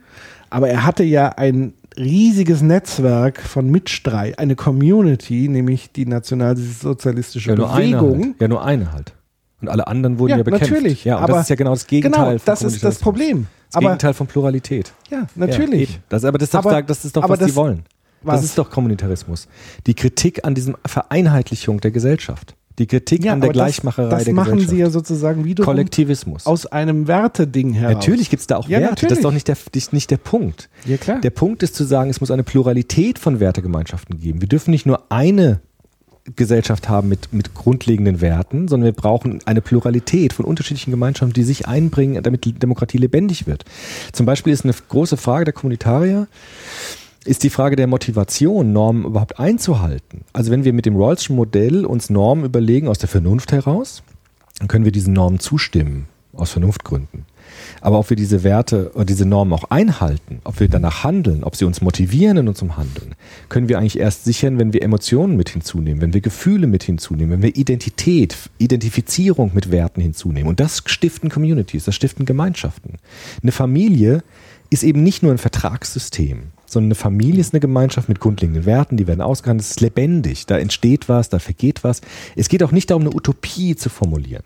aber er hatte ja ein riesiges Netzwerk von Mitstreit, eine Community, nämlich die nationalsozialistische Ja, Bewegung. halt. Ja, nur eine halt. Und alle anderen wurden ja, Ja, bekämpft. natürlich, Ja, und aber- das ist ja genau das Gegenteil Genau, von das ist das. Problem. Das Aber Gegenteil von Pluralität. ja, Ja, natürlich. eben. das, aber das ist doch, Aber- das ist doch was das- die wollen. Was? Das ist doch Kommunitarismus. Die Kritik an diesem Vereinheitlichung der Gesellschaft. Die Kritik Ja, an der aber das- Gleichmacherei das der machen Gesellschaft. sie ja sozusagen wiederum Kollektivismus. aus einem Werteding heraus. Natürlich gibt es da auch Ja, Werte. Das ist natürlich. doch nicht der, nicht, nicht der Punkt. Ja, klar. Der Punkt ist zu sagen, es muss eine Pluralität von Wertegemeinschaften geben. Wir dürfen nicht nur eine Gesellschaft haben mit, mit grundlegenden Werten, sondern wir brauchen eine Pluralität von unterschiedlichen Gemeinschaften, die sich einbringen, damit die Demokratie lebendig wird. Zum Beispiel ist eine große Frage der Kommunitarier, ist die Frage der Motivation, Normen überhaupt einzuhalten. Also wenn wir mit dem Rawls'schen Modell uns Normen überlegen aus der Vernunft heraus, dann können wir diesen Normen zustimmen, aus Vernunftgründen. Aber ob wir diese Werte oder diese Normen auch einhalten, ob wir danach handeln, ob sie uns motivieren in unserem Handeln, können wir eigentlich erst sichern, wenn wir Emotionen mit hinzunehmen, wenn wir Gefühle mit hinzunehmen, wenn wir Identität, Identifizierung mit Werten hinzunehmen. Und das stiften Communities, das stiften Gemeinschaften. Eine Familie ist eben nicht nur ein Vertragssystem, sondern eine Familie ist eine Gemeinschaft mit grundlegenden Werten, die werden ausgehandelt, es ist lebendig, da entsteht was, da vergeht was. Es geht auch nicht darum, eine Utopie zu formulieren.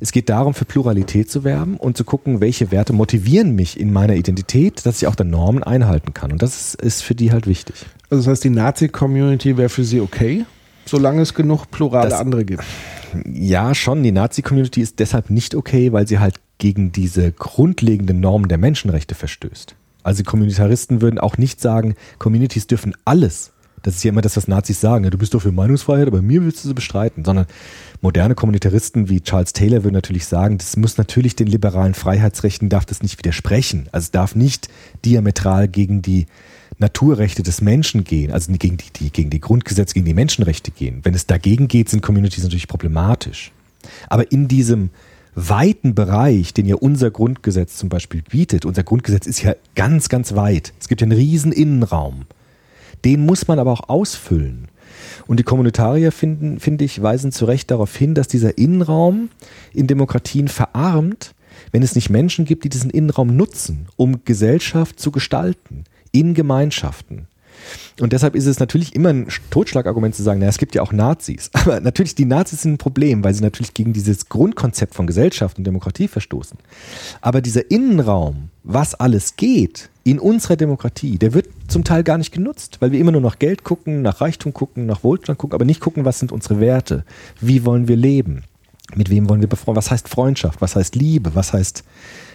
Es geht darum, für Pluralität zu werben und zu gucken, welche Werte motivieren mich in meiner Identität, dass ich auch dann Normen einhalten kann. Und das ist, für die halt wichtig. Also das heißt, die Nazi-Community wäre für sie okay, solange es genug plurale Das- andere gibt. Ja, schon. Die Nazi-Community ist deshalb nicht okay, weil sie halt gegen diese grundlegenden Normen der Menschenrechte verstößt. Also Kommunitaristen würden auch nicht sagen, Communities dürfen alles. Das ist ja immer das, was Nazis sagen. Du bist doch für Meinungsfreiheit, aber mir willst du sie bestreiten. Sondern moderne Kommunitaristen wie Charles Taylor würden natürlich sagen, das muss natürlich den liberalen Freiheitsrechten, darf das nicht widersprechen. Also es darf nicht diametral gegen die Naturrechte des Menschen gehen, also gegen die, die, gegen die Grundgesetze, gegen die Menschenrechte gehen. Wenn es dagegen geht, sind Communities natürlich problematisch. Aber in diesem weiten Bereich, den ja unser Grundgesetz zum Beispiel bietet, unser Grundgesetz ist ja ganz, ganz weit. Es gibt ja einen riesen Innenraum. Den muss man aber auch ausfüllen. Und die Kommunitarier finden, finde ich, weisen zu Recht darauf hin, dass dieser Innenraum in Demokratien verarmt, wenn es nicht Menschen gibt, die diesen Innenraum nutzen, um Gesellschaft zu gestalten, in Gemeinschaften. Und deshalb ist es natürlich immer ein Totschlagargument zu sagen, naja, es gibt ja auch Nazis. Aber natürlich, die Nazis sind ein Problem, weil sie natürlich gegen dieses Grundkonzept von Gesellschaft und Demokratie verstoßen. Aber dieser Innenraum, was alles geht in unserer Demokratie, der wird zum Teil gar nicht genutzt, weil wir immer nur nach Geld gucken, nach Reichtum gucken, nach Wohlstand gucken, aber nicht gucken, was sind unsere Werte, wie wollen wir leben, mit wem wollen wir befreundet, was heißt Freundschaft, was heißt Liebe, was heißt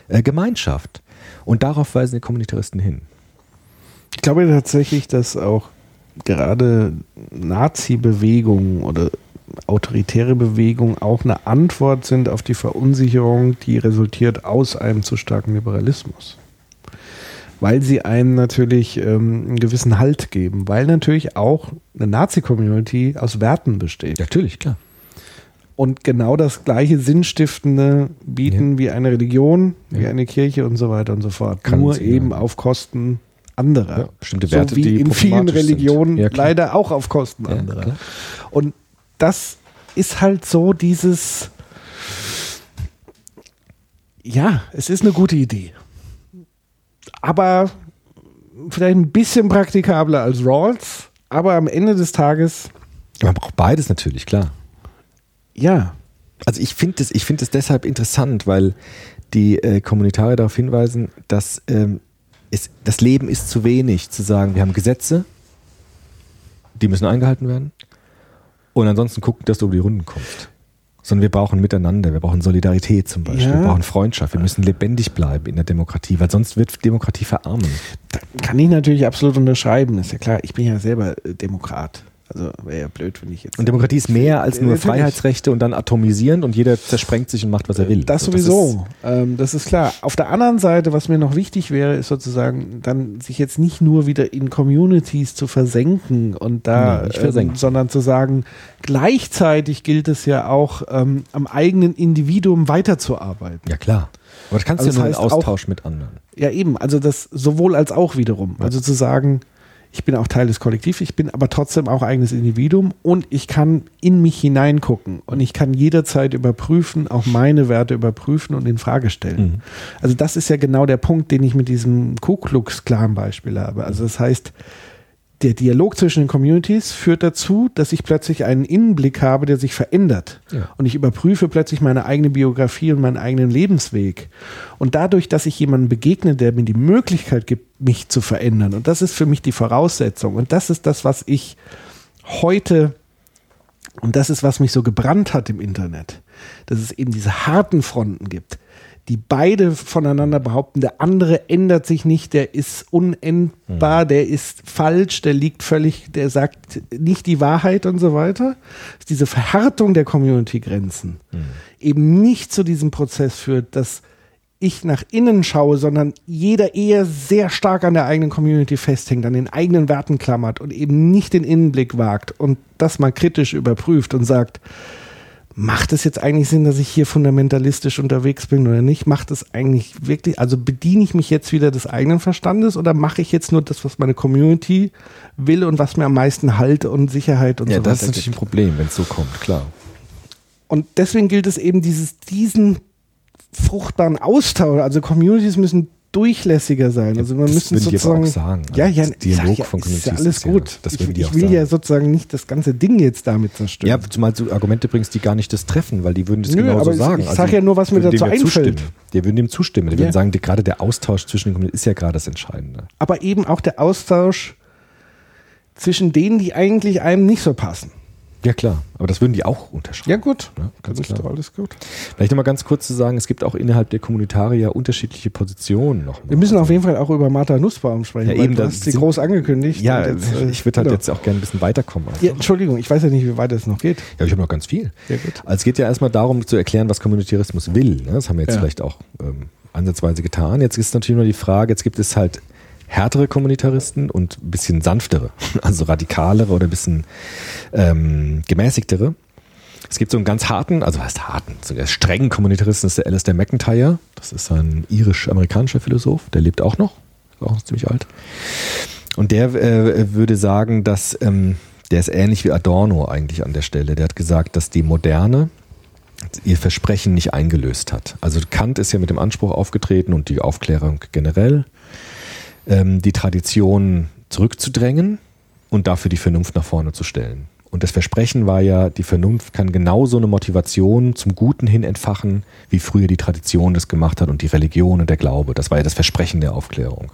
äh, Gemeinschaft. Und darauf weisen die Kommunitaristen hin. Ich glaube tatsächlich, dass auch gerade Nazi-Bewegungen oder autoritäre Bewegungen auch eine Antwort sind auf die Verunsicherung, die resultiert aus einem zu starken Liberalismus. Weil sie einem natürlich ähm, einen gewissen Halt geben, weil natürlich auch eine Nazi-Community aus Werten besteht. Natürlich, klar. und genau das gleiche Sinnstiftende bieten wie eine Religion, wie Ja. eine Kirche und so weiter und so fort. Kann Nur eben ja. auf Kosten anderer. Ja, bestimmte so Werte, wie die in vielen. Religionen Ja, leider auch auf Kosten Ja, anderer. klar. Und das ist halt so dieses, ja, es ist eine gute Idee. Aber vielleicht ein bisschen praktikabler als Rawls, aber am Ende des Tages Man braucht beides natürlich, klar. Ja, Also ich finde es ich find es deshalb interessant, weil die äh, Kommunitarier darauf hinweisen, dass ähm, es, das Leben ist zu wenig, zu sagen, wir haben Gesetze, die müssen eingehalten werden und ansonsten gucken, dass du über die Runden kommst. Sondern wir brauchen Miteinander, wir brauchen Solidarität zum Beispiel, Ja. wir brauchen Freundschaft, wir müssen lebendig bleiben in der Demokratie, weil sonst wird Demokratie verarmen. da kann ich natürlich absolut unterschreiben. Ist ja klar, ich bin ja selber Demokrat. Also wäre ja blöd, wenn ich jetzt. Und Demokratie ist mehr als nur Natürlich. Freiheitsrechte und dann atomisierend und jeder zersprengt sich und macht, was er will. Das sowieso, ähm, das ist klar. Auf der anderen Seite, was mir noch wichtig wäre, ist sozusagen dann sich jetzt nicht nur wieder in Communities zu versenken und da, nicht ähm, versenken. sondern zu sagen, gleichzeitig gilt es ja auch ähm, am eigenen Individuum weiterzuarbeiten. ja, klar. Aber das kannst Also du ja das nur im heißt auch- Austausch mit anderen. Ja, eben. Also das sowohl als auch wiederum. Also zu sagen, ich bin auch Teil des Kollektivs, ich bin aber trotzdem auch eigenes Individuum und ich kann in mich hineingucken und ich kann jederzeit überprüfen, auch meine Werte überprüfen und in Frage stellen. Mhm. Also das ist ja genau der Punkt, den ich mit diesem Ku Klux Klan Beispiel habe. Also das heißt, der Dialog zwischen den Communities führt dazu, dass ich plötzlich einen Innenblick habe, der sich verändert. Ja. Und ich überprüfe plötzlich meine eigene Biografie und meinen eigenen Lebensweg. Und dadurch, dass ich jemandem begegne, der mir die Möglichkeit gibt, mich zu verändern. Und das ist für mich die Voraussetzung. Und das ist das, was ich heute, und das ist, was mich so gebrannt hat im Internet, dass es eben diese harten Fronten gibt, die beide voneinander behaupten, der andere ändert sich nicht, der ist unendbar, der ist falsch, der liegt völlig, der sagt nicht die Wahrheit und so weiter. Diese Verhärtung der Community-Grenzen eben nicht zu diesem Prozess führt, dass ich nach innen schaue, sondern jeder eher sehr stark an der eigenen Community festhängt, an den eigenen Werten klammert und eben nicht den Innenblick wagt und das mal kritisch überprüft und sagt, macht es jetzt eigentlich Sinn, dass ich hier fundamentalistisch unterwegs bin oder nicht? Macht es eigentlich wirklich, also bediene ich mich jetzt wieder des eigenen Verstandes oder mache ich jetzt nur das, was meine Community will und was mir am meisten Halt und Sicherheit und Ja, so das ist weiter natürlich gibt? ein Problem, wenn es so kommt, klar. Und deswegen gilt es eben, dieses, diesen fruchtbaren Austausch, also Communities müssen durchlässiger sein. Also man das müssen sozusagen. auch sagen. Ja, ja, Dialog ja, von ist ja Communities alles ist ja- gut. das ich ich will ja sagen. sozusagen nicht das ganze Ding jetzt damit zerstören. Ja, zumal du Argumente bringst, die gar nicht das treffen, weil die würden das Nö, genauso aber ich- sagen. Also ja nur, was mir dazu ja einfällt. zustimmen. Die würden dem zustimmen. Die Ja. würden sagen, die, gerade der Austausch zwischen den Kommunen ist ja gerade das Entscheidende. aber eben auch der Austausch zwischen denen, die eigentlich einem nicht so passen. Ja, klar. Aber das würden die auch unterschreiben. gut. Ja, ganz ist klar. alles gut. Vielleicht nochmal ganz kurz zu sagen, es gibt auch innerhalb der Kommunitarier unterschiedliche Positionen noch. Wir müssen auf jeden Fall auch über Martha Nussbaum sprechen. Ja, eben, du das hast sie groß angekündigt. Ja, jetzt, äh, ich würde halt genau. jetzt auch gerne ein bisschen weiterkommen. einfach. Ja, Entschuldigung, ich weiß ja nicht, wie weit es noch geht. Ja, ich habe noch ganz viel. Ja, gut. Also es geht ja erstmal darum zu erklären, was Kommunitarismus will. Ne? Das haben wir jetzt Ja. vielleicht auch ähm, ansatzweise getan. Jetzt ist natürlich nur die Frage, jetzt gibt es halt härtere Kommunitaristen und ein bisschen sanftere, also radikalere oder ein bisschen ähm, gemäßigtere. Es gibt so einen ganz harten, also was heißt harten, so einen strengen Kommunitaristen ist der Alistair McIntyre. Das ist ein irisch-amerikanischer Philosoph, der lebt auch noch, ist auch ziemlich alt. Und der äh, würde sagen, dass ähm, der ist ähnlich wie Adorno eigentlich an der Stelle. Der hat gesagt, dass die Moderne ihr Versprechen nicht eingelöst hat. Also Kant ist ja mit dem Anspruch aufgetreten und die Aufklärung generell, ähm, die Tradition zurückzudrängen und dafür die Vernunft nach vorne zu stellen. Und das Versprechen war ja, die Vernunft kann genauso eine Motivation zum Guten hin entfachen, wie früher die Tradition das gemacht hat und die Religion und der Glaube. Das war ja das Versprechen der Aufklärung.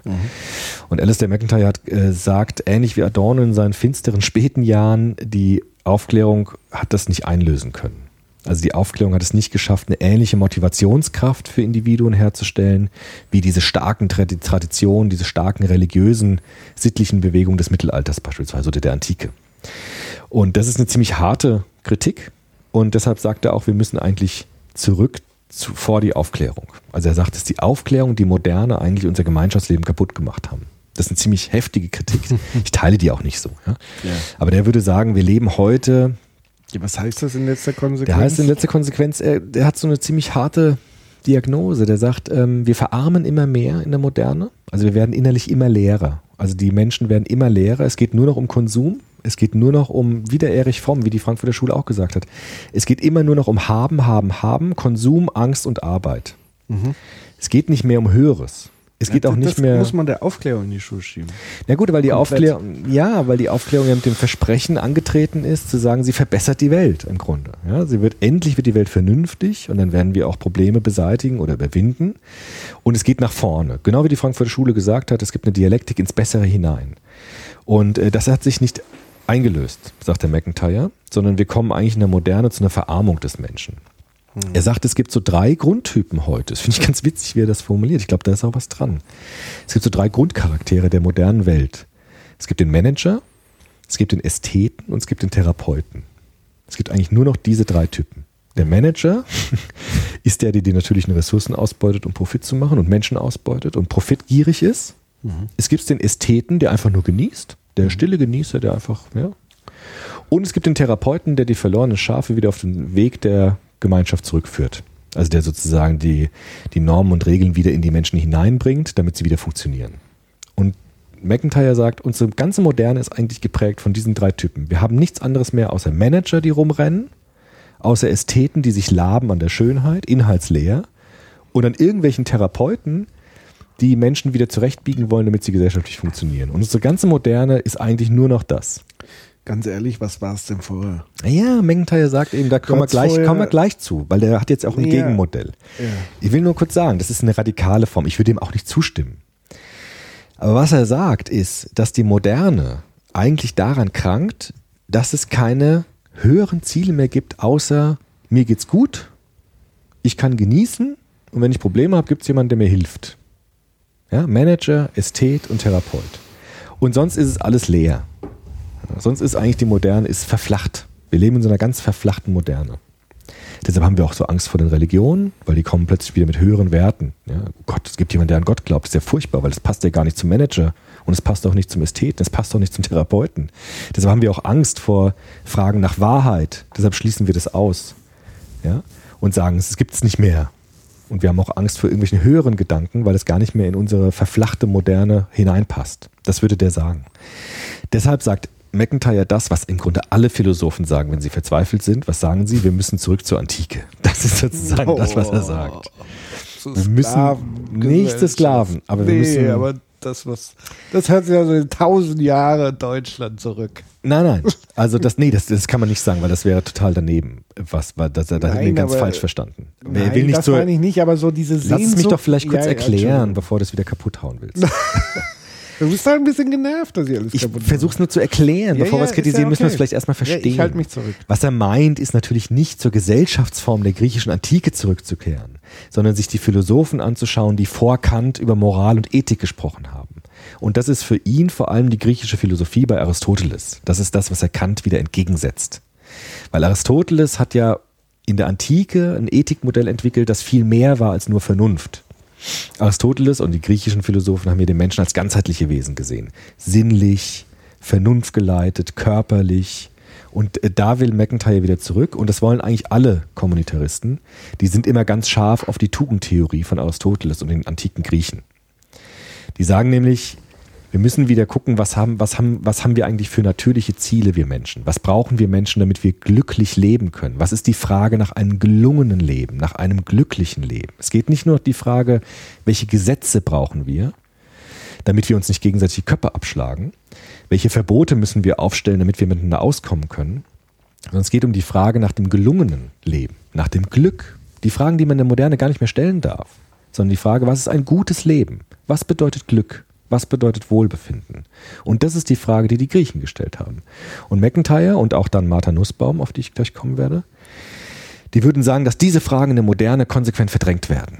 Und Alistair McIntyre hat äh, sagt, ähnlich wie Adorno in seinen finsteren späten Jahren, die Aufklärung hat das nicht einlösen können. Also die Aufklärung hat es nicht geschafft, eine ähnliche Motivationskraft für Individuen herzustellen, wie diese starken Tradi- Traditionen, diese starken religiösen, sittlichen Bewegungen des Mittelalters beispielsweise oder der Antike. Und das ist eine ziemlich harte Kritik. Und deshalb sagt er auch, wir müssen eigentlich zurück zu, vor die Aufklärung. Also er sagt, dass die Aufklärung, die Moderne eigentlich unser Gemeinschaftsleben kaputt gemacht haben. Das ist eine ziemlich heftige Kritik. Ich teile die auch nicht so. Ja? Ja. Aber der würde sagen, wir leben heute Ja, was heißt das in letzter Konsequenz? der heißt in letzter Konsequenz, er, der hat so eine ziemlich harte Diagnose. Der sagt, ähm, wir verarmen immer mehr in der Moderne. Also wir werden innerlich immer leerer. Also die Menschen werden immer leerer. Es geht nur noch um Konsum. Es geht nur noch um, wie der Erich Fromm, wie die Frankfurter Schule auch gesagt hat, es geht immer nur noch um Haben, Haben, Haben, Konsum, Angst und Arbeit. Es geht nicht mehr um Höheres. Es geht Ja, auch nicht das mehr. muss man der Aufklärung in die Schuhe schieben. Ja gut, weil die Komplett. Aufklärung, ja, weil die Aufklärung ja mit dem Versprechen angetreten ist, zu sagen, sie verbessert die Welt im Grunde. Ja, sie wird endlich wird die Welt vernünftig und dann werden wir auch Probleme beseitigen oder überwinden. Und es geht nach vorne. Genau wie die Frankfurter Schule gesagt hat, es gibt eine Dialektik ins Bessere hinein. Und äh, das hat sich nicht eingelöst, sagt der McIntyre, sondern wir kommen eigentlich in der Moderne zu einer Verarmung des Menschen. Er sagt, es gibt so drei Grundtypen heute. Das finde ich ganz witzig, wie er das formuliert. Ich glaube, da ist auch was dran. Es gibt so drei Grundcharaktere der modernen Welt. Es gibt den Manager, es gibt den Ästheten und es gibt den Therapeuten. Es gibt eigentlich nur noch diese drei Typen. Der Manager ist der, der die natürlichen Ressourcen ausbeutet, um Profit zu machen und Menschen ausbeutet und profitgierig ist. Es gibt den Ästheten, der einfach nur genießt, der stille Genießer, der einfach, ja. Und es gibt den Therapeuten, der die verlorenen Schafe wieder auf den Weg der Gemeinschaft zurückführt. Also der sozusagen die, die Normen und Regeln wieder in die Menschen hineinbringt, damit sie wieder funktionieren. Und McIntyre sagt, unsere ganze Moderne ist eigentlich geprägt von diesen drei Typen. Wir haben nichts anderes mehr außer Manager, die rumrennen, außer Ästheten, die sich laben an der Schönheit, inhaltsleer, und an irgendwelchen Therapeuten, die Menschen wieder zurechtbiegen wollen, damit sie gesellschaftlich funktionieren. Und unsere ganze Moderne ist eigentlich nur noch das. Ganz ehrlich, was war es denn vorher? Ja, McIntyre sagt eben, da kommen wir, gleich, vorher- kommen wir gleich zu, weil der hat jetzt auch ein Ja. Gegenmodell. Ja. Ich will nur kurz sagen, das ist eine radikale Form. Ich würde dem auch nicht zustimmen. Aber was er sagt, ist, dass die Moderne eigentlich daran krankt, dass es keine höheren Ziele mehr gibt, außer mir geht's gut, ich kann genießen und wenn ich Probleme habe, gibt es jemanden, der mir hilft. Ja, Manager, Ästhet und Therapeut. Und sonst ist es alles leer. Sonst ist eigentlich die Moderne ist verflacht. Wir leben in so einer ganz verflachten Moderne. Deshalb haben wir auch so Angst vor den Religionen, weil die kommen plötzlich wieder mit höheren Werten. Ja, oh Gott, es gibt jemanden, der an Gott glaubt. Das ist ja furchtbar, weil es passt ja gar nicht zum Manager und es passt auch nicht zum Ästheten, es passt auch nicht zum Therapeuten. Deshalb haben wir auch Angst vor Fragen nach Wahrheit. Deshalb schließen wir das aus. Ja? Und sagen, es gibt es nicht mehr. Und wir haben auch Angst vor irgendwelchen höheren Gedanken, weil es gar nicht mehr in unsere verflachte Moderne hineinpasst. Das würde der sagen. Deshalb sagt McIntyre das, was im Grunde alle Philosophen sagen, wenn sie verzweifelt sind. Was sagen sie? Wir müssen zurück zur Antike. Das ist sozusagen das, was er sagt. Wir müssen nicht zu Sklaven, aber wir nee, müssen- aber das was, das hört sich ja so in tausend Jahre Deutschland zurück. Nein, nein. Also das, nee, das, das kann man nicht sagen, weil das wäre total daneben. Was, war das, da hat Nein, mir ganz aber- falsch verstanden. Nein, will nicht das so, meine ich nicht, aber so diese lass Sehnsucht. es mich doch vielleicht kurz Ja, ja, erklären, Entschuldigung. bevor du es wieder kaputt hauen willst. Du bist halt ein bisschen genervt, dass ich alles Ich kaputt versuche es nur zu erklären. Ja, Bevor wir ja, es ist kritisieren, ja müssen wir es okay. vielleicht erstmal Ja, ich verstehen. halte mich zurück. Was er meint, ist natürlich nicht zur Gesellschaftsform der griechischen Antike zurückzukehren, sondern sich die Philosophen anzuschauen, die vor Kant über Moral und Ethik gesprochen haben. Und das ist für ihn vor allem die griechische Philosophie bei Aristoteles. Das ist das, was er Kant wieder entgegensetzt. Weil Aristoteles hat ja in der Antike ein Ethikmodell entwickelt, das viel mehr war als nur Vernunft. Aristoteles und die griechischen Philosophen haben hier den Menschen als ganzheitliche Wesen gesehen. Sinnlich, vernunftgeleitet, körperlich. Und äh, da will McIntyre wieder zurück. Und das wollen eigentlich alle Kommunitaristen. Die sind immer ganz scharf auf die Tugendtheorie von Aristoteles und den antiken Griechen. Die sagen nämlich, wir müssen wieder gucken, was haben, was, haben, was haben wir eigentlich für natürliche Ziele, wir Menschen? Was brauchen wir Menschen, damit wir glücklich leben können? Was ist die Frage nach einem gelungenen Leben, nach einem glücklichen Leben? Es geht nicht nur um die Frage, welche Gesetze brauchen wir, damit wir uns nicht gegenseitig die Köpfe abschlagen? Welche Verbote müssen wir aufstellen, damit wir miteinander auskommen können? Sondern es geht um die Frage nach dem gelungenen Leben, nach dem Glück. Die Fragen, die man in der Moderne gar nicht mehr stellen darf, sondern die Frage, was ist ein gutes Leben? Was bedeutet Glück? Was bedeutet Wohlbefinden? Und das ist die Frage, die die Griechen gestellt haben. Und McIntyre und auch dann Martha Nussbaum, auf die ich gleich kommen werde, die würden sagen, dass diese Fragen in der Moderne konsequent verdrängt werden,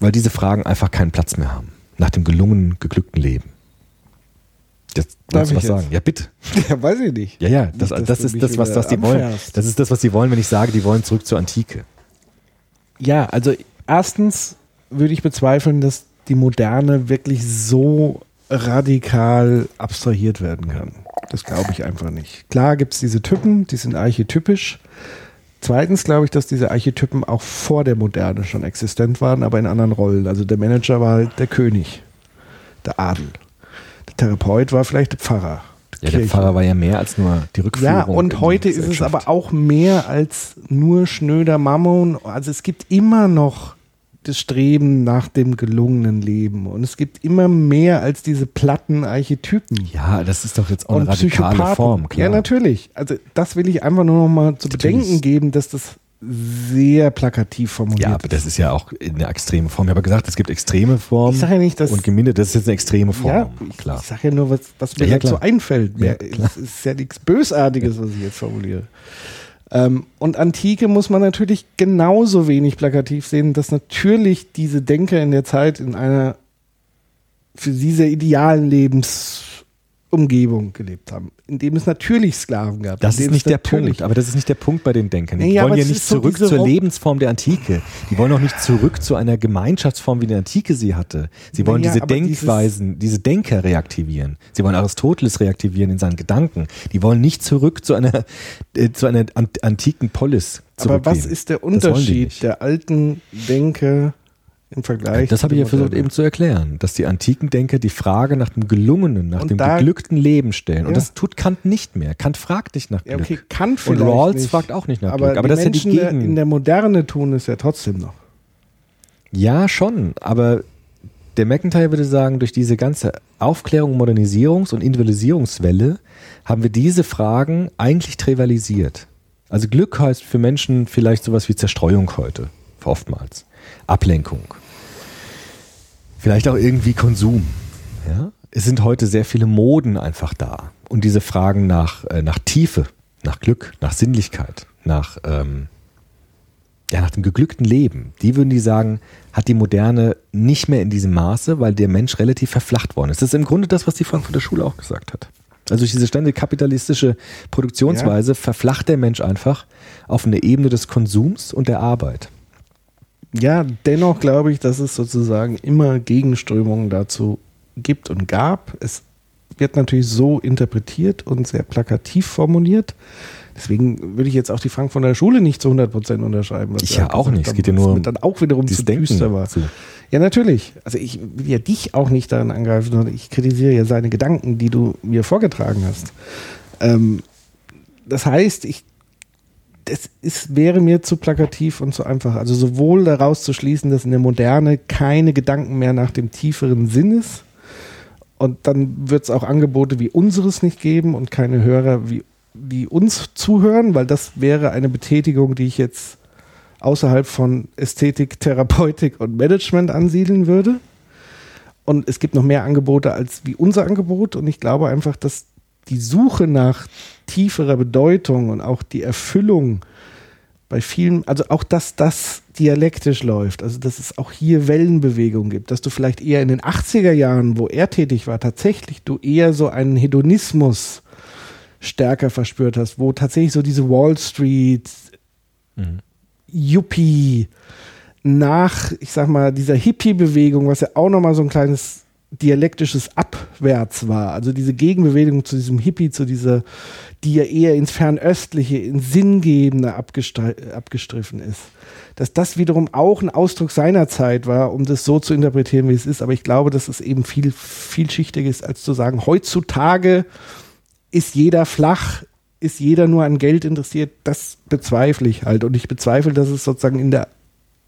weil diese Fragen einfach keinen Platz mehr haben nach dem gelungenen, geglückten Leben. Jetzt Darf darfst du was ich sagen? jetzt? Ja, bitte. Ja, weiß ich nicht. Ja, ja, das, Nicht, das ist das, was, was die wollen. Das ist das, was die wollen, wenn ich sage, die wollen zurück zur Antike. Ja, also erstens würde ich bezweifeln, dass die Moderne wirklich so radikal abstrahiert werden kann. Das glaube ich einfach nicht. Klar gibt es diese Typen, die sind archetypisch. Zweitens glaube ich, dass diese Archetypen auch vor der Moderne schon existent waren, aber in anderen Rollen. Also der Manager war halt der König, der Adel. Der Therapeut war vielleicht der Pfarrer. Ja, der. Pfarrer war ja mehr als nur die Rückführung. Ja, und heute ist es aber auch mehr als nur schnöder Mammon. Also es gibt immer noch das Streben nach dem gelungenen Leben. Und es gibt immer mehr als diese platten Archetypen. Ja, das ist doch jetzt auch eine radikale. Form, klar. Ja, natürlich. Also das will ich einfach nur noch mal zu Natürlich. bedenken geben, dass das sehr plakativ formuliert Ja, aber das ist ja auch eine extreme Form. Ich habe gesagt, es gibt extreme Formen Ich sag ja nicht, dass- und gemindert, das ist jetzt eine extreme Form. Ja, ich, klar. ich sage ja nur, was, was mir Ja, dazu einfällt. Ja, es ist ja nichts Bösartiges, was ich jetzt formuliere. Ähm, und Antike muss man natürlich genauso wenig plakativ sehen, dass natürlich diese Denker in der Zeit in einer für sie sehr idealen Lebensumgebung gelebt haben, in dem es natürlich Sklaven gab. Das ist nicht der Punkt, aber das ist nicht der Punkt bei den Denkern. Die Nee, wollen aber ja nicht so zurück diese zur Lebensform der Antike. Die wollen auch nicht zurück zu einer Gemeinschaftsform, wie die Antike sie hatte. Sie wollen Naja, diese aber Denkweisen, diese Denker reaktivieren. Sie wollen Aristoteles reaktivieren in seinen Gedanken. Die wollen nicht zurück zu einer, äh, zu einer ant Aber antiken Polis zurückgehen. was ist der Unterschied der alten Denker im Vergleich? Das habe ich ja versucht eben zu erklären, dass die antiken Denker die Frage nach dem gelungenen, nach Und dem da- geglückten Leben stellen. Ja. Und das tut Kant nicht mehr. Kant fragt nicht nach Ja, Glück. okay, kann Und vielleicht Rawls nicht. fragt auch nicht nach aber Glück. Aber die das ja Menschen Gegen. in der Moderne tun es ja trotzdem noch. Ja, schon, aber der McIntyre würde sagen, durch diese ganze Aufklärung, Modernisierungs- und Individualisierungswelle haben wir diese Fragen eigentlich trivialisiert. Also Glück heißt für Menschen vielleicht sowas wie Zerstreuung heute, oftmals. Ablenkung. Vielleicht auch irgendwie Konsum. Ja? Es sind heute sehr viele Moden einfach da. Und diese Fragen nach, äh, nach Tiefe, nach Glück, nach Sinnlichkeit, nach ähm, ja, nach dem geglückten Leben, die würden die sagen, hat die Moderne nicht mehr in diesem Maße, weil der Mensch relativ verflacht worden ist. Das ist im Grunde das, was die Frankfurter Schule auch gesagt hat. Also durch diese ständig kapitalistische Produktionsweise verflacht der Mensch einfach auf eine Ebene des Konsums und der Arbeit. Ja, dennoch glaube ich, dass es sozusagen immer Gegenströmungen dazu gibt und gab. Es wird natürlich so interpretiert und sehr plakativ formuliert. Deswegen würde ich jetzt auch die Frankfurter Schule nicht zu 100% unterschreiben. was Ich ja auch nicht. Es geht ja nur mir dann auch wiederum zu Denken düster war. zu. Ja, natürlich. Also ich will ja dich auch nicht daran angreifen, sondern ich kritisiere ja seine Gedanken, die du mir vorgetragen hast. Ähm, das heißt, ich, das ist, wäre mir zu plakativ und zu einfach. Also sowohl daraus zu schließen, dass in der Moderne keine Gedanken mehr nach dem tieferen Sinn ist. Und dann wird es auch Angebote wie unseres nicht geben und keine Hörer wie die uns zuhören, weil das wäre eine Betätigung, die ich jetzt außerhalb von Ästhetik, Therapeutik und Management ansiedeln würde. Und es gibt noch mehr Angebote als wie unser Angebot. Und ich glaube einfach, dass die Suche nach tieferer Bedeutung und auch die Erfüllung bei vielen, also auch, dass das dialektisch läuft, also dass es auch hier Wellenbewegung gibt, dass du vielleicht eher in den 80er Jahren, wo er tätig war, tatsächlich du eher so einen Hedonismus stärker verspürt hast, wo tatsächlich so diese Wall Street, Yuppie, nach, ich sag mal, dieser Hippie-Bewegung, was ja auch nochmal so ein kleines dialektisches Abwärts war, also diese Gegenbewegung zu diesem Hippie, zu dieser, die ja eher ins Fernöstliche, ins Sinngebende abgestri abgestriffen ist. Dass das wiederum auch ein Ausdruck seiner Zeit war, um das so zu interpretieren, wie es ist. Aber ich glaube, dass es eben viel vielschichtiger ist, als zu sagen, heutzutage ist jeder flach, ist jeder nur an Geld interessiert, das bezweifle ich halt. Und ich bezweifle, dass es sozusagen in der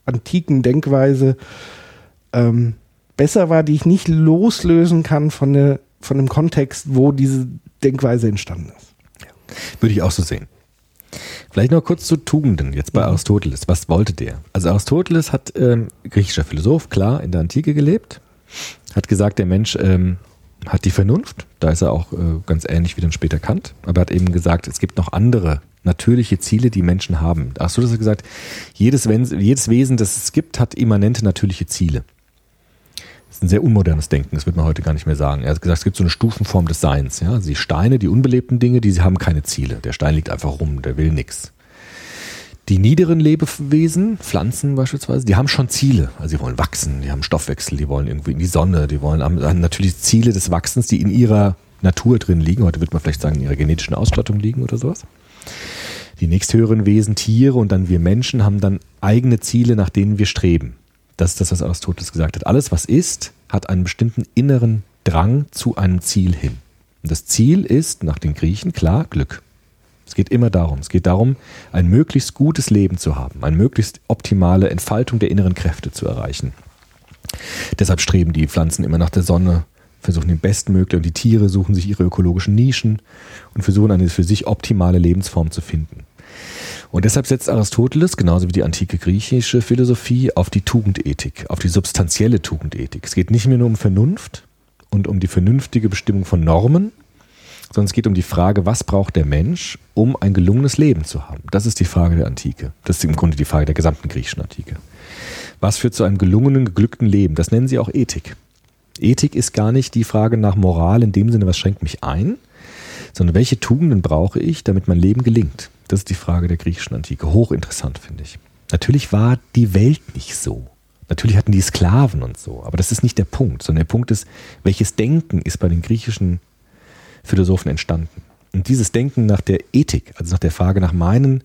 antiken Denkweise ähm, besser war, die ich nicht loslösen kann von, der, von dem Kontext, wo diese Denkweise entstanden ist. Würde ich auch so sehen. Vielleicht noch kurz zu Tugenden, jetzt bei Aristoteles. Was wollte der? Also Aristoteles hat, ähm, griechischer Philosoph, klar, in der Antike gelebt, hat gesagt, der Mensch ähm, hat die Vernunft, da ist er auch äh, ganz ähnlich wie dann später Kant, aber er hat eben gesagt, es gibt noch andere natürliche Ziele, die Menschen haben. Aristoteles hat gesagt, jedes, jedes Wesen, das es gibt, hat immanente natürliche Ziele. Ein sehr unmodernes Denken, das wird man heute gar nicht mehr sagen. Er hat gesagt, es gibt so eine Stufenform des Seins. Ja? Die Steine, die unbelebten Dinge, die haben keine Ziele. Der Stein liegt einfach rum, der will nichts. Die niederen Lebewesen, Pflanzen beispielsweise, die haben schon Ziele. Also die wollen wachsen, die haben Stoffwechsel, die wollen irgendwie in die Sonne, die wollen natürlich Ziele des Wachsens, die in ihrer Natur drin liegen. Heute wird man vielleicht sagen, in ihrer genetischen Ausstattung liegen oder sowas. Die nächsthöheren Wesen, Tiere und dann wir Menschen haben dann eigene Ziele, nach denen wir streben. Das ist das, was Aristoteles gesagt hat. Alles, was ist, hat einen bestimmten inneren Drang zu einem Ziel hin. Und das Ziel ist, nach den Griechen, klar, Glück. Es geht immer darum. Es geht darum, ein möglichst gutes Leben zu haben, eine möglichst optimale Entfaltung der inneren Kräfte zu erreichen. Deshalb streben die Pflanzen immer nach der Sonne, versuchen den bestmöglichen und die Tiere suchen sich ihre ökologischen Nischen und versuchen eine für sich optimale Lebensform zu finden. Und deshalb setzt Aristoteles, genauso wie die antike griechische Philosophie, auf die Tugendethik, auf die substanzielle Tugendethik. Es geht nicht mehr nur um Vernunft und um die vernünftige Bestimmung von Normen, sondern es geht um die Frage, was braucht der Mensch, um ein gelungenes Leben zu haben. Das ist die Frage der Antike. Das ist im Grunde die Frage der gesamten griechischen Antike. Was führt zu einem gelungenen, geglückten Leben? Das nennen sie auch Ethik. Ethik ist gar nicht die Frage nach Moral in dem Sinne, was schränkt mich ein, sondern welche Tugenden brauche ich, damit mein Leben gelingt. Das ist die Frage der griechischen Antike. Hochinteressant, finde ich. Natürlich war die Welt nicht so. Natürlich hatten die Sklaven und so, aber das ist nicht der Punkt, sondern der Punkt ist, welches Denken ist bei den griechischen Philosophen entstanden. Und dieses Denken nach der Ethik, also nach der Frage nach meinen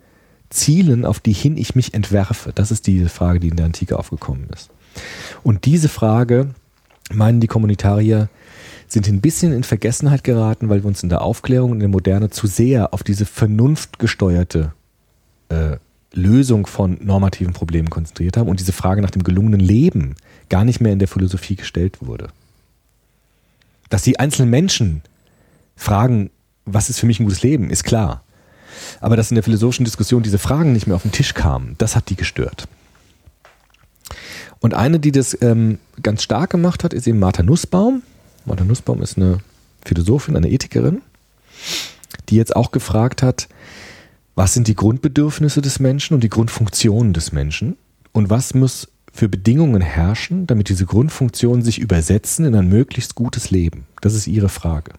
Zielen, auf die hin ich mich entwerfe, das ist die Frage, die in der Antike aufgekommen ist. Und diese Frage, meinen die Kommunitarier, sind ein bisschen in Vergessenheit geraten, weil wir uns in der Aufklärung und in der Moderne zu sehr auf diese vernunftgesteuerte äh, Lösung von normativen Problemen konzentriert haben und diese Frage nach dem gelungenen Leben gar nicht mehr in der Philosophie gestellt wurde. Dass die einzelnen Menschen fragen, was ist für mich ein gutes Leben, ist klar. Aber dass in der philosophischen Diskussion diese Fragen nicht mehr auf den Tisch kamen, das hat die gestört. Und eine, die das ähm, ganz stark gemacht hat, ist eben Martha Nussbaum. Martha Nussbaum ist eine Philosophin, eine Ethikerin, die jetzt auch gefragt hat, was sind die Grundbedürfnisse des Menschen und die Grundfunktionen des Menschen und was muss für Bedingungen herrschen, damit diese Grundfunktionen sich übersetzen in ein möglichst gutes Leben. Das ist ihre Frage.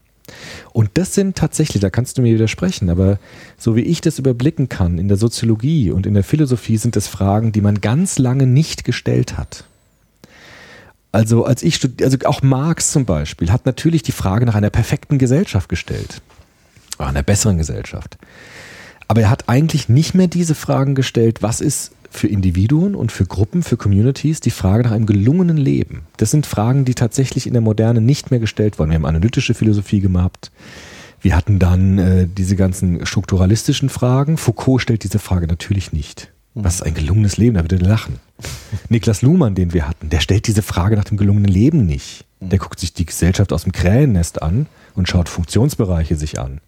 Und das sind tatsächlich, da kannst du mir widersprechen, aber so wie ich das überblicken kann, in der Soziologie und in der Philosophie sind das Fragen, die man ganz lange nicht gestellt hat. Also als ich also auch Marx zum Beispiel hat natürlich die Frage nach einer perfekten Gesellschaft gestellt, einer besseren Gesellschaft. Aber er hat eigentlich nicht mehr diese Fragen gestellt, was ist für Individuen und für Gruppen, für Communities die Frage nach einem gelungenen Leben. Das sind Fragen, die tatsächlich in der Moderne nicht mehr gestellt wurden. Wir haben analytische Philosophie gemacht. Wir hatten dann äh, diese ganzen strukturalistischen Fragen. Foucault stellt diese Frage natürlich nicht. Was ist ein gelungenes Leben? Da würde er lachen. Niklas Luhmann, den wir hatten, der stellt diese Frage nach dem gelungenen Leben nicht. Der guckt sich die Gesellschaft aus dem Krähennest an und schaut Funktionsbereiche sich an.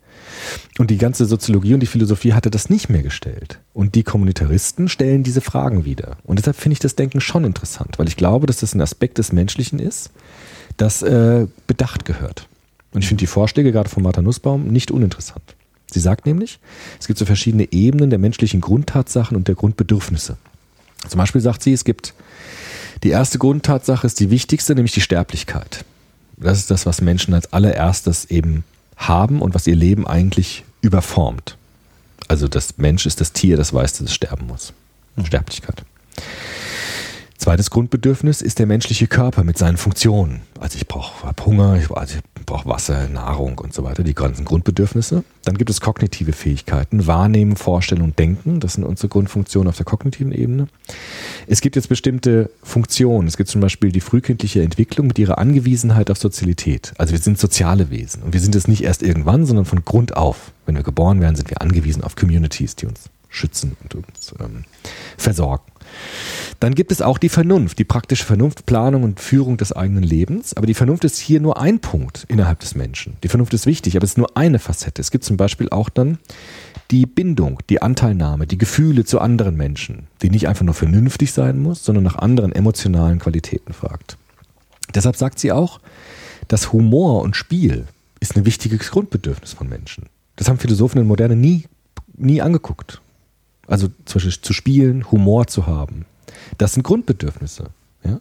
Und die ganze Soziologie und die Philosophie hatte das nicht mehr gestellt. Und die Kommunitaristen stellen diese Fragen wieder. Und deshalb finde ich das Denken schon interessant, weil ich glaube, dass das ein Aspekt des Menschlichen ist, das äh, bedacht gehört. Und ich finde die Vorschläge gerade von Martha Nussbaum nicht uninteressant. Sie sagt nämlich, es gibt so verschiedene Ebenen der menschlichen Grundtatsachen und der Grundbedürfnisse. Zum Beispiel sagt sie, es gibt die erste Grundtatsache ist die wichtigste, nämlich die Sterblichkeit. Das ist das, was Menschen als allererstes eben haben und was ihr Leben eigentlich überformt. Also das Mensch ist das Tier, das weiß, dass es sterben muss. Mhm. Sterblichkeit. Zweites Grundbedürfnis ist der menschliche Körper mit seinen Funktionen. Also ich brauche Hunger, ich, also ich brauche Wasser, Nahrung und so weiter, die ganzen Grundbedürfnisse. Dann gibt es kognitive Fähigkeiten, Wahrnehmen, Vorstellen und Denken. Das sind unsere Grundfunktionen auf der kognitiven Ebene. Es gibt jetzt bestimmte Funktionen. Es gibt zum Beispiel die frühkindliche Entwicklung mit ihrer Angewiesenheit auf Sozialität. Also wir sind soziale Wesen und wir sind es nicht erst irgendwann, sondern von Grund auf. Wenn wir geboren werden, sind wir angewiesen auf Communities, die uns schützen und uns ähm, versorgen. Dann gibt es auch die Vernunft, die praktische Vernunft, Planung und Führung des eigenen Lebens. Aber die Vernunft ist hier nur ein Punkt innerhalb des Menschen. Die Vernunft ist wichtig, aber es ist nur eine Facette. Es gibt zum Beispiel auch dann die Bindung, die Anteilnahme, die Gefühle zu anderen Menschen, die nicht einfach nur vernünftig sein muss, sondern nach anderen emotionalen Qualitäten fragt. Deshalb sagt sie auch, dass Humor und Spiel ist ein wichtiges Grundbedürfnis von Menschen. Das haben Philosophen in der Moderne nie, nie angeguckt. Also zum Beispiel zu spielen, Humor zu haben. Das sind Grundbedürfnisse. Ja?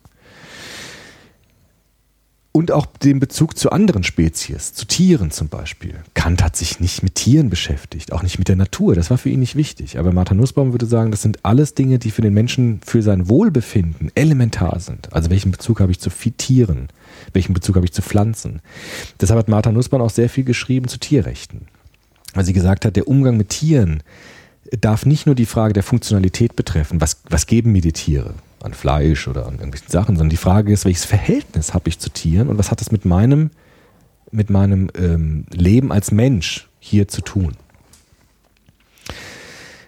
Und auch den Bezug zu anderen Spezies, zu Tieren zum Beispiel. Kant hat sich nicht mit Tieren beschäftigt, auch nicht mit der Natur. Das war für ihn nicht wichtig. Aber Martha Nussbaum würde sagen, das sind alles Dinge, die für den Menschen, für sein Wohlbefinden elementar sind. Also welchen Bezug habe ich zu Tieren? Welchen Bezug habe ich zu Pflanzen? Deshalb hat Martha Nussbaum auch sehr viel geschrieben zu Tierrechten. Weil sie gesagt hat, der Umgang mit Tieren darf nicht nur die Frage der Funktionalität betreffen, was, was geben mir die Tiere an Fleisch oder an irgendwelchen Sachen, sondern die Frage ist, welches Verhältnis habe ich zu Tieren und was hat das mit meinem, mit meinem ähm, Leben als Mensch hier zu tun.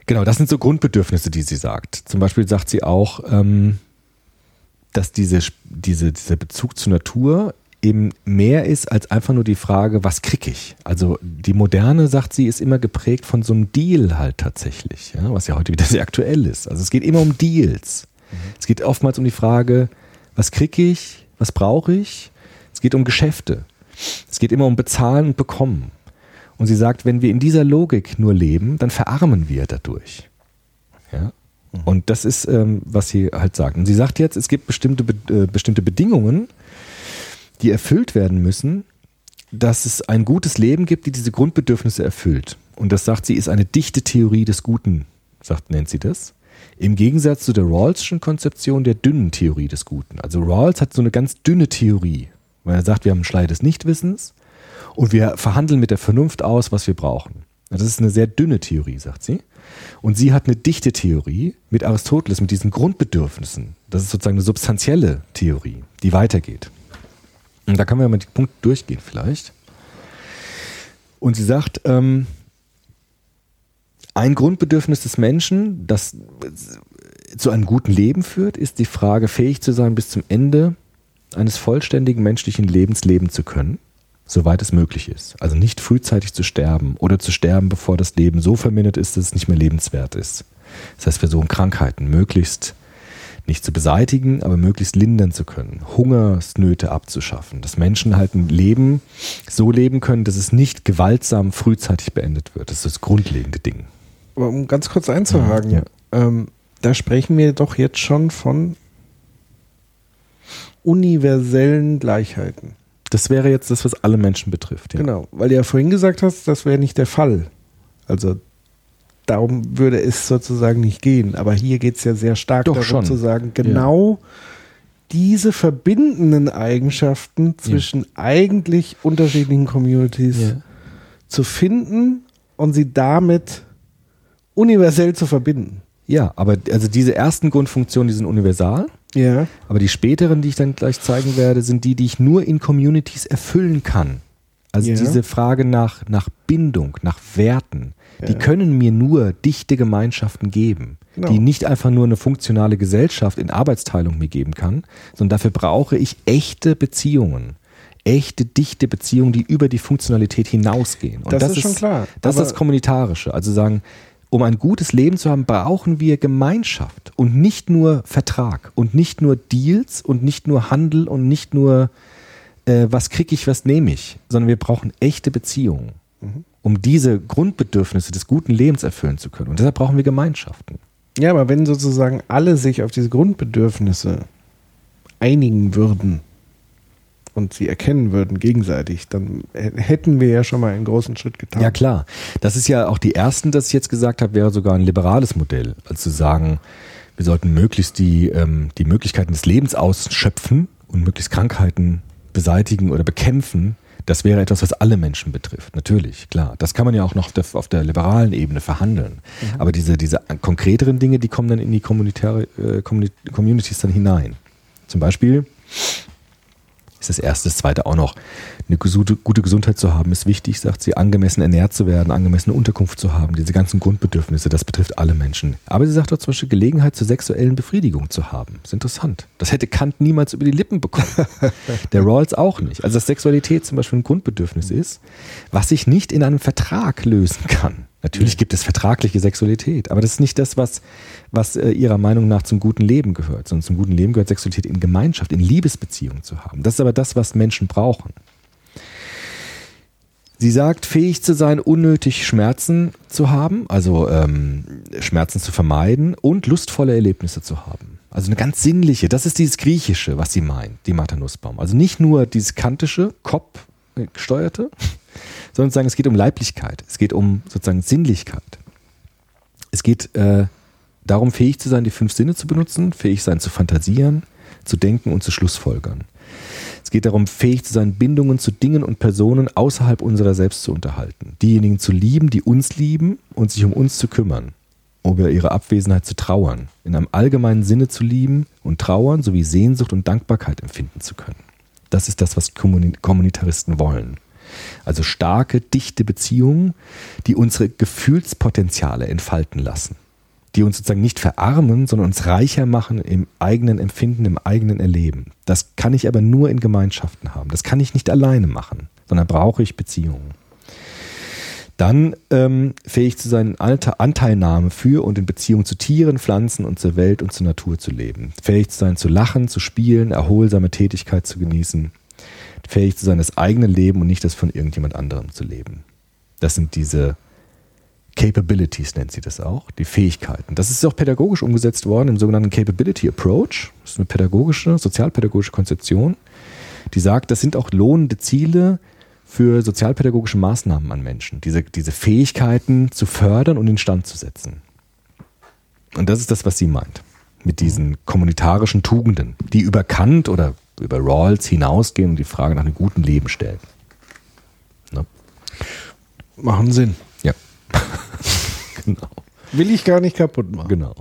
Genau, das sind so Grundbedürfnisse, die sie sagt. Zum Beispiel sagt sie auch, ähm, dass diese, diese, dieser Bezug zur Natur eben mehr ist als einfach nur die Frage, was kriege ich? Also die Moderne, sagt sie, ist immer geprägt von so einem Deal halt tatsächlich, ja, was ja heute wieder sehr aktuell ist. Also es geht immer um Deals. Mhm. Es geht oftmals um die Frage, was kriege ich, was brauche ich? Es geht um Geschäfte. Es geht immer um Bezahlen und Bekommen. Und sie sagt, wenn wir in dieser Logik nur leben, dann verarmen wir dadurch. Ja? Mhm. Und das ist, ähm, was sie halt sagt. Und sie sagt jetzt, es gibt bestimmte, äh, bestimmte Bedingungen, die erfüllt werden müssen, dass es ein gutes Leben gibt, die diese Grundbedürfnisse erfüllt. Und das sagt sie, ist eine dichte Theorie des Guten, sagt, nennt sie das. Im Gegensatz zu der Rawls'schen Konzeption der dünnen Theorie des Guten. Also Rawls hat so eine ganz dünne Theorie, weil er sagt, wir haben einen Schleier des Nichtwissens und wir verhandeln mit der Vernunft aus, was wir brauchen. Das ist eine sehr dünne Theorie, sagt sie. Und sie hat eine dichte Theorie mit Aristoteles, mit diesen Grundbedürfnissen. Das ist sozusagen eine substanzielle Theorie, die weitergeht. Und da können wir mal die Punkte durchgehen vielleicht. Und sie sagt, ähm, ein Grundbedürfnis des Menschen, das zu einem guten Leben führt, ist die Frage, fähig zu sein, bis zum Ende eines vollständigen menschlichen Lebens leben zu können, soweit es möglich ist. Also nicht frühzeitig zu sterben oder zu sterben, bevor das Leben so vermindert ist, dass es nicht mehr lebenswert ist. Das heißt, wir versuchen Krankheiten möglichst nicht zu beseitigen, aber möglichst lindern zu können, Hungersnöte abzuschaffen, dass Menschen halt ein Leben so leben können, dass es nicht gewaltsam frühzeitig beendet wird. Das ist das grundlegende Ding. Aber um ganz kurz einzuhaken, Ja. ähm, da sprechen wir doch jetzt schon von universellen Gleichheiten. Das wäre jetzt das, was alle Menschen betrifft. Ja. Genau, weil du ja vorhin gesagt hast, das wäre nicht der Fall. Also darum würde es sozusagen nicht gehen. Aber hier geht es ja sehr stark Doch, darum schon. zu sagen, genau diese verbindenden Eigenschaften zwischen eigentlich unterschiedlichen Communities Ja. zu finden und sie damit universell zu verbinden. ja, aber also diese ersten Grundfunktionen, die sind universal. Ja. Aber die späteren, die ich dann gleich zeigen werde, sind die, die ich nur in Communities erfüllen kann. Also Ja. diese Frage nach, nach Bindung, nach Werten, die Ja. können mir nur dichte Gemeinschaften geben, Genau. die nicht einfach nur eine funktionale Gesellschaft in Arbeitsteilung mir geben kann, sondern dafür brauche ich echte Beziehungen. Echte, dichte Beziehungen, die über die Funktionalität hinausgehen. Und Das ist schon klar, Das ist das Kommunitarische. Also sagen, um ein gutes Leben zu haben, brauchen wir Gemeinschaft und nicht nur Vertrag und nicht nur Deals und nicht nur Handel und nicht nur äh, was kriege ich, was nehme ich, sondern wir brauchen echte Beziehungen, Mhm. Um diese Grundbedürfnisse des guten Lebens erfüllen zu können. Und deshalb brauchen wir Gemeinschaften. Ja, aber wenn sozusagen alle sich auf diese Grundbedürfnisse einigen würden und sie erkennen würden gegenseitig, dann hätten wir ja schon mal einen großen Schritt getan. Ja klar, das ist ja auch die ersten, das ich jetzt gesagt habe, wäre sogar ein liberales Modell. Also zu sagen, wir sollten möglichst die, ähm, die Möglichkeiten des Lebens ausschöpfen und möglichst Krankheiten beseitigen oder bekämpfen. Das wäre etwas, was alle Menschen betrifft. Natürlich, klar. Das kann man ja auch noch auf der, auf der liberalen Ebene verhandeln. Aber diese, diese konkreteren Dinge, die kommen dann in die kommunitäre, äh, Communi- Communities dann hinein. Zum Beispiel ist das erste, das zweite auch noch. Eine gute, Gesundheit zu haben ist wichtig, sagt sie, angemessen ernährt zu werden, angemessene Unterkunft zu haben, diese ganzen Grundbedürfnisse, das betrifft alle Menschen. Aber sie sagt auch zum Beispiel Gelegenheit zur sexuellen Befriedigung zu haben. Das ist interessant. Das hätte Kant niemals über die Lippen bekommen. Der Rawls auch nicht. Also dass Sexualität zum Beispiel ein Grundbedürfnis ist, was sich nicht in einem Vertrag lösen kann. Natürlich gibt es vertragliche Sexualität, aber das ist nicht das, was, was äh, ihrer Meinung nach zum guten Leben gehört, sondern zum guten Leben gehört Sexualität in Gemeinschaft, in Liebesbeziehungen zu haben. Das ist aber das, was Menschen brauchen. Sie sagt, fähig zu sein, unnötig Schmerzen zu haben, also ähm, Schmerzen zu vermeiden und lustvolle Erlebnisse zu haben. Also eine ganz sinnliche, das ist dieses Griechische, was sie meint, die Martha Nussbaum. Also nicht nur dieses kantische, Kopf äh, gesteuerte, sondern sagen, es geht um Leiblichkeit, es geht um sozusagen Sinnlichkeit. Es geht äh, darum, fähig zu sein, die fünf Sinne zu benutzen, fähig sein zu fantasieren, zu denken und zu schlussfolgern. Es geht darum, fähig zu sein, Bindungen zu Dingen und Personen außerhalb unserer selbst zu unterhalten. Diejenigen zu lieben, die uns lieben und sich um uns zu kümmern. Über ihre Abwesenheit zu trauern. In einem allgemeinen Sinne zu lieben und trauern sowie Sehnsucht und Dankbarkeit empfinden zu können. Das ist das, was Kommuni- Kommunitaristen wollen. Also starke, dichte Beziehungen, die unsere Gefühlspotenziale entfalten lassen. Die uns sozusagen nicht verarmen, sondern uns reicher machen im eigenen Empfinden, im eigenen Erleben. Das kann ich aber nur in Gemeinschaften haben. Das kann ich nicht alleine machen, sondern brauche ich Beziehungen. Dann ähm, fähig zu sein, Alter, Anteilnahme für und in Beziehung zu Tieren, Pflanzen und zur Welt und zur Natur zu leben. Fähig zu sein, zu lachen, zu spielen, erholsame Tätigkeit zu genießen. Fähig zu sein, das eigene Leben und nicht das von irgendjemand anderem zu leben. Das sind diese Capabilities, nennt sie das auch, die Fähigkeiten. Das ist auch pädagogisch umgesetzt worden im sogenannten Capability Approach. Das ist eine pädagogische, sozialpädagogische Konzeption, die sagt, das sind auch lohnende Ziele, für sozialpädagogische Maßnahmen an Menschen, diese, diese Fähigkeiten zu fördern und instand zu setzen. Und das ist das, was sie meint. Mit diesen kommunitarischen Tugenden, die über Kant oder über Rawls hinausgehen und die Frage nach einem guten Leben stellen. Ne? Machen Sinn. Ja. genau. Will ich gar nicht kaputt machen. Genau.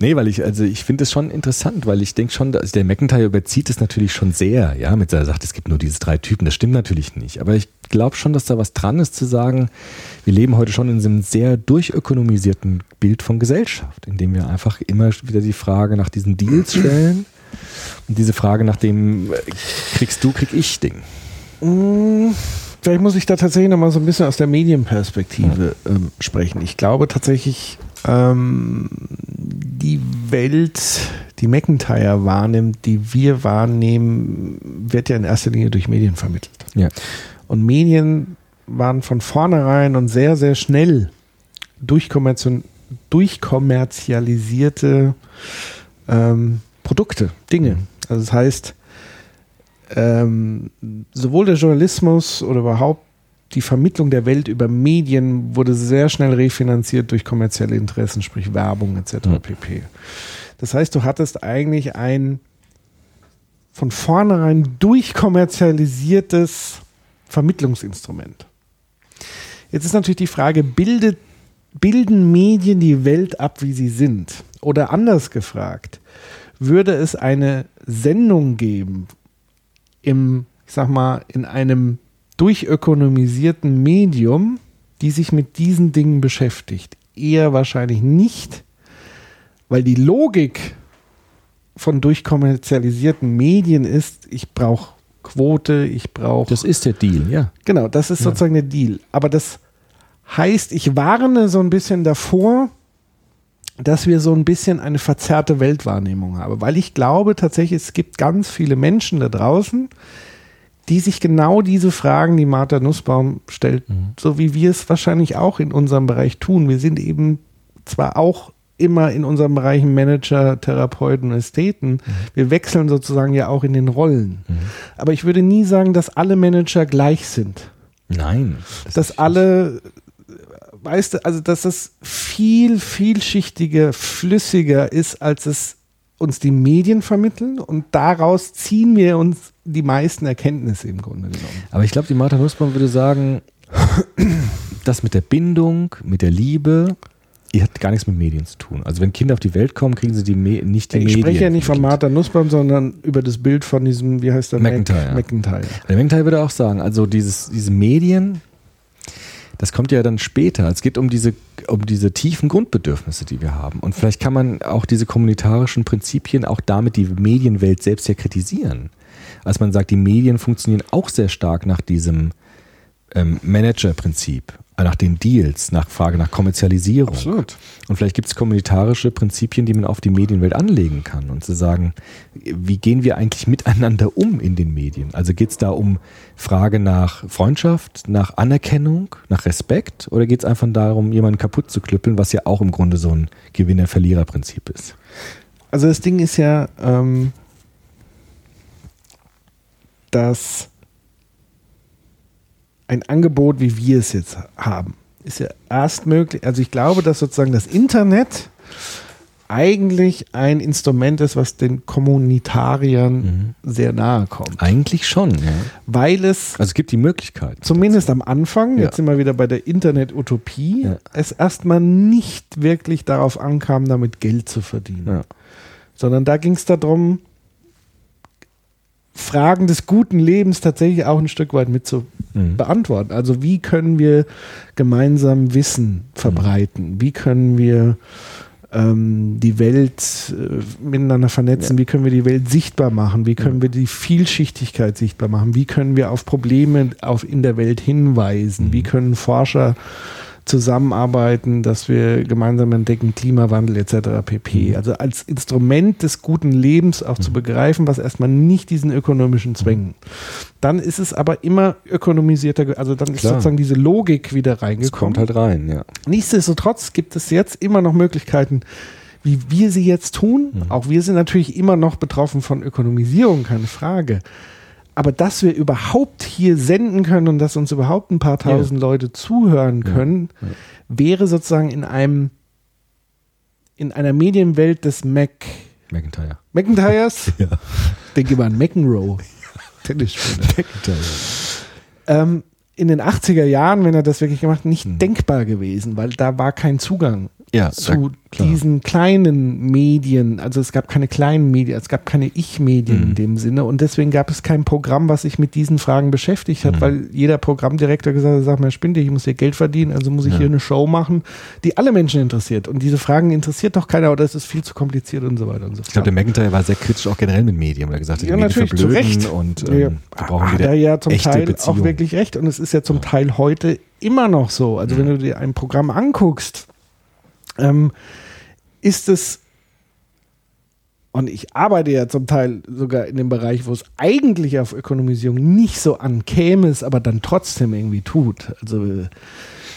nee, weil ich, also ich finde es schon interessant, weil ich denke schon, dass der McIntyre überzieht es natürlich schon sehr, ja, mit seiner sagt, es gibt nur diese drei Typen, das stimmt natürlich nicht. Aber ich glaube schon, dass da was dran ist zu sagen, wir leben heute schon in einem sehr durchökonomisierten Bild von Gesellschaft, in dem wir einfach immer wieder die Frage nach diesen Deals stellen und diese Frage nach dem kriegst du, krieg ich Ding. Mm, Vielleicht muss ich da tatsächlich nochmal so ein bisschen aus der Medienperspektive ähm, sprechen. Ich glaube tatsächlich, ähm, die Welt, die McIntyre wahrnimmt, die wir wahrnehmen, wird ja in erster Linie durch Medien vermittelt. Ja. Und Medien waren von vornherein und sehr, sehr schnell durchkommerzi- durchkommerzialisierte ähm, Produkte, Dinge. Also das heißt, ähm, sowohl der Journalismus oder überhaupt die Vermittlung der Welt über Medien wurde sehr schnell refinanziert durch kommerzielle Interessen, sprich Werbung etc. Ja. pp. Das heißt, du hattest eigentlich ein von vornherein durchkommerzialisiertes Vermittlungsinstrument. Jetzt ist natürlich die Frage, bildet, bilden Medien die Welt ab, wie sie sind? Oder anders gefragt, würde es eine Sendung geben im, ich sag mal, in einem durchökonomisierten Medium, die sich mit diesen Dingen beschäftigt? Eher wahrscheinlich nicht, weil die Logik von durchkommerzialisierten Medien ist, ich brauche Quote, ich brauche. Das ist der Deal, ja. Genau, das ist Ja. sozusagen der Deal. Aber das heißt, ich warne so ein bisschen davor, dass wir so ein bisschen eine verzerrte Weltwahrnehmung haben. Weil ich glaube tatsächlich, es gibt ganz viele Menschen da draußen, die sich genau diese Fragen, die Martha Nussbaum stellt, so wie wir es wahrscheinlich auch in unserem Bereich tun. Wir sind eben zwar auch immer in unserem Bereich Manager, Therapeuten, Ästheten. Wir wechseln sozusagen ja auch in den Rollen. Aber ich würde nie sagen, dass alle Manager gleich sind. Nein. Dass alle, weißt du, also dass es viel, vielschichtiger, flüssiger ist, als es uns die Medien vermitteln und daraus ziehen wir uns die meisten Erkenntnisse im Grunde genommen. Aber ich glaube, die Martha Nussbaum würde sagen, das mit der Bindung, mit der Liebe, die hat gar nichts mit Medien zu tun. Also wenn Kinder auf die Welt kommen, kriegen sie die Me nicht die Ich Medien. spreche ja nicht von. Martha Nussbaum, sondern über das Bild von diesem, wie heißt der? McIntyre. McIntyre. Der McIntyre würde auch sagen, also dieses, diese Medien, das kommt ja dann später. Es geht um diese, um diese tiefen Grundbedürfnisse, die wir haben. Und vielleicht kann man auch diese kommunitarischen Prinzipien auch damit die Medienwelt selbst ja kritisieren. Als man sagt, die Medien funktionieren auch sehr stark nach diesem ähm, Manager-Prinzip, nach den Deals, nach Frage nach Kommerzialisierung. Absolut. Und vielleicht gibt es kommunitarische Prinzipien, die man auf die Medienwelt anlegen kann und zu sagen, wie gehen wir eigentlich miteinander um in den Medien? Also geht es da um Frage nach Freundschaft, nach Anerkennung, nach Respekt oder geht es einfach darum, jemanden kaputt zu klüppeln, was ja auch im Grunde so ein Gewinner-Verlierer-Prinzip ist? Also das Ding ist ja, ähm, dass ein Angebot, wie wir es jetzt haben, ist ja erst möglich. Also ich glaube, dass sozusagen das Internet eigentlich ein Instrument ist, was den Kommunitariern sehr nahe kommt. Eigentlich schon, ja. Weil es Also es gibt die Möglichkeit. zumindest am Anfang, Ja. jetzt sind wir wieder bei der Internet-Utopie, Ja. es erstmal nicht wirklich darauf ankam, damit Geld zu verdienen Ja. sondern da ging es darum, Fragen des guten Lebens tatsächlich auch ein Stück weit mit zu Mhm. beantworten. Also wie können wir gemeinsam Wissen verbreiten? Wie können wir ähm, die Welt äh, miteinander vernetzen? Wie können wir die Welt sichtbar machen? Wie können wir die Vielschichtigkeit sichtbar machen? Wie können wir auf Probleme auf, in der Welt hinweisen? Wie können Forscher zusammenarbeiten, dass wir gemeinsam entdecken, Klimawandel etc. pp. Also als Instrument des guten Lebens auch zu begreifen, was erstmal nicht diesen ökonomischen Zwängen. Dann ist es aber immer ökonomisierter, also dann ist Klar. sozusagen diese Logik wieder Es reingekommen. kommt halt rein, ja. Nichtsdestotrotz gibt es jetzt immer noch Möglichkeiten, wie wir sie jetzt tun. Auch wir sind natürlich immer noch betroffen von Ökonomisierung, keine Frage. Aber dass wir überhaupt hier senden können und dass uns überhaupt ein paar tausend Leute zuhören können, wäre sozusagen in einem in einer Medienwelt des Mac McIntyre. McIntyres. Ja. Denke mal an McEnroe. Tennisspieler. McIntyre. ähm, in den 80er Jahren, wenn er das wirklich gemacht hat, nicht Hm. denkbar gewesen, weil da war kein Zugang Ja, zu da- diesen kleinen Medien. Also es gab keine kleinen Medien, es gab keine Ich-Medien Mhm. in dem Sinne und deswegen gab es kein Programm, was sich mit diesen Fragen beschäftigt Mhm. hat, weil jeder Programmdirektor gesagt hat, sag mal, spinnt ich muss hier Geld verdienen, also muss ich Ja. hier eine Show machen, die alle Menschen interessiert. Und diese Fragen interessiert doch keiner oder es ist viel zu kompliziert und so weiter und so fort. Ich glaube, der McIntyre war sehr kritisch auch generell mit Medien, weil er gesagt hat, die Ja, Medien natürlich, zu Recht. und ähm, ja. wir brauchen hat wieder er ja zum echte Teil Beziehungen. auch wirklich recht. Und es ist ja zum Teil heute immer noch so. Also wenn du dir ein Programm anguckst, ähm, ist es, und ich arbeite ja zum Teil sogar in dem Bereich, wo es eigentlich auf Ökonomisierung nicht so ankäme, es aber dann trotzdem irgendwie tut. Also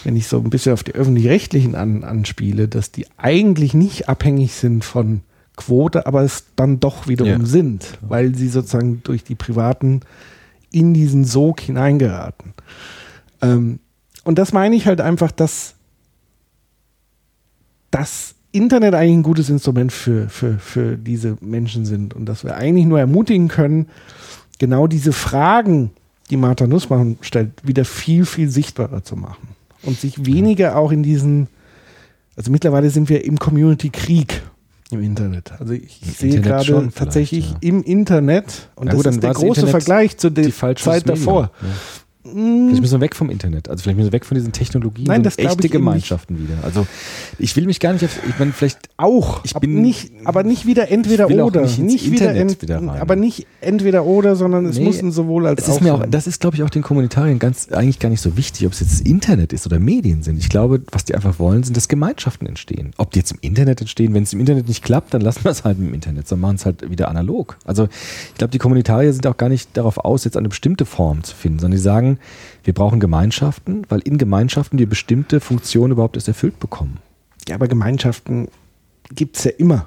wenn ich so ein bisschen auf die öffentlich-rechtlichen an, anspiele, dass die eigentlich nicht abhängig sind von Quote, aber es dann doch wiederum Ja. sind, weil sie sozusagen durch die Privaten in diesen Sog hineingeraten. Ähm, und das meine ich halt einfach, dass das Internet eigentlich ein gutes Instrument für, für, für diese Menschen sind und dass wir eigentlich nur ermutigen können, genau diese Fragen, die Martha Nussmann stellt, wieder viel, viel sichtbarer zu machen und sich weniger auch in diesen, also mittlerweile sind wir im Community-Krieg im Internet. Also ich Im sehe Internet gerade tatsächlich ja. im Internet, und Ja das gut, ist der große Internet Vergleich zu der Zeit davor. Ja. Vielleicht müssen wir weg vom Internet. Also vielleicht müssen wir weg von diesen Technologien Nein, und das glaub echte Gemeinschaften wieder. Also ich will mich gar nicht auf, ich meine, vielleicht Auch, Ich ab bin- nicht, aber nicht wieder entweder ich will auch oder. nicht wieder, Internet ent, wieder rein. aber nicht entweder oder, sondern es Nee, muss ein sowohl als auch auch, das ist, glaube ich, auch den Kommunitariern ganz, eigentlich gar nicht so wichtig, ob es jetzt das Internet ist oder Medien sind. Ich glaube, was die einfach wollen, sind, dass Gemeinschaften entstehen. Ob die jetzt im Internet entstehen, wenn es im Internet nicht klappt, dann lassen wir es halt im Internet, sondern machen es halt wieder analog. Also ich glaube, die Kommunitarier sind auch gar nicht darauf aus, jetzt eine bestimmte Form zu finden, sondern die sagen, wir brauchen Gemeinschaften, weil in Gemeinschaften wir bestimmte Funktionen überhaupt erst erfüllt bekommen. ja, aber Gemeinschaften gibt es ja immer.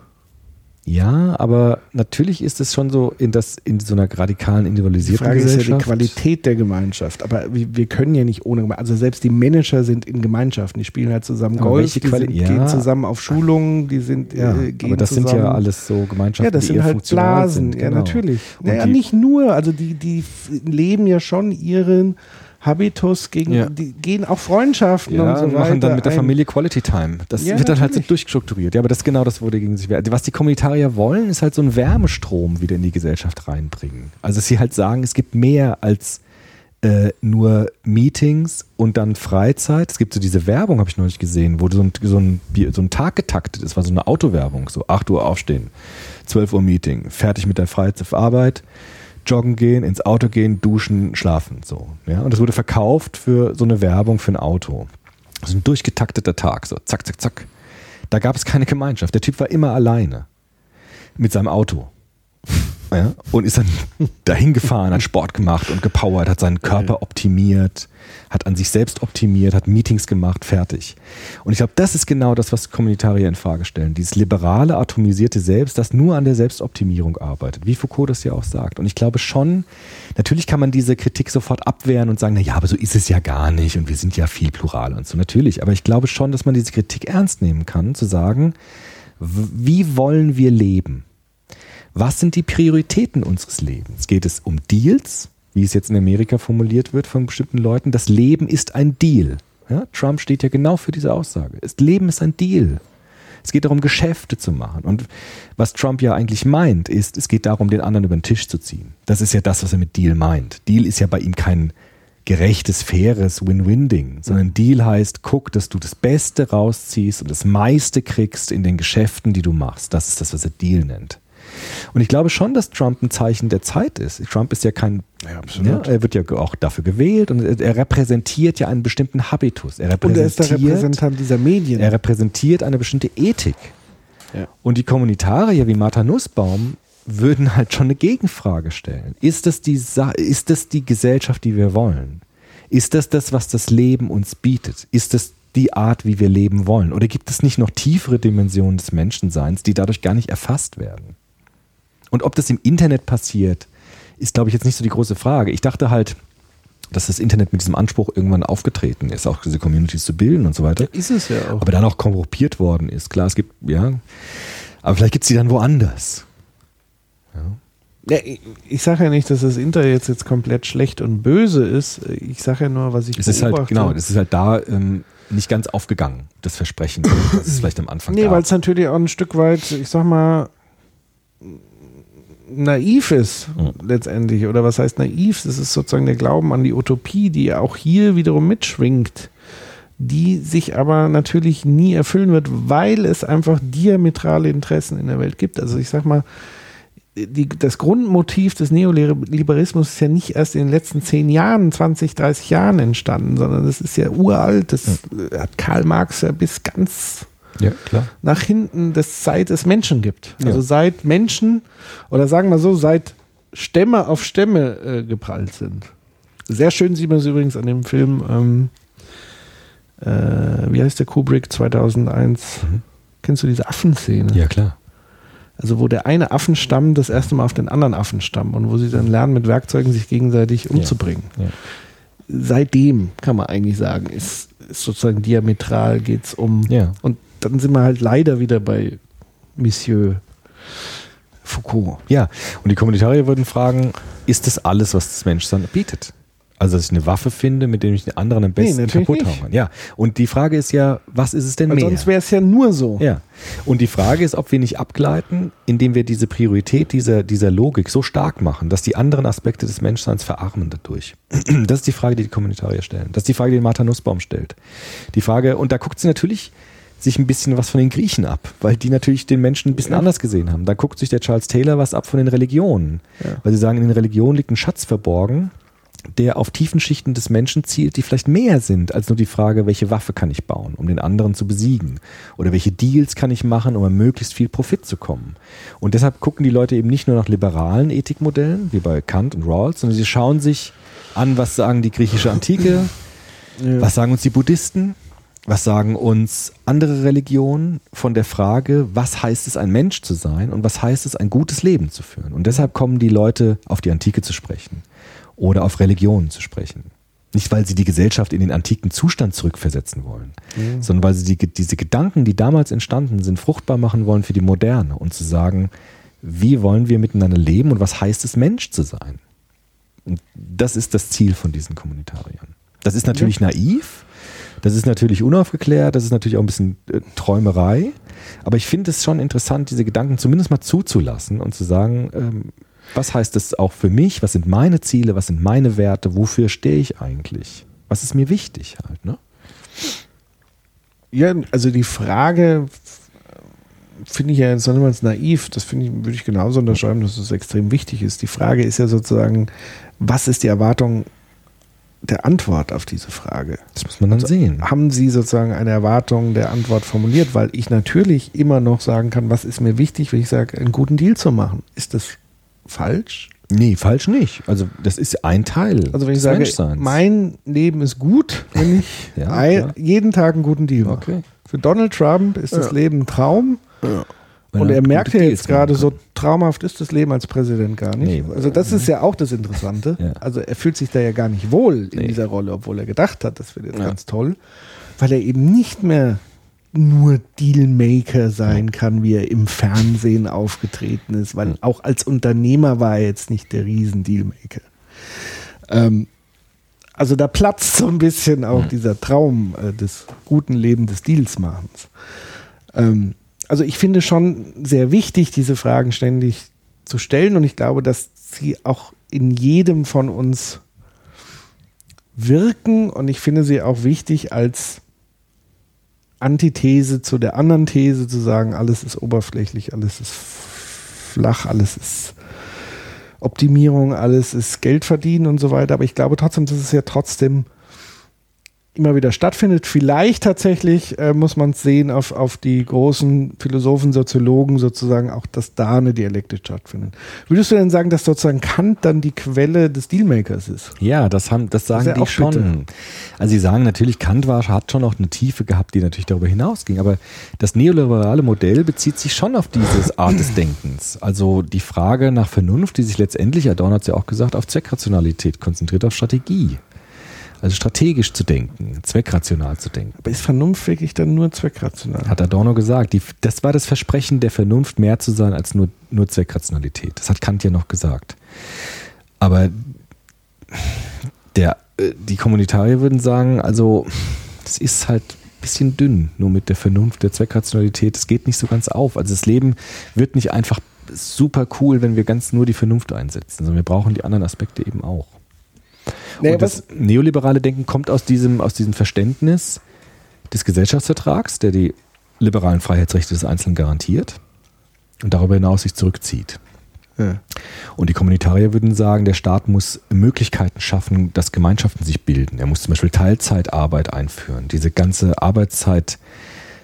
Ja, aber natürlich ist es schon so in, das, in so einer radikalen Die individualisierten Frage ist ja die Gesellschaft. Qualität der Gemeinschaft. Aber wir, wir können ja nicht ohne Gemeinschaft. Also selbst die Manager sind in Gemeinschaften. Die spielen halt zusammen Aber Golf, die sind, ja. gehen zusammen auf Schulungen, die sind Ja, äh, gehen aber das zusammen. sind ja alles so Gemeinschaften, Ja, das die sind halt Blasen, sind. ja, genau. natürlich. Und Naja, die- nicht nur, also die, die leben ja schon ihren Habitus gegen, Ja. die gehen auch Freundschaften Ja, und so und weiter. machen dann mit der. Familie Quality Time. Das Ja, wird dann halt so natürlich. durchstrukturiert. Ja, aber das ist genau das, wo die gegen sich. Was die Kommunitarier wollen, ist halt so einen Wärmestrom wieder in die Gesellschaft reinbringen. Also dass sie halt sagen, es gibt mehr als äh, nur Meetings und dann Freizeit. Es gibt so diese Werbung, habe ich neulich gesehen, wo so ein, so, ein, so ein Tag getaktet ist, war so eine Autowerbung. So 8 Uhr aufstehen, 12 Uhr Meeting, fertig mit der Freizeit, Arbeit, joggen gehen, ins Auto gehen, duschen, schlafen. So, ja? Und das wurde verkauft für so eine Werbung für ein Auto. So ein durchgetakteter Tag, so zack, zack, zack. Da gab es keine Gemeinschaft. Der Typ war immer alleine mit seinem Auto. Ja, und ist dann dahin gefahren, hat Sport gemacht und gepowert, hat seinen Körper optimiert, hat an sich selbst optimiert, hat Meetings gemacht, fertig. Und ich glaube, das ist genau das, was Kommunitarier in Frage stellen. Dieses liberale, atomisierte Selbst, das nur an der Selbstoptimierung arbeitet, wie Foucault das ja auch sagt. Und ich glaube schon, natürlich kann man diese Kritik sofort abwehren und sagen, na ja, aber so ist es ja gar nicht und wir sind ja viel plural und so. Natürlich, aber ich glaube schon, dass man diese Kritik ernst nehmen kann, zu sagen, wie wollen wir leben? Was sind die Prioritäten unseres Lebens? Geht es um Deals, wie es jetzt in Amerika formuliert wird von bestimmten Leuten? Das Leben ist ein Deal. Ja, Trump steht ja genau für diese Aussage. Das Leben ist ein Deal. Es geht darum, Geschäfte zu machen. Und was Trump ja eigentlich meint, ist, es geht darum, den anderen über den Tisch zu ziehen. Das ist ja das, was er mit Deal meint. Deal ist ja bei ihm kein gerechtes, faires Win-Win-Ding, sondern Deal heißt, guck, dass du das Beste rausziehst und das meiste kriegst in den Geschäften, die du machst. Das ist das, was er Deal nennt. Und ich glaube schon, dass Trump ein Zeichen der Zeit ist. Trump ist ja kein, Ja, absolut. Ja, er wird ja auch dafür gewählt und er- er repräsentiert ja einen bestimmten Habitus. Er Und er ist der repräsentiert, Repräsentant dieser Medien. er repräsentiert eine bestimmte Ethik. Ja. Und die Kommunitarier wie Martha Nussbaum würden halt schon eine Gegenfrage stellen. Ist das die, Sa ist das die Gesellschaft, die wir wollen? Ist das das, was das Leben uns bietet? Ist das die Art, wie wir leben wollen? Oder gibt es nicht noch tiefere Dimensionen des Menschenseins, die dadurch gar nicht erfasst werden? Und ob das im Internet passiert, ist, glaube ich, jetzt nicht so die große Frage. Ich dachte halt, dass das Internet mit diesem Anspruch irgendwann aufgetreten ist, auch diese Communities zu bilden und so weiter ist es ja auch. aber dann auch korrumpiert worden ist. Klar, es gibt, ja, aber vielleicht gibt es die dann woanders. Ja, ich, ich sage ja nicht, dass das Internet jetzt, jetzt komplett schlecht und böse ist. Ich sage ja nur, was ich Es ist halt, beobachte. genau, das ist halt da ähm, nicht ganz aufgegangen, das Versprechen, das es vielleicht am Anfang Nee, weil es natürlich auch ein Stück weit, ich sag mal, naiv ist, Mhm. letztendlich. Oder was heißt naiv? Das ist sozusagen der Glauben an die Utopie, die auch hier wiederum mitschwingt, die sich aber natürlich nie erfüllen wird, weil es einfach diametrale Interessen in der Welt gibt. Also ich sag mal, die, das Grundmotiv des Neoliberalismus ist ja nicht erst in den letzten zehn Jahren, 20, 30 Jahren entstanden, sondern das ist ja uralt. Das hat Karl Marx ja bis ganz ja, klar. nach hinten, das seit es Menschen gibt. Ja. Also seit Menschen, oder sagen wir so, seit Stämme auf Stämme äh, geprallt sind. Sehr schön sieht man es übrigens an dem Film, ähm, äh, wie heißt der Kubrick 2001? Kennst du diese Affenszene? Ja, klar. Also wo der eine Affenstamm das erste Mal auf den anderen Affenstamm und wo sie dann lernen, mit Werkzeugen sich gegenseitig umzubringen. Ja. Seitdem kann man eigentlich sagen, ist, ist sozusagen diametral geht es um. Ja. Und dann sind wir halt leider wieder bei Monsieur Foucault. Ja, und die Kommunitarier würden fragen, ist das alles, was das Menschsein bietet? Also, dass ich eine Waffe finde, mit der ich den anderen am besten natürlich kaputt hauen kann. Ja, und die Frage ist ja, was ist es denn Weil mehr? sonst wäre es ja nur so. Ja. Und die Frage ist, ob wir nicht abgleiten, indem wir diese Priorität dieser, dieser Logik so stark machen, dass die anderen Aspekte des Menschseins verarmen dadurch. Das ist die Frage, die die Kommunitarier stellen. Das ist die Frage, die Martha Nussbaum stellt. Die Frage, und da guckt sie natürlich sich ein bisschen was von den Griechen ab, weil die natürlich den Menschen ein bisschen anders gesehen haben. Da guckt sich der Charles Taylor was ab von den Religionen. Ja. Weil sie sagen, in den Religionen liegt ein Schatz verborgen, der auf tiefen Schichten des Menschen zielt, die vielleicht mehr sind als nur die Frage, welche Waffe kann ich bauen, um den anderen zu besiegen? Oder welche Deals kann ich machen, um an möglichst viel Profit zu kommen? Und deshalb gucken die Leute eben nicht nur nach liberalen Ethikmodellen, wie bei Kant und Rawls, sondern sie schauen sich an, was sagen die griechische Antike, was sagen uns die Buddhisten, was sagen uns andere Religionen von der Frage, was heißt es, ein Mensch zu sein und was heißt es, ein gutes Leben zu führen? Und deshalb kommen die Leute auf die Antike zu sprechen oder auf Religionen zu sprechen. Nicht, weil sie die Gesellschaft in den antiken Zustand zurückversetzen wollen, sondern weil sie die, diese Gedanken, die damals entstanden sind, fruchtbar machen wollen für die Moderne und zu sagen, wie wollen wir miteinander leben und was heißt es, Mensch zu sein? Und das ist das Ziel von diesen Kommunitariern. Das ist natürlich naiv, das ist natürlich unaufgeklärt, das ist natürlich auch ein bisschen äh, Träumerei. Aber ich finde es schon interessant, diese Gedanken zumindest mal zuzulassen und zu sagen, ähm, was heißt das auch für mich? Was sind meine Ziele? Was sind meine Werte? Wofür stehe ich eigentlich? Was ist mir wichtig halt, ne? Ja, also die Frage finde ich ja jetzt noch niemals naiv. Das finde ich, würde ich genauso unterschreiben, dass es extrem wichtig ist. Die Frage ist ja sozusagen, was ist die Erwartung der Antwort auf diese Frage? Das muss man dann sehen. Haben Sie sozusagen eine Erwartung der Antwort formuliert? Weil ich natürlich immer noch sagen kann, was ist mir wichtig, wenn ich sage, einen guten Deal zu machen. Ist das falsch? Nee, falsch nicht. Also das ist ein Teil Also wenn ich sage, Menschseins. mein Leben ist gut, wenn ich Ja, ein, jeden Tag einen guten Deal mache. Okay. Für Donald Trump ist das Ja. Leben ein Traum. Wenn Und er merkt ja jetzt gerade, so traumhaft ist das Leben als Präsident gar nicht. Nee. also das ist ja auch das Interessante. Ja. Also er fühlt sich da ja gar nicht wohl in Nee. dieser Rolle, obwohl er gedacht hat, das wird jetzt Ja. ganz toll, weil er eben nicht mehr nur Dealmaker sein kann, wie er im Fernsehen aufgetreten ist, weil auch als Unternehmer war er jetzt nicht der Riesen-Dealmaker. Ähm, also da platzt so ein bisschen auch dieser Traum äh, des guten Lebens des Dealsmachens. Ähm, also ich finde schon sehr wichtig, diese Fragen ständig zu stellen und ich glaube, dass sie auch in jedem von uns wirken und ich finde sie auch wichtig als Antithese zu der anderen These zu sagen, alles ist oberflächlich, alles ist flach, alles ist Optimierung, alles ist Geld verdienen und so weiter. Aber ich glaube trotzdem, dass es ja trotzdem immer wieder stattfindet. Vielleicht tatsächlich äh, muss man es sehen auf, auf die großen Philosophen, Soziologen sozusagen, auch dass da eine Dialektik stattfindet. Würdest du denn sagen, dass sozusagen Kant dann die Quelle des Dealmakers ist? Ja, das, haben, das sagen Das die auch schon. bitter. Also sie sagen natürlich, Kant war, hat schon auch eine Tiefe gehabt, die natürlich darüber hinausging. Aber das neoliberale Modell bezieht sich schon auf diese Art des Denkens. Also die Frage nach Vernunft, die sich letztendlich, Adorno hat es ja auch gesagt, auf Zweckrationalität konzentriert, auf Strategie. Also strategisch zu denken, zweckrational zu denken. Aber ist Vernunft wirklich dann nur zweckrational? Hat Adorno gesagt. Die, das war das Versprechen der Vernunft, mehr zu sein als nur, nur Zweckrationalität. Das hat Kant ja noch gesagt. Aber der, äh, die Kommunitarier würden sagen, also das ist halt ein bisschen dünn, nur mit der Vernunft, der Zweckrationalität. Es geht nicht so ganz auf. Also das Leben wird nicht einfach super cool, wenn wir ganz nur die Vernunft einsetzen, sondern wir brauchen die anderen Aspekte eben auch. Nee, und das neoliberale Denken kommt aus diesem, aus diesem Verständnis des Gesellschaftsvertrags, der die liberalen Freiheitsrechte des Einzelnen garantiert und darüber hinaus sich zurückzieht. Ja. Und die Kommunitarier würden sagen, der Staat muss Möglichkeiten schaffen, dass Gemeinschaften sich bilden. Er muss zum Beispiel Teilzeitarbeit einführen. Diese ganze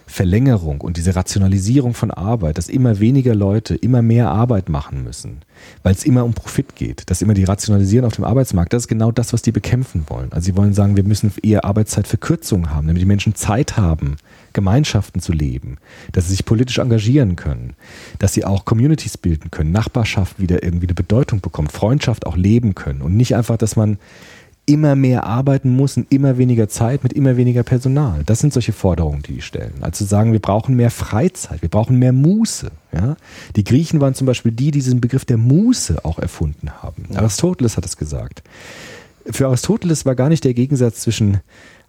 Arbeitszeitverlängerung und diese Rationalisierung von Arbeit, dass immer weniger Leute immer mehr Arbeit machen müssen, weil es immer um Profit geht, dass immer die Rationalisieren auf dem Arbeitsmarkt, das ist genau das, was die bekämpfen wollen. Also sie wollen sagen, wir müssen eher Arbeitszeitverkürzungen haben, damit die Menschen Zeit haben, Gemeinschaften zu leben, dass sie sich politisch engagieren können, dass sie auch Communities bilden können, Nachbarschaft wieder irgendwie eine Bedeutung bekommt, Freundschaft auch leben können und nicht einfach, dass man immer mehr arbeiten muss und immer weniger Zeit mit immer weniger Personal. Das sind solche Forderungen, die die stellen. Also sagen, wir brauchen mehr Freizeit, wir brauchen mehr Muße. Ja? Die Griechen waren zum Beispiel die, die diesen Begriff der Muße auch erfunden haben. Aristoteles hat es gesagt. Für Aristoteles war gar nicht der Gegensatz zwischen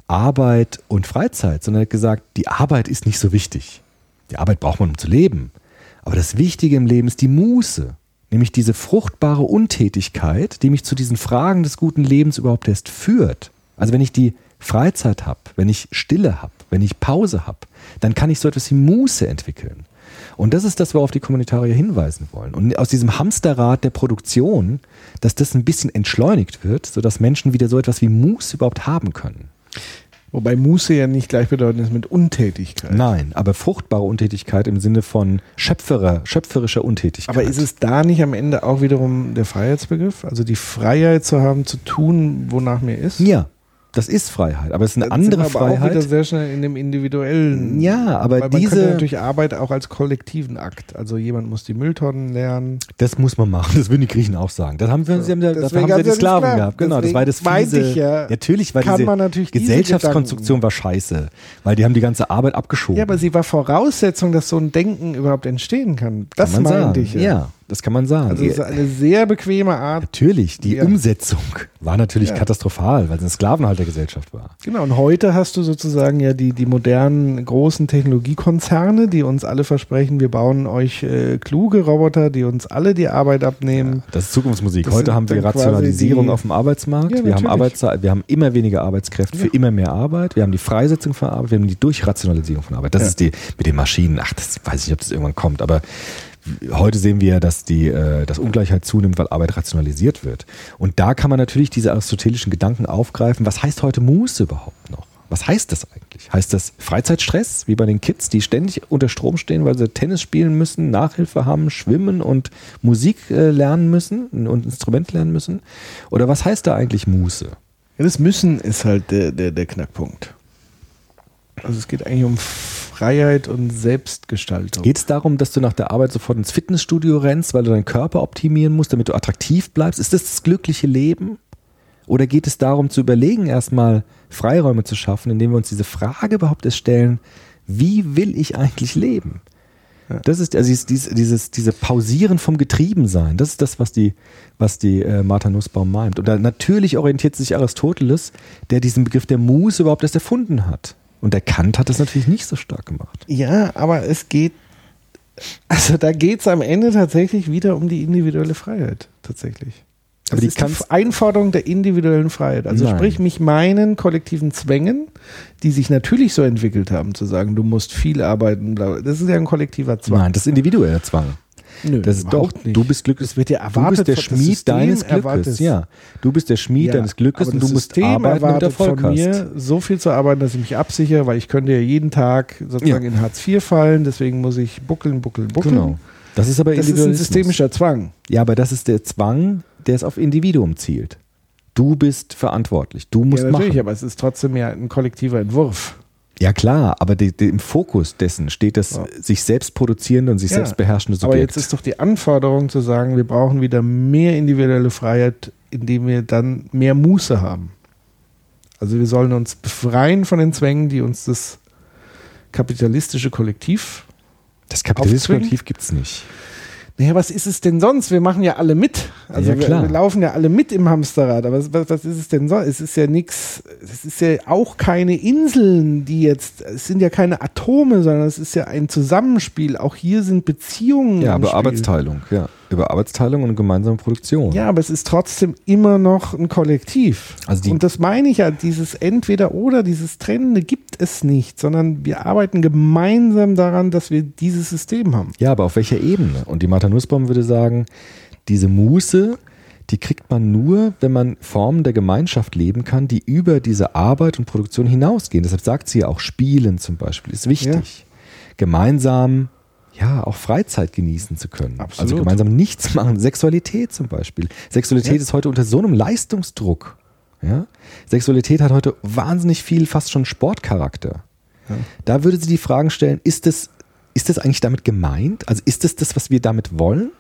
Arbeit und Freizeit, sondern er hat gesagt, die Arbeit ist nicht so wichtig. Die Arbeit braucht man, um zu leben. Aber das Wichtige im Leben ist die Muße, nämlich diese fruchtbare Untätigkeit, die mich zu diesen Fragen des guten Lebens überhaupt erst führt. Also wenn ich die Freizeit habe, wenn ich Stille habe, wenn ich Pause habe, dann kann ich so etwas wie Muße entwickeln. Und das ist das, worauf die Kommunitarier hinweisen wollen. Und aus diesem Hamsterrad der Produktion, dass das ein bisschen entschleunigt wird, sodass Menschen wieder so etwas wie Muße überhaupt haben können. Wobei Muße ja nicht gleichbedeutend ist mit Untätigkeit. Nein, aber fruchtbare Untätigkeit im Sinne von schöpferer, schöpferischer Untätigkeit. Aber ist es da nicht am Ende auch wiederum der Freiheitsbegriff? Also die Freiheit zu haben, zu tun, wonach mir ist? Ja, das ist Freiheit, aber es ist eine sind andere wir aber auch wieder Freiheit. sehr schnell in dem individuellen. Ja, aber Weil man diese- könnte natürlich Arbeit auch als kollektiven Akt. Also jemand muss die Mülltonnen lernen. Das muss man machen, das würden die Griechen auch sagen. Das haben wir, sie haben, ja- dafür haben sie die Sklaven Sklaven. gehabt. Genau, das war das fiese. ich ja, natürlich war kann diese man natürlich diese Gesellschaftskonstruktion war scheiße, weil die haben die ganze Arbeit abgeschoben. Ja, aber sie war Voraussetzung, dass so ein Denken überhaupt entstehen kann. Das kann man meinte ich ja. Ja, das kann man sagen. Also es ist eine sehr bequeme Art. natürlich, die Ja. Umsetzung war natürlich Ja. katastrophal, weil es eine Sklavenhaltergesellschaft war. Genau, und heute hast du sozusagen ja die, die modernen großen Technologiekonzerne, die uns alle versprechen, wir bauen euch äh, kluge Roboter, die uns alle die Arbeit abnehmen. Das ist Zukunftsmusik. Das Heute haben wir Rationalisierung die- auf dem Arbeitsmarkt. Ja, wir, haben natürlich. Arbeits wir haben immer weniger Arbeitskräfte für immer mehr Arbeit. Wir haben die Freisetzung von Arbeit, wir haben die Durchrationalisierung von Arbeit. Das Ja. ist die mit den Maschinen. Ach, das weiß ich nicht, ob das irgendwann kommt. Aber heute sehen wir, dass die äh, dass Ungleichheit zunimmt, weil Arbeit rationalisiert wird. Und da kann man natürlich diese aristotelischen Gedanken aufgreifen. Was heißt heute Muße überhaupt noch? Was heißt das eigentlich? Heißt das Freizeitstress, wie bei den Kids, die ständig unter Strom stehen, weil sie Tennis spielen müssen, Nachhilfe haben, schwimmen und Musik äh, lernen müssen und Instrument lernen müssen? Oder was heißt da eigentlich Muße? Ja, das Müssen ist halt der, der, der Knackpunkt. Also es geht eigentlich um Freiheit und Selbstgestaltung. Geht es darum, dass du nach der Arbeit sofort ins Fitnessstudio rennst, weil du deinen Körper optimieren musst, damit du attraktiv bleibst? Ist das das glückliche Leben? Oder geht es darum zu überlegen, erstmal Freiräume zu schaffen, indem wir uns diese Frage überhaupt erst stellen, wie will ich eigentlich leben? Das ist also dieses, dieses, diese Pausieren vom Getriebensein. Das ist das, was die, was die äh, Martha Nussbaum meint. Und da natürlich orientiert sich Aristoteles, der diesen Begriff der Muße überhaupt erst erfunden hat. Und der Kant hat das natürlich nicht so stark gemacht. Ja, aber es geht Also da geht es am Ende tatsächlich wieder um die individuelle Freiheit. Tatsächlich. Aber Das die ist die Einforderung der individuellen Freiheit. Also Nein. sprich, mich meinen kollektiven Zwängen, die sich natürlich so entwickelt haben, zu sagen, du musst viel arbeiten, bla, bla. das ist ja ein kollektiver Zwang. Nein, das ist individueller Zwang. Nö, Das ist doch, nicht. du bist glücklich. Wird ja du erwartet bist der Schmied deines Glückes. Ja, du bist der Schmied Ja, deines Glückes und du musst System arbeiten und Erfolg von hast. mir, so viel zu arbeiten, dass ich mich absichere, weil ich könnte ja jeden Tag sozusagen Ja. in Hartz IV fallen, deswegen muss ich buckeln, buckeln, buckeln. Genau. Das ist aber Das ist ein systemischer Zwang. Ja, aber das ist der Zwang, der es auf Individuum zielt. Du bist verantwortlich. Du musst ja, natürlich, machen. aber es ist trotzdem ja ein kollektiver Entwurf. Ja klar, aber die, die, im Fokus dessen steht das Ja. sich selbst produzierende und sich Ja, selbst beherrschende Aber Subjekt. jetzt ist doch die Anforderung zu sagen, wir brauchen wieder mehr individuelle Freiheit, indem wir dann mehr Muße haben. Also wir sollen uns befreien von den Zwängen, die uns das kapitalistische Kollektiv. das kapitalistische? Kollektiv gibt es nicht. Naja, was ist es denn sonst? Wir machen ja alle mit. Also Ja, wir, wir laufen ja alle mit im Hamsterrad. Aber was, was ist es denn sonst? Es ist ja nichts, es ist ja auch keine Inseln, die jetzt, es sind ja keine Atome, sondern es ist ja ein Zusammenspiel. Auch hier sind Beziehungen. Ja, im über Spiel. Arbeitsteilung, ja. Über Arbeitsteilung und gemeinsame Produktion. Ja, aber es ist trotzdem immer noch ein Kollektiv. Also und das meine ich ja, dieses Entweder-Oder, dieses Trennende gibt es nicht, sondern wir arbeiten gemeinsam daran, dass wir dieses System haben. Ja, aber auf welcher Ebene? Und die Martha Nussbaum würde sagen, diese Muße, die kriegt man nur, wenn man Formen der Gemeinschaft leben kann, die über diese Arbeit und Produktion hinausgehen. Deshalb sagt sie ja auch, Spielen zum Beispiel ist wichtig. Gemeinsam, ja, auch Freizeit genießen zu können. Absolut. Also gemeinsam nichts machen. Sexualität zum Beispiel. Sexualität Ja. ist heute unter so einem Leistungsdruck. Ja? Sexualität hat heute wahnsinnig viel, fast schon Sportcharakter. Da würde sie die Fragen stellen, ist das, ist das eigentlich damit gemeint? Also ist das das, was wir damit wollen?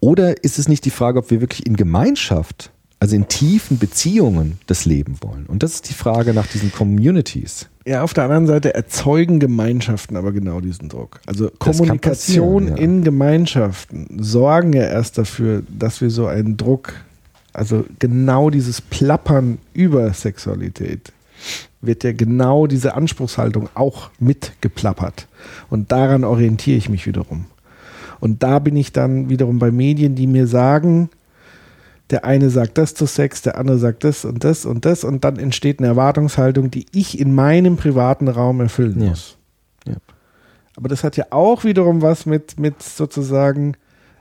Oder ist es nicht die Frage, ob wir wirklich in Gemeinschaft, also in tiefen Beziehungen das Leben wollen? Und das ist die Frage nach diesen Communities. Ja, auf der anderen Seite erzeugen Gemeinschaften aber genau diesen Druck. Also Kommunikation ja. in Gemeinschaften sorgen ja erst dafür, dass wir so einen Druck, also genau dieses Plappern über Sexualität, wird ja genau diese Anspruchshaltung auch mitgeplappert. Und daran orientiere ich mich wiederum. Und da bin ich dann wiederum bei Medien, die mir sagen, der eine sagt das zu Sex, der andere sagt das und das und das und dann entsteht eine Erwartungshaltung, die ich in meinem privaten Raum erfüllen Ja. muss. Ja. Aber das hat ja auch wiederum was mit, mit sozusagen,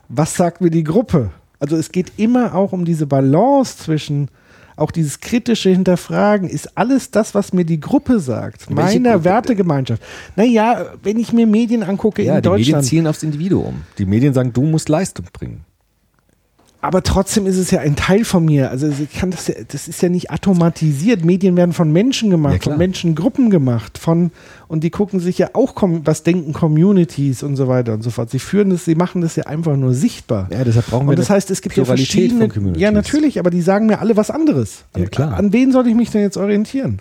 was sagt mir die Gruppe? Also es geht immer auch um diese Balance zwischen auch dieses kritische Hinterfragen, ist alles das, was mir die Gruppe sagt, Welche meiner Gruppe? Wertegemeinschaft. Naja, wenn ich mir Medien angucke Ja, in die Medien Deutschland, zielen aufs Individuum. Die Medien sagen, du musst Leistung bringen. Aber trotzdem ist es ja ein Teil von mir. Also ich kann das, ja, das ist ja nicht automatisiert. Medien werden von Menschen Ja, gemacht, klar. von Menschengruppen gemacht, von und die gucken sich ja auch, was denken Communities und so weiter und so fort. Sie führen das, sie machen das ja einfach nur sichtbar. Ja, deshalb brauchen wir Und das heißt, es gibt ja Pluralität verschiedene. von Communities. Ja, natürlich, aber die sagen mir alle was anderes. Ja, An- klar. An wen soll ich mich denn jetzt orientieren?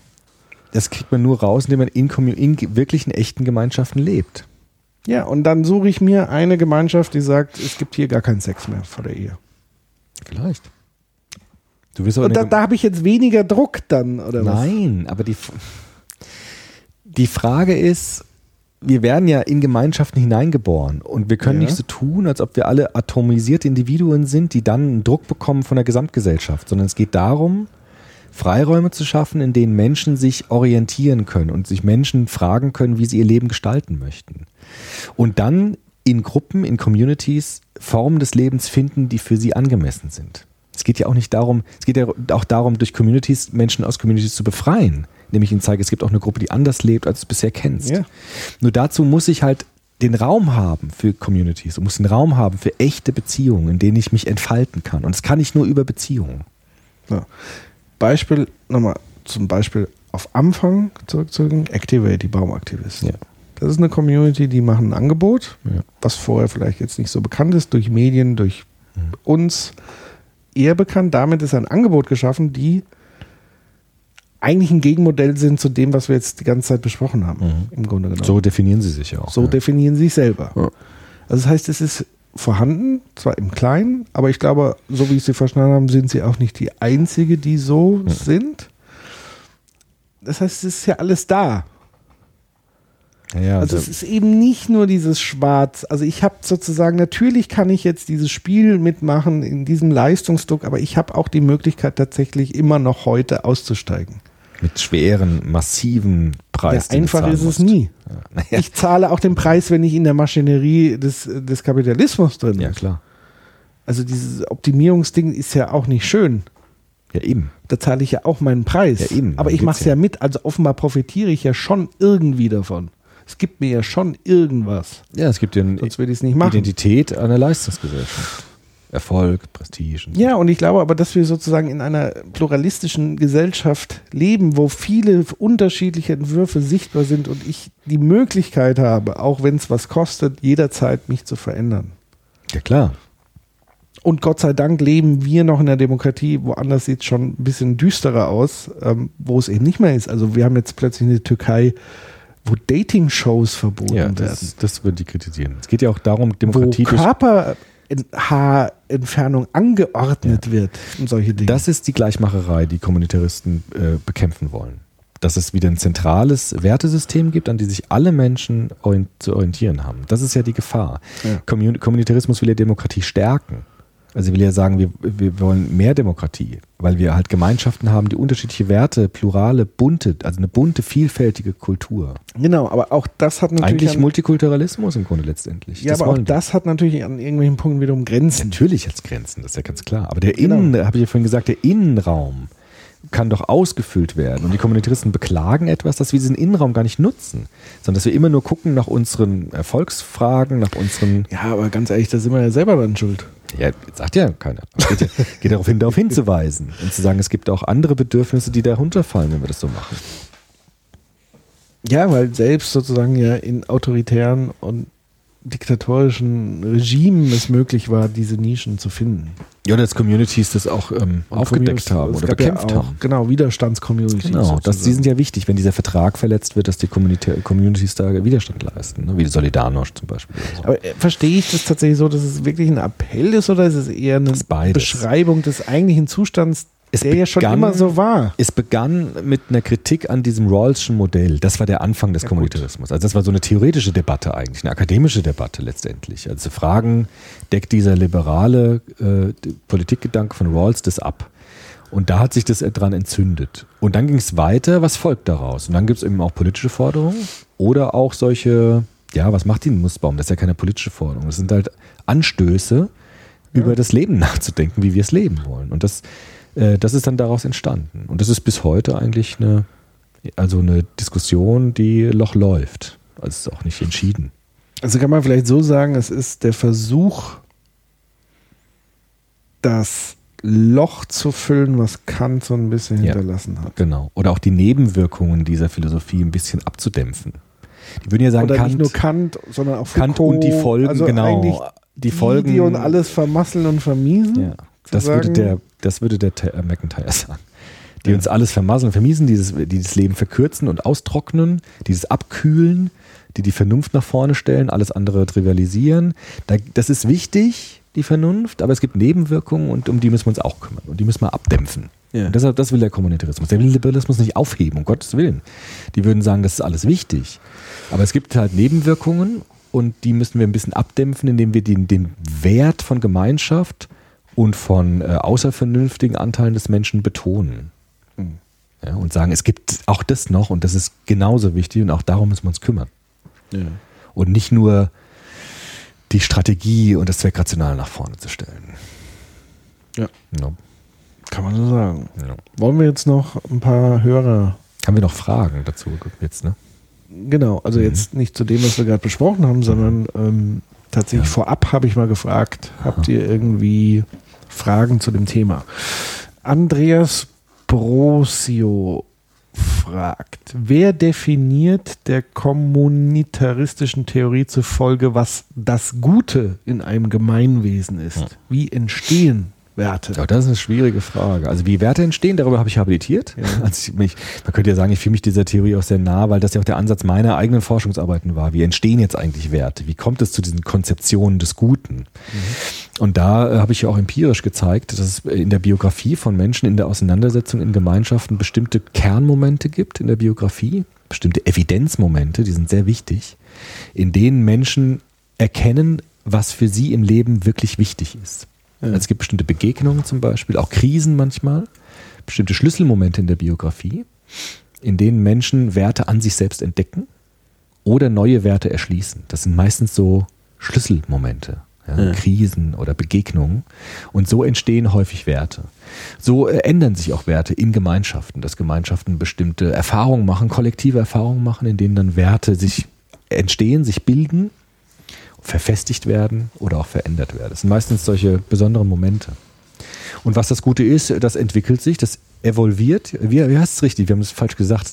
Das kriegt man nur raus, indem man in, in wirklichen, echten Gemeinschaften lebt. Ja, und dann suche ich mir eine Gemeinschaft, die sagt, es gibt hier gar keinen Sex mehr vor der Ehe. Vielleicht. Du aber Und da, da habe ich jetzt weniger Druck dann, oder was? Nein, aber die, die Frage ist, wir werden ja in Gemeinschaften hineingeboren und wir können Ja. nicht so tun, als ob wir alle atomisierte Individuen sind, die dann einen Druck bekommen von der Gesamtgesellschaft, sondern es geht darum, Freiräume zu schaffen, in denen Menschen sich orientieren können und sich Menschen fragen können, wie sie ihr Leben gestalten möchten. Und dann in Gruppen, in Communities Formen des Lebens finden, die für sie angemessen sind. Es geht ja auch nicht darum, es geht ja auch darum, durch Communities Menschen aus Communities zu befreien, indem ich ihnen zeige, es gibt auch eine Gruppe, die anders lebt, als du es bisher kennst. Ja. Nur dazu muss ich halt den Raum haben für Communities und muss den Raum haben für echte Beziehungen, in denen ich mich entfalten kann. Und das kann ich nur über Beziehungen. So. Beispiel, nochmal zum Beispiel auf Anfang zurückzugehen, Activate, die Baumaktivisten. Ja. Das ist eine Community, die machen ein Angebot, Ja. was vorher vielleicht jetzt nicht so bekannt ist, durch Medien, durch Mhm. uns eher bekannt. Damit ist ein Angebot geschaffen, die eigentlich ein Gegenmodell sind zu dem, was wir jetzt die ganze Zeit besprochen haben, im Grunde genommen. So definieren sie sich ja auch. So ja. definieren sie sich selber. Ja. Also das heißt, es ist vorhanden, zwar im Kleinen, aber ich glaube, so wie ich sie verstanden habe, sind sie auch nicht die einzige, die so sind. Das heißt, es ist ja alles da. Ja, also es ist eben nicht nur dieses Schwarz. Also ich habe sozusagen, natürlich kann ich jetzt dieses Spiel mitmachen in diesem Leistungsdruck, aber ich habe auch die Möglichkeit tatsächlich immer noch heute auszusteigen. Mit schweren, massiven Ja, Preis. du einfach ist es musst. nie. Ja. Ich zahle auch den Preis, wenn ich in der Maschinerie des, des Kapitalismus drin ja, bin. klar. Also dieses Optimierungsding ist ja auch nicht schön. Ja, eben. Da zahle ich ja auch meinen Preis. Ja, eben, Aber ich mache es ja. ja. mit. Also offenbar profitiere ich ja schon irgendwie davon. Es gibt mir ja schon irgendwas. Ja, es gibt ja eine. Identität einer Leistungsgesellschaft. Erfolg, Prestige. und so. Ja, und ich glaube aber, dass wir sozusagen in einer pluralistischen Gesellschaft leben, wo viele unterschiedliche Entwürfe sichtbar sind und ich die Möglichkeit habe, auch wenn es was kostet, jederzeit mich zu verändern. ja klar. Und Gott sei Dank leben wir noch in der Demokratie, woanders sieht es schon ein bisschen düsterer aus, ähm, wo es eben nicht mehr ist. Also wir haben jetzt plötzlich eine Türkei, wo Dating-Shows verboten Ja, werden. das, das würde ich kritisieren. Es geht ja auch darum, wo Demokratie durch Körperhaarentfernung angeordnet wird und solche Dinge. Das ist die Gleichmacherei, die Kommunitaristen äh, bekämpfen wollen. Dass es wieder ein zentrales Wertesystem gibt, an die sich alle Menschen orient zu orientieren haben. Das ist ja die Gefahr. Ja. Kommun Kommunitarismus will ja Demokratie stärken. Also will ja sagen, wir, wir wollen mehr Demokratie, weil wir halt Gemeinschaften haben, die unterschiedliche Werte, plurale, bunte, also eine bunte, vielfältige Kultur. genau, aber auch das hat natürlich Eigentlich an, Multikulturalismus im Grunde letztendlich. ja, aber auch wir. das hat natürlich an irgendwelchen Punkten wiederum Grenzen. Natürlich hat es Grenzen, das ist ja ganz klar. Aber der Genau. Innen, habe ich ja vorhin gesagt, der Innenraum kann doch ausgefüllt werden. Und die Kommunitaristen beklagen etwas, dass wir diesen Innenraum gar nicht nutzen, sondern dass wir immer nur gucken nach unseren Erfolgsfragen, nach unseren. Ja, aber ganz ehrlich, da sind wir ja selber dran schuld. Ja, sagt ja keiner. Geht, ja, geht darauf hin, darauf hinzuweisen und zu sagen, es gibt auch andere Bedürfnisse, die da runterfallen, wenn wir das so machen. Ja, weil selbst sozusagen ja in autoritären und diktatorischen Regimen es möglich war, diese Nischen zu finden. Ja, dass Communities das auch ähm, aufgedeckt haben oder bekämpft ja auch, haben. Genau, Widerstandscommunities. Genau, das, die sind ja wichtig, wenn dieser Vertrag verletzt wird, dass die Community, Communities da Widerstand leisten, ne? wie Solidarność zum Beispiel. so. Aber äh, verstehe ich das tatsächlich so, dass es wirklich ein Appell ist oder ist es eher eine. Beschreibung des eigentlichen Zustands, Es der ja schon begann- immer so war? Es begann mit einer Kritik an diesem Rawlschen Modell. Das war der Anfang des Ja, Kommunitarismus. Also das war so eine theoretische Debatte eigentlich, eine akademische Debatte letztendlich. Also Fragen deckt dieser liberale äh, Politikgedanke von Rawls das ab. Und da hat sich das dran entzündet. Und dann ging es weiter, was folgt daraus? Und dann gibt es eben auch politische Forderungen oder auch solche, ja, was macht die Nussbaum? Das ist ja keine politische Forderung. Das sind halt Anstöße, über das Leben nachzudenken, wie wir es leben wollen. Und das, äh, das ist dann daraus entstanden. Und das ist bis heute eigentlich eine, also eine Diskussion, die Loch läuft. Also es ist auch nicht entschieden. Also kann man vielleicht so sagen, es ist der Versuch, das Loch zu füllen, was Kant so ein bisschen Ja. hinterlassen hat. Genau. Oder auch die Nebenwirkungen dieser Philosophie ein bisschen abzudämpfen. Die würden ja sagen, Oder Kant, nicht nur Kant, sondern auch Foucault. Kant und die Folgen, also genau. Die die, Folgen. die und alles vermasseln und vermiesen. Ja, das, sagen- würde der, das würde der Ta- äh, McIntyre sagen. Die uns alles vermasseln, vermiesen, dieses, die das Leben verkürzen und austrocknen, dieses Abkühlen, die die Vernunft nach vorne stellen, alles andere trivialisieren. Da, das ist wichtig, die Vernunft, aber es gibt Nebenwirkungen und um die müssen wir uns auch kümmern und die müssen wir abdämpfen. Ja. Und deshalb, das will der Kommunitarismus. Der will den Liberalismus nicht aufheben, um Gottes Willen. Die würden sagen, das ist alles wichtig. Aber es gibt halt Nebenwirkungen und die müssen wir ein bisschen abdämpfen, indem wir den, den Wert von Gemeinschaft und von äh, außervernünftigen Anteilen des Menschen betonen. Mhm. Ja, und sagen, es gibt auch das noch und das ist genauso wichtig und auch darum müssen wir uns kümmern. Ja. Und nicht nur die Strategie und das Zweckrational nach vorne zu stellen. Ja. Ja, Kann man so sagen. ja. Wollen wir jetzt noch ein paar Hörer Haben wir noch Fragen dazu jetzt, ne? Genau, also Mhm. jetzt nicht zu dem, was wir gerade besprochen haben, sondern ähm, tatsächlich vorab habe ich mal gefragt, habt ihr irgendwie Fragen zu dem Thema? Andreas Brosio fragt, wer definiert der kommunitaristischen Theorie zufolge, was das Gute in einem Gemeinwesen ist? Wie entstehen Werte? Ja, das ist eine schwierige Frage. Also wie Werte entstehen, darüber habe ich habilitiert. Also ich mich, man könnte ja sagen, ich fühle mich dieser Theorie auch sehr nah, weil das ja auch der Ansatz meiner eigenen Forschungsarbeiten war. Wie entstehen jetzt eigentlich Werte? Wie kommt es zu diesen Konzeptionen des Guten? Und da äh, habe ich ja auch empirisch gezeigt, dass es in der Biografie von Menschen in der Auseinandersetzung in Gemeinschaften bestimmte Kernmomente gibt in der Biografie, bestimmte Evidenzmomente, die sind sehr wichtig, in denen Menschen erkennen, was für sie im Leben wirklich wichtig ist. Also es gibt bestimmte Begegnungen zum Beispiel, auch Krisen manchmal, bestimmte Schlüsselmomente in der Biografie, in denen Menschen Werte an sich selbst entdecken oder neue Werte erschließen. Das sind meistens so Schlüsselmomente, ja, Ja. Krisen oder Begegnungen. Und so entstehen häufig Werte. So äh, ändern sich auch Werte in Gemeinschaften, dass Gemeinschaften bestimmte Erfahrungen machen, kollektive Erfahrungen machen, in denen dann Werte sich entstehen, sich bilden verfestigt werden oder auch verändert werden. Das sind meistens solche besonderen Momente. Und was das Gute ist, das entwickelt sich, das evolviert. Wie, wie heißt es richtig? Wir haben es falsch gesagt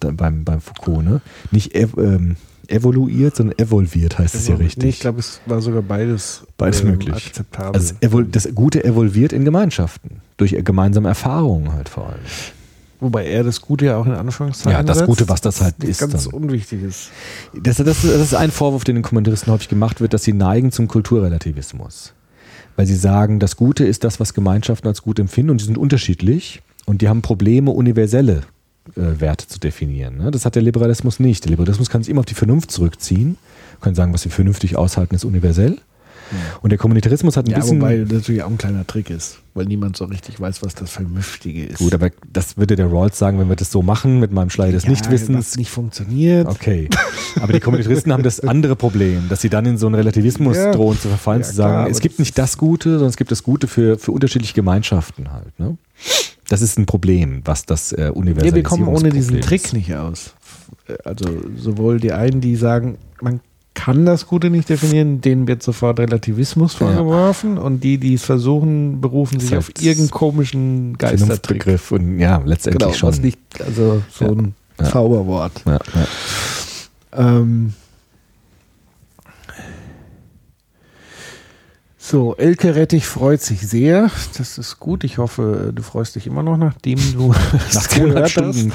beim, beim Foucault, ne? Nicht ev ähm, evoluiert, sondern evolviert heißt es ja richtig. Nee, ich glaube, es war sogar beides, Beides ähm, möglich. akzeptabel. Also das Gute evolviert in Gemeinschaften. Durch gemeinsame Erfahrungen halt vor allem. Wobei er das Gute ja auch in Anführungszeichen Ja, das setzt, Gute, was das halt ist ganz dann. unwichtig ist. Das, das, das ist ein Vorwurf, den den Kommentaristen häufig gemacht wird, dass sie neigen zum Kulturrelativismus. Weil sie sagen, das Gute ist das, was Gemeinschaften als gut empfinden und die sind unterschiedlich und die haben Probleme, universelle äh, Werte zu definieren. Ne? Das hat der Liberalismus nicht. Der Liberalismus kann sich immer auf die Vernunft zurückziehen, kann sagen, was wir vernünftig aushalten, ist universell. Und der Kommunitarismus hat ein Ja, bisschen. wobei das natürlich auch ein kleiner Trick ist, weil niemand so richtig weiß, was das Vernünftige ist. gut, aber das würde der Rawls sagen, wenn wir das so machen, mit meinem Schleier des ja, Nichtwissens. was nicht funktioniert. Okay. Aber die Kommunitaristen haben das andere Problem, dass sie dann in so einen Relativismus Ja. drohen zu verfallen, zu sagen, klar, es gibt das nicht das Gute, sondern es gibt das Gute für, für unterschiedliche Gemeinschaften halt. Ne? Das ist ein Problem, was das äh, Ja, wir kommen ohne diesen Universalisierungsproblem Trick ist. nicht aus. Also sowohl die einen, die sagen, man kann das Gute nicht definieren, denen wird sofort Relativismus vorgeworfen und die, die es versuchen, berufen sich auf irgendeinen komischen Geistertrick. Vernunftbegriff und ja, letztendlich Genau, schon. was nicht, also so Ja. ein Ja. Zauberwort. ja, ja. Ähm so, Elke Rettich freut sich sehr. Das ist gut. Ich hoffe, du freust dich immer noch, nachdem du Nach 200 gehört Stunden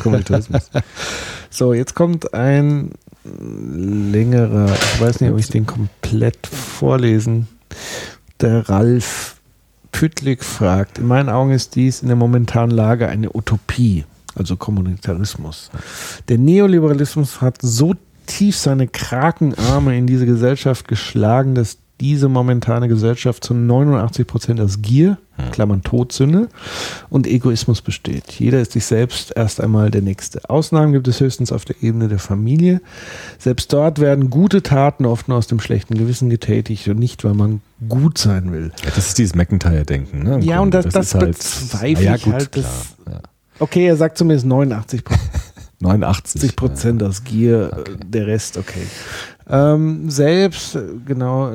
hast. So, jetzt kommt ein längerer, ich weiß nicht, ob ich den komplett vorlesen. Der Ralf Püttlik fragt, in meinen Augen ist dies in der momentanen Lage eine Utopie, also Kommunitarismus. Der Neoliberalismus hat so tief seine Krakenarme in diese Gesellschaft geschlagen, dass diese momentane Gesellschaft zu 89 Prozent aus Gier, Klammern Todsünde, und Egoismus besteht. Jeder ist sich selbst erst einmal der Nächste. Ausnahmen gibt es höchstens auf der Ebene der Familie. Selbst dort werden gute Taten oft nur aus dem schlechten Gewissen getätigt und nicht, weil man gut sein will. Ja, das ist dieses McIntyre-Denken. Ne? Ja, und Grunde. das- das ist halt, bezweifle ja, ich gut, halt, das-. Ja. Okay, er sagt zumindest 89 89. 80 Prozent aus Gier, Okay. der Rest okay. Ähm, selbst, äh, genau,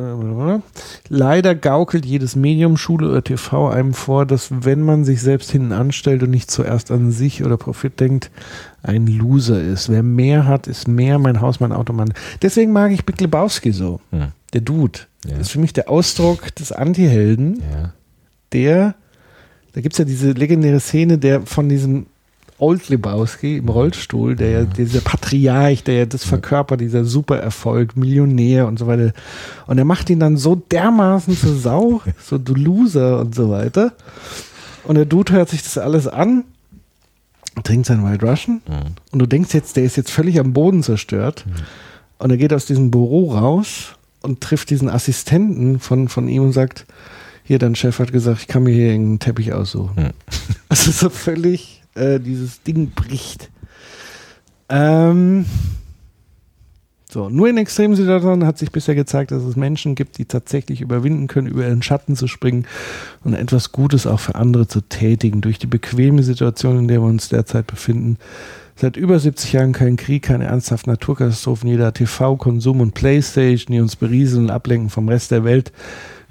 äh, leider gaukelt jedes Medium, Schule oder TV einem vor, dass wenn man sich selbst hinten anstellt und nicht zuerst an sich oder Profit denkt, ein Loser ist. Wer mehr hat, ist mehr mein Haus, mein Auto, mein. Deswegen mag ich Big Lebowski so. Hm. Der Dude. Ja. Das ist für mich der Ausdruck des Anti-Helden Ja. der, da gibt es ja diese legendäre Szene, der von diesem Old Lebowski im Rollstuhl, der ja, dieser Patriarch, der ja das verkörpert, dieser Supererfolg, Millionär und so weiter. Und er macht ihn dann so dermaßen zur Sau, so du Loser und so weiter. Und der Dude hört sich das alles an, trinkt seinen White Russian Mhm. und du denkst jetzt, der ist jetzt völlig am Boden zerstört. Und er geht aus diesem Büro raus und trifft diesen Assistenten von, von ihm und sagt, hier, dein Chef hat gesagt, ich kann mir hier einen Teppich aussuchen. Hm. Also so völlig äh, dieses Ding bricht. Ähm, so, nur in extremen Situationen hat sich bisher gezeigt, dass es Menschen gibt, die tatsächlich überwinden können, über ihren Schatten zu springen und etwas Gutes auch für andere zu tätigen. Durch die bequeme Situation, in der wir uns derzeit befinden, Seit über 70 Jahren kein Krieg, keine ernsthaften Naturkatastrophen, jeder TV, Konsum und Playstation, die uns berieseln und ablenken vom Rest der Welt,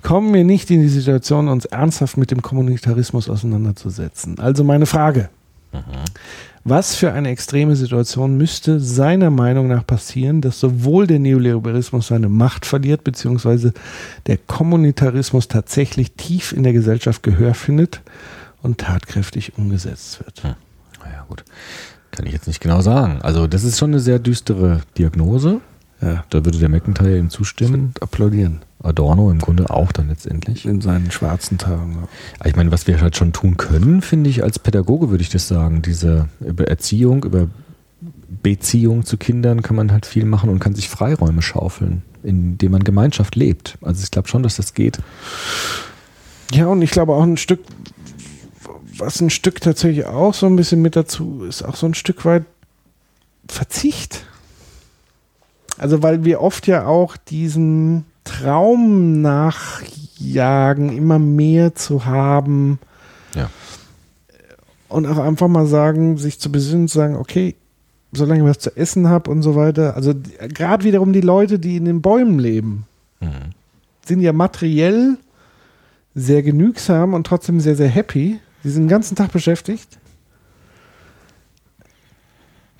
kommen wir nicht in die Situation, uns ernsthaft mit dem Kommunitarismus auseinanderzusetzen. Also meine Frage. Was für eine extreme Situation müsste seiner Meinung nach passieren, dass sowohl der Neoliberalismus seine Macht verliert, beziehungsweise der Kommunitarismus tatsächlich tief in der Gesellschaft Gehör findet und tatkräftig umgesetzt wird? Hm. Naja, gut. Kann ich jetzt nicht genau sagen. Also, das ist schon eine sehr düstere Diagnose. Ja, Da würde der McIntyre ihm zustimmen. applaudieren Adorno im Grunde auch dann letztendlich. in seinen schwarzen Tagen. ja. Aber Ich meine, was wir halt schon tun können, finde ich, als Pädagoge würde ich das sagen, diese über Erziehung, über Beziehung zu Kindern kann man halt viel machen und kann sich Freiräume schaufeln, indem man Gemeinschaft lebt. Also ich glaube schon, dass das geht. Ja, und ich glaube auch ein Stück, was ein Stück tatsächlich auch so ein bisschen mit dazu ist, auch so ein Stück weit Verzicht. Also, weil wir oft ja auch diesen Traum nachjagen, immer mehr zu haben. Ja. Und auch einfach mal sagen, sich zu besinnen, zu sagen, okay, solange ich was zu essen habe und so weiter. Also, gerade wiederum die Leute, die in den Bäumen leben, Mhm. sind ja materiell sehr genügsam und trotzdem sehr, sehr happy. Die sind den ganzen Tag beschäftigt.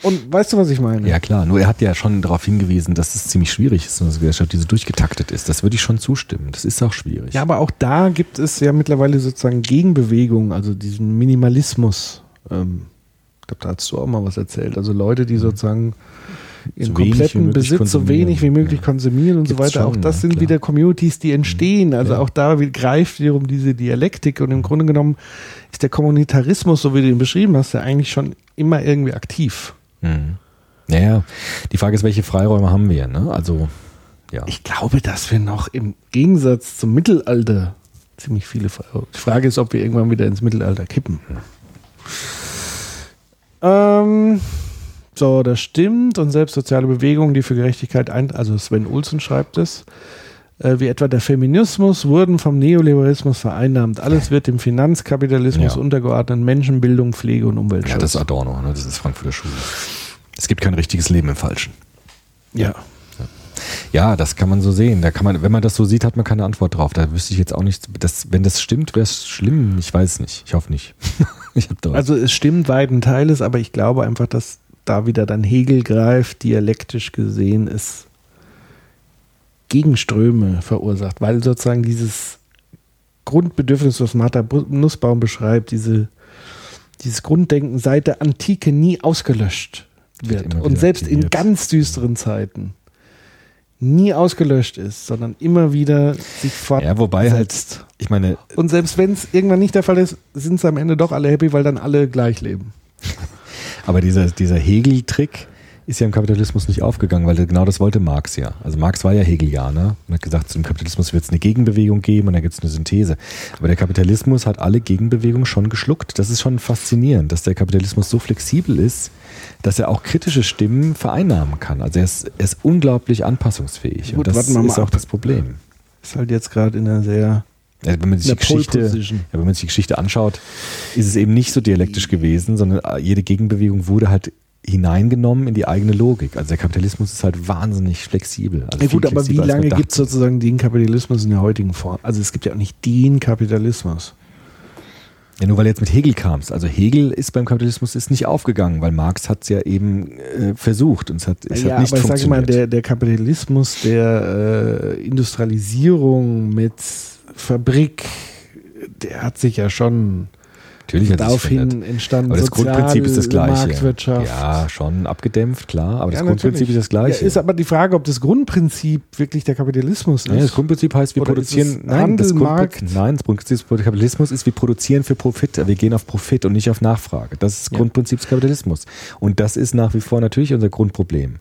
Und weißt du, was ich meine? Ja klar, nur er hat ja schon darauf hingewiesen, dass es ziemlich schwierig ist, in einer Gesellschaft, die so durchgetaktet ist. Das würde ich schon zustimmen. Das ist auch schwierig. Ja, aber auch da gibt es ja mittlerweile sozusagen Gegenbewegungen, also diesen Minimalismus. Ähm, ich glaube, da hast du auch mal was erzählt. Also Leute, die sozusagen in So kompletten Besitz so wenig wie möglich Ja. konsumieren und so Gibt's weiter. auch schon, das ja, sind klar. wieder Communities, die entstehen. Also Ja. auch da greift wiederum diese Dialektik und im Grunde genommen ist der Kommunitarismus, so wie du ihn beschrieben hast, ja eigentlich schon immer irgendwie aktiv. Mhm. Naja, die Frage ist, welche Freiräume haben wir? Ne? Also, ja. Ich glaube, dass wir noch im Gegensatz zum Mittelalter ziemlich viele Freiräume. Die Frage ist, ob wir irgendwann wieder ins Mittelalter kippen. Ähm, so, das stimmt. Und selbst soziale Bewegungen, die für Gerechtigkeit ein, also Sven Olsen schreibt es, äh, wie etwa der Feminismus, wurden vom Neoliberalismus vereinnahmt. Alles wird dem Finanzkapitalismus Ja. untergeordnet. Menschenbildung, Pflege und Umweltschutz. ja, das ist Adorno, ne? das ist Frankfurter Schule. Es gibt kein richtiges Leben im Falschen. ja. Ja, das kann man so sehen. Da kann man, wenn man das so sieht, hat man keine Antwort drauf. Da wüsste ich jetzt auch nicht, das, wenn das stimmt, wäre es schlimm. Ich weiß nicht. Ich hoffe nicht. ich Also es stimmt weiten Teiles, aber ich glaube einfach, dass da wieder dann Hegel greift, dialektisch gesehen es Gegenströme verursacht, weil sozusagen dieses Grundbedürfnis, was Martha Nussbaum beschreibt, diese, dieses Grunddenken seit der Antike nie ausgelöscht Wird Und selbst in aktiviert. ganz düsteren Zeiten nie ausgelöscht ist, sondern immer wieder sich fortsetzt. ja, wobei halt, ich meine, Und selbst wenn es irgendwann nicht der Fall ist, sind sie am Ende doch alle happy, weil dann alle gleich leben. aber dieser, dieser Hegel-Trick ist ja im Kapitalismus nicht aufgegangen, weil genau das wollte Marx ja. Also Marx war ja Hegelianer und hat gesagt, zum Kapitalismus wird es eine Gegenbewegung geben und dann gibt es eine Synthese. Aber der Kapitalismus hat alle Gegenbewegungen schon geschluckt. Das ist schon faszinierend, dass der Kapitalismus so flexibel ist, dass er auch kritische Stimmen vereinnahmen kann. Also er ist, er ist unglaublich anpassungsfähig. Gut, und das warten wir mal ist auch ab. das Problem. Ist halt jetzt gerade in einer sehr. Ja, wenn man sich die Geschichte, ja, wenn man sich die Geschichte anschaut, ist es eben nicht so dialektisch gewesen, sondern jede Gegenbewegung wurde halt hineingenommen in die eigene Logik. Also der Kapitalismus ist halt wahnsinnig flexibel. Also Ja, gut, aber wie lange gibt es sozusagen den Kapitalismus in der heutigen Form? Also es gibt ja auch nicht den Kapitalismus. Ja, nur weil du jetzt mit Hegel kamst. Also Hegel ist beim Kapitalismus ist nicht aufgegangen, weil Marx hat es ja eben äh, versucht und es hat, es ja, hat nicht aber ich sage mal, funktioniert. der, der Kapitalismus der äh, Industrialisierung mit Fabrik, der hat sich ja schon Natürlich hat sich verändert. daraufhin entstanden. Aber das Grundprinzip ist das gleiche. Marktwirtschaft. Ja, schon abgedämpft, klar, aber das Ja, Grundprinzip natürlich. ist das gleiche. Ja, ist aber die Frage, ob das Grundprinzip wirklich der Kapitalismus ist. Ja, das Grundprinzip heißt, wir Oder produzieren. Nein, Handel, das Grundprinzip, Markt? nein, das Grundprinzip des Kapitalismus ist, wir produzieren für Profit. Wir gehen auf Profit und nicht auf Nachfrage. Das ist das Ja. Grundprinzip des Kapitalismus. Und das ist nach wie vor natürlich unser Grundproblem.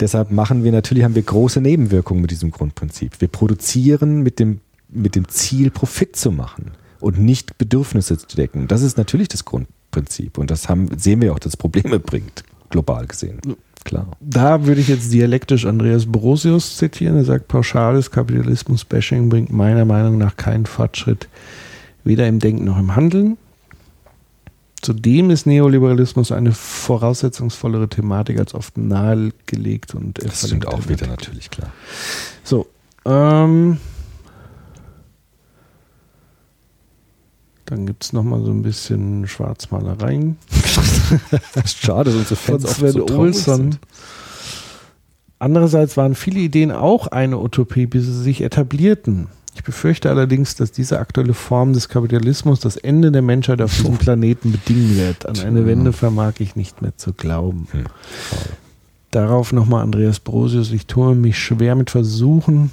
Deshalb machen wir natürlich, haben wir große Nebenwirkungen mit diesem Grundprinzip. Wir produzieren mit dem, mit dem Ziel, Profit zu machen und nicht Bedürfnisse zu decken. Das ist natürlich das Grundprinzip. Und das haben, sehen wir auch, dass es Probleme bringt, global gesehen. Klar. Da würde ich jetzt dialektisch Andreas Borosius zitieren. Er sagt, pauschales Kapitalismus-Bashing bringt meiner Meinung nach keinen Fortschritt, weder im Denken noch im Handeln. Zudem ist Neoliberalismus eine voraussetzungsvollere Thematik als oft nahegelegt und Das stimmt auch wieder natürlich, klar. So, ähm, dann gibt es nochmal so ein bisschen Schwarzmalereien Schade, unsere von Fans oft Sven so Olsson. Andererseits waren viele Ideen auch eine Utopie, bis sie sich etablierten. Ich befürchte allerdings, dass diese aktuelle Form des Kapitalismus das Ende der Menschheit auf diesem Planeten bedingen wird. An eine Wende vermag ich nicht mehr zu glauben. Hm, Darauf nochmal Andreas Brosius. Ich tue mich schwer mit Versuchen,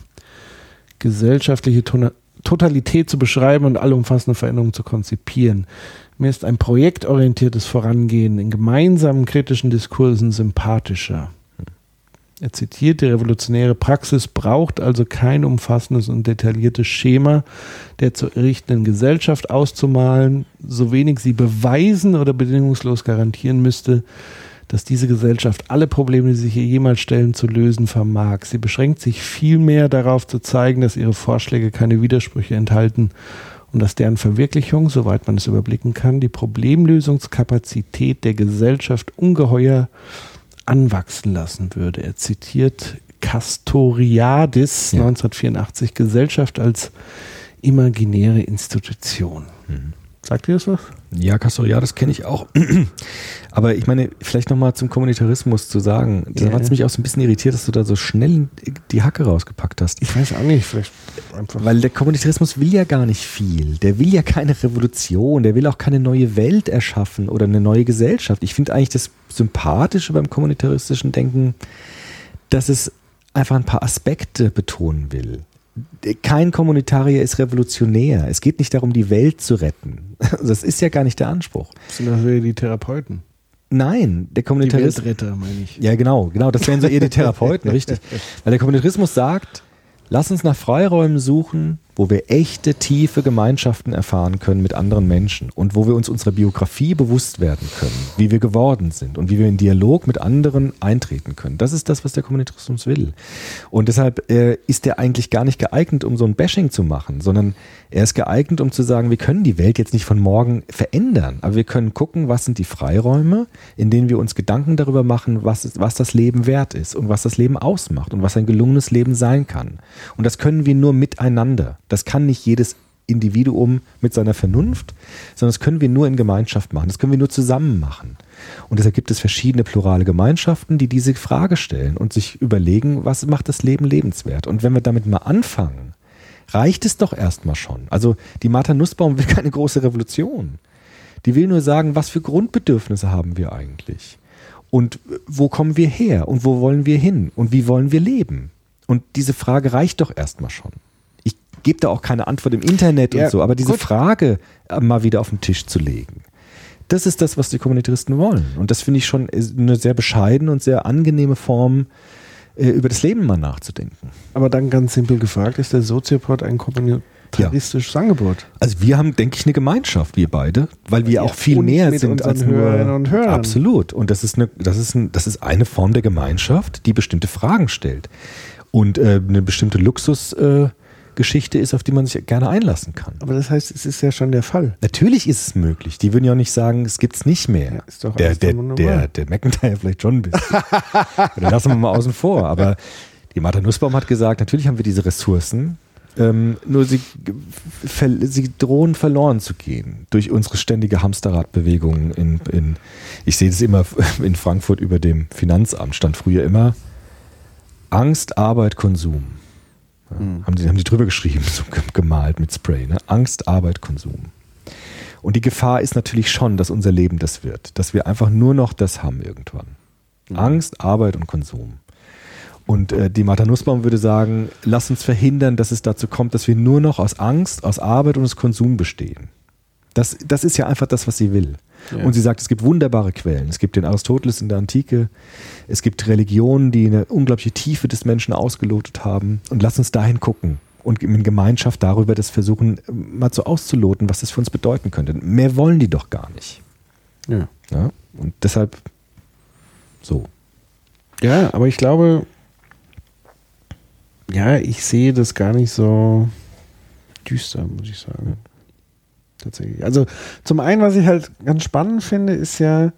gesellschaftliche Totalität zu beschreiben und allumfassende Veränderungen zu konzipieren. Mir ist ein projektorientiertes Vorangehen in gemeinsamen kritischen Diskursen sympathischer. Er zitiert, die revolutionäre Praxis braucht also kein umfassendes und detailliertes Schema der zu errichtenden Gesellschaft auszumalen, so wenig sie beweisen oder bedingungslos garantieren müsste, dass diese Gesellschaft alle Probleme, die sich hier jemals stellen, zu lösen vermag. Sie beschränkt sich vielmehr darauf zu zeigen, dass ihre Vorschläge keine Widersprüche enthalten und dass deren Verwirklichung, soweit man es überblicken kann, die Problemlösungskapazität der Gesellschaft ungeheuer anwachsen lassen würde. Er zitiert Castoriadis Ja. 1984 Gesellschaft als imaginäre Institution. Sagt ihr das was? Ja, Castoriadis kenne ich auch. Aber ich meine, vielleicht nochmal zum Kommunitarismus zu sagen. Da Ja. hat es mich auch so ein bisschen irritiert, dass du da so schnell die Hacke rausgepackt hast. Ich weiß auch nicht, vielleicht einfach. Weil der Kommunitarismus will ja gar nicht viel. Der will ja keine Revolution, der will auch keine neue Welt erschaffen oder eine neue Gesellschaft. Ich finde eigentlich das Sympathische beim kommunitaristischen Denken, dass es einfach ein paar Aspekte betonen will. Kein Kommunitarier ist revolutionär. Es geht nicht darum, die Welt zu retten. Das ist ja gar nicht der Anspruch. sind das wieder die Therapeuten. Nein, der Die Kommunitarismus. Weltretter, meine ich. Ja, genau, genau. Das wären so eher die Therapeuten, richtig. Weil der Kommunitarismus sagt, lass uns nach Freiräumen suchen, wo wir echte, tiefe Gemeinschaften erfahren können mit anderen Menschen und wo wir uns unserer Biografie bewusst werden können, wie wir geworden sind und wie wir in Dialog mit anderen eintreten können. Das ist das, was der Kommunitarismus will. Und deshalb äh, ist er eigentlich gar nicht geeignet, um so ein Bashing zu machen, sondern er ist geeignet, um zu sagen, wir können die Welt jetzt nicht von morgen verändern, aber wir können gucken, was sind die Freiräume, in denen wir uns Gedanken darüber machen, was, ist, was das Leben wert ist und was das Leben ausmacht und was ein gelungenes Leben sein kann. Und das können wir nur miteinander. Das kann nicht jedes Individuum mit seiner Vernunft, sondern das können wir nur in Gemeinschaft machen. Das können wir nur zusammen machen. Und deshalb gibt es verschiedene plurale Gemeinschaften, die diese Frage stellen und sich überlegen, was macht das Leben lebenswert? Und wenn wir damit mal anfangen, reicht es doch erstmal schon. Also die Martha Nussbaum will keine große Revolution. Die will nur sagen, was für Grundbedürfnisse haben wir eigentlich? Und wo kommen wir her? Und wo wollen wir hin? Und wie wollen wir leben? Und diese Frage reicht doch erstmal schon. Gebe da auch keine Antwort im Internet Ja, und so, aber diese gut. Frage äh, mal wieder auf den Tisch zu legen, das ist das, was die Kommunitaristen wollen. Und das finde ich schon eine sehr bescheidene und sehr angenehme Form, äh, über das Leben mal nachzudenken. Aber dann ganz simpel gefragt, ist der Soziopod ein kommunitaristisches Angebot? Also wir haben, denke ich, eine Gemeinschaft, wir beide, weil wir Ja, auch viel mehr sind als nur Hörerinnen und Hörern. absolut. Und das ist eine, das ist ein, das ist eine Form der Gemeinschaft, die bestimmte Fragen stellt und äh, eine bestimmte Luxusgeschichte äh, Geschichte ist, auf die man sich gerne einlassen kann. Aber das heißt, es ist ja schon der Fall. Natürlich ist es möglich. Die würden ja auch nicht sagen, es gibt's nicht mehr. Ja, ist doch der, der, der, der McIntyre vielleicht schon ein bisschen. Oder lassen wir mal außen vor. Aber die Martha Nussbaum hat gesagt, natürlich haben wir diese Ressourcen, ähm, nur sie, sie drohen verloren zu gehen durch unsere ständige Hamsterradbewegung. In, in, ich sehe das immer in Frankfurt über dem Finanzamt, stand früher immer Angst, Arbeit, Konsum. Ja, haben, die, haben die drüber geschrieben, so ge- gemalt mit Spray. Ne? Angst, Arbeit, Konsum. Und die Gefahr ist natürlich schon, dass unser Leben das wird, dass wir einfach nur noch das haben irgendwann. Angst, Arbeit und Konsum. Und äh, die Martha Nussbaum würde sagen, lass uns verhindern, dass es dazu kommt, dass wir nur noch aus Angst, aus Arbeit und aus Konsum bestehen. Das, das ist ja einfach das, was sie will. Ja. Und sie sagt, es gibt wunderbare Quellen. Es gibt den Aristoteles in der Antike. Es gibt Religionen, die eine unglaubliche Tiefe des Menschen ausgelotet haben. Und lass uns dahin gucken und in Gemeinschaft darüber das versuchen, äh, mal so auszuloten, was das für uns bedeuten könnte. Mehr wollen die doch gar nicht. Ja. Ja? Und deshalb so. Ja, aber ich glaube, ja, ich sehe das gar nicht so düster, muss ich sagen. Tatsächlich. Also zum einen, was ich halt ganz spannend finde, ist ja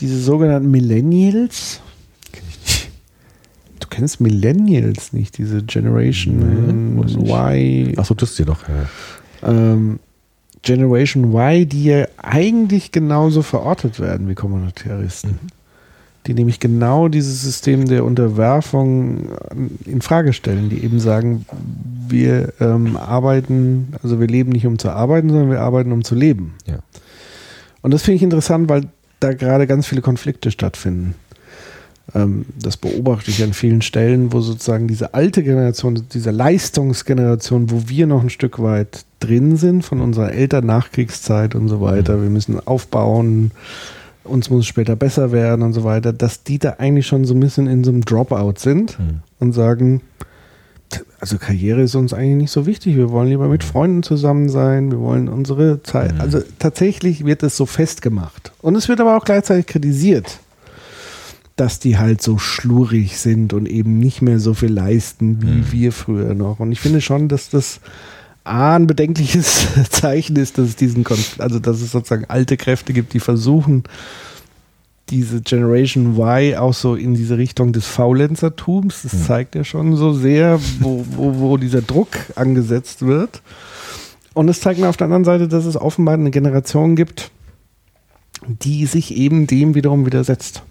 diese sogenannten Millennials. Kenn ich nicht. Du kennst Millennials nicht, diese Generation Nee. Y. Achso, das ist dir doch. Ja. Ähm, Generation Y, die ja eigentlich genauso verortet werden wie Kommunitaristen. Die nämlich genau dieses System der Unterwerfung in Frage stellen, die eben sagen, wir ähm, arbeiten, also wir leben nicht um zu arbeiten, sondern wir arbeiten um zu leben. Ja. Und das finde ich interessant, weil da gerade ganz viele Konflikte stattfinden. Ähm, das beobachte ich an vielen Stellen, wo sozusagen diese alte Generation, diese Leistungsgeneration, wo wir noch ein Stück weit drin sind von unserer Eltern Nachkriegszeit und so weiter. Wir müssen aufbauen, uns muss es später besser werden und so weiter, dass die da eigentlich schon so ein bisschen in so einem Dropout sind Mhm. und sagen, also Karriere ist uns eigentlich nicht so wichtig. Wir wollen lieber mit Freunden zusammen sein. Wir wollen unsere Zeit. Mhm. Also tatsächlich wird es so festgemacht. Und es wird aber auch gleichzeitig kritisiert, dass die halt so schlurig sind und eben nicht mehr so viel leisten wie Mhm. wir früher noch. Und ich finde schon, dass das A, ein bedenkliches Zeichen ist, dass es diesen Konflikt, also dass es sozusagen alte Kräfte gibt, die versuchen, diese Generation Y auch so in diese Richtung des Faulenzertums. Das zeigt ja schon so sehr, wo, wo, wo dieser Druck angesetzt wird. Und es zeigt mir auf der anderen Seite, dass es offenbar eine Generation gibt, die sich eben dem wiederum widersetzt.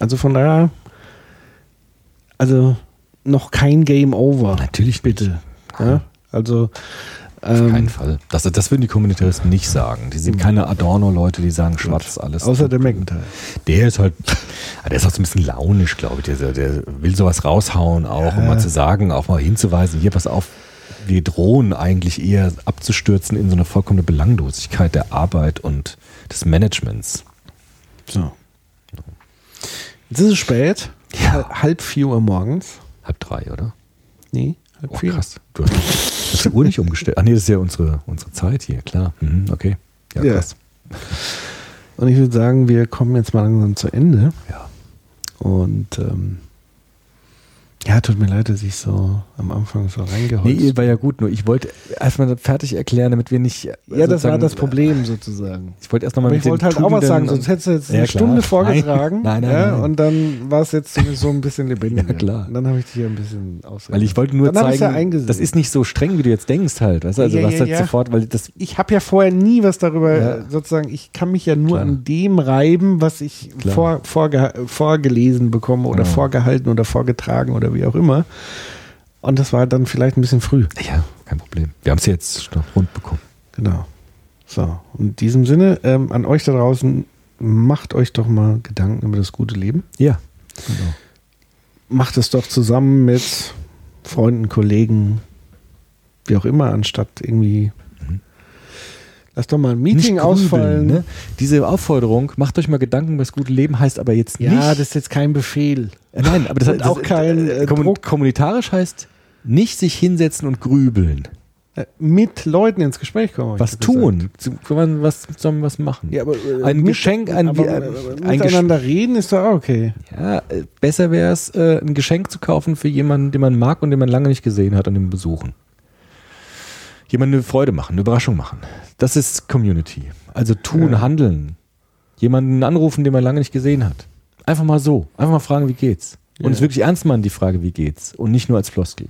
Also von daher, also noch kein Game Over. Natürlich bitte. Ja? Also Auf ähm, keinen Fall. Das, das würden die Kommunitaristen nicht sagen. Die sind keine Adorno-Leute, die sagen schwarz alles. außer der McIntyre. Der ist halt, der ist auch so ein bisschen launisch, glaube ich. Der, der will sowas raushauen auch, um mal zu sagen, auch mal hinzuweisen, hier, pass auf, wir drohen eigentlich eher abzustürzen in so eine vollkommene Belanglosigkeit der Arbeit und des Managements. So. Jetzt ist es spät. Ja. Halb vier Uhr morgens. Halb drei, oder? Nee, halb Oh, vier. krass. Du hast die Uhr nicht umgestellt. Ach nee, das ist ja unsere, unsere Zeit hier, klar. Mhm, okay. Ja, Ja. krass. Und ich würde sagen, wir kommen jetzt mal langsam zu Ende. Ja. Und ähm, ja, tut mir leid, dass ich so am Anfang so reingeholzt Nee, war ja gut, nur ich wollte erstmal fertig erklären, damit wir nicht. Ja, das war das Problem sozusagen. Ich wollte erst nochmal Aber ich wollte halt auch was sagen, sonst hättest du jetzt eine Ja, klar. Stunde vorgetragen. Nein, nein, ja, nein. Und dann war es jetzt so ein bisschen lebendiger. Ja, klar. Und dann habe ich dich hier ein bisschen ausreden. Weil ich wollte nur Dann ja zeigen, eingesehen. das ist nicht so streng, wie du jetzt denkst halt. Weißt du, also Ja, was ja, halt ja. sofort, weil das ich habe ja vorher nie was darüber, Ja. äh, sozusagen, ich kann mich ja nur Klar. an dem reiben, was ich Klar. vor, vorge, vorgelesen bekomme oder Ja. vorgehalten oder vorgetragen oder wie auch immer. Und das war dann vielleicht ein bisschen früh. ja, kein Problem. Wir haben es jetzt noch rund bekommen. Genau. So, in diesem Sinne, ähm, an euch da draußen, macht euch doch mal Gedanken über das gute Leben. Ja. Genau. Macht es doch zusammen mit Freunden, Kollegen, wie auch immer, anstatt irgendwie. Lass doch mal ein Meeting Nicht ausfallen. grübeln, ne? Diese Aufforderung, macht euch mal Gedanken über das gute Leben, heißt aber jetzt Ja, nicht. das ist jetzt kein Befehl. Nein, aber das hat auch kein, äh, Druck. Kommunitarisch heißt nicht sich hinsetzen und grübeln. Äh, Mit Leuten ins Gespräch kommen. Was tun? Zu- Was wir was machen? Ja, aber, äh, Ein mit- Geschenk, ein, aber, wie- äh, ein, ein Gesch miteinander reden ist doch auch okay. ja, äh, besser wäre es, äh, ein Geschenk zu kaufen für jemanden, den man mag und den man lange nicht gesehen hat und den besuchen. Jemandem eine Freude machen, eine Überraschung machen. Das ist Community. Also tun, Ja. handeln. Jemanden anrufen, den man lange nicht gesehen hat. Einfach mal so. Einfach mal fragen, wie geht's? Und Ja. es wirklich ernst machen, die Frage, wie geht's? Und nicht nur als Floskel.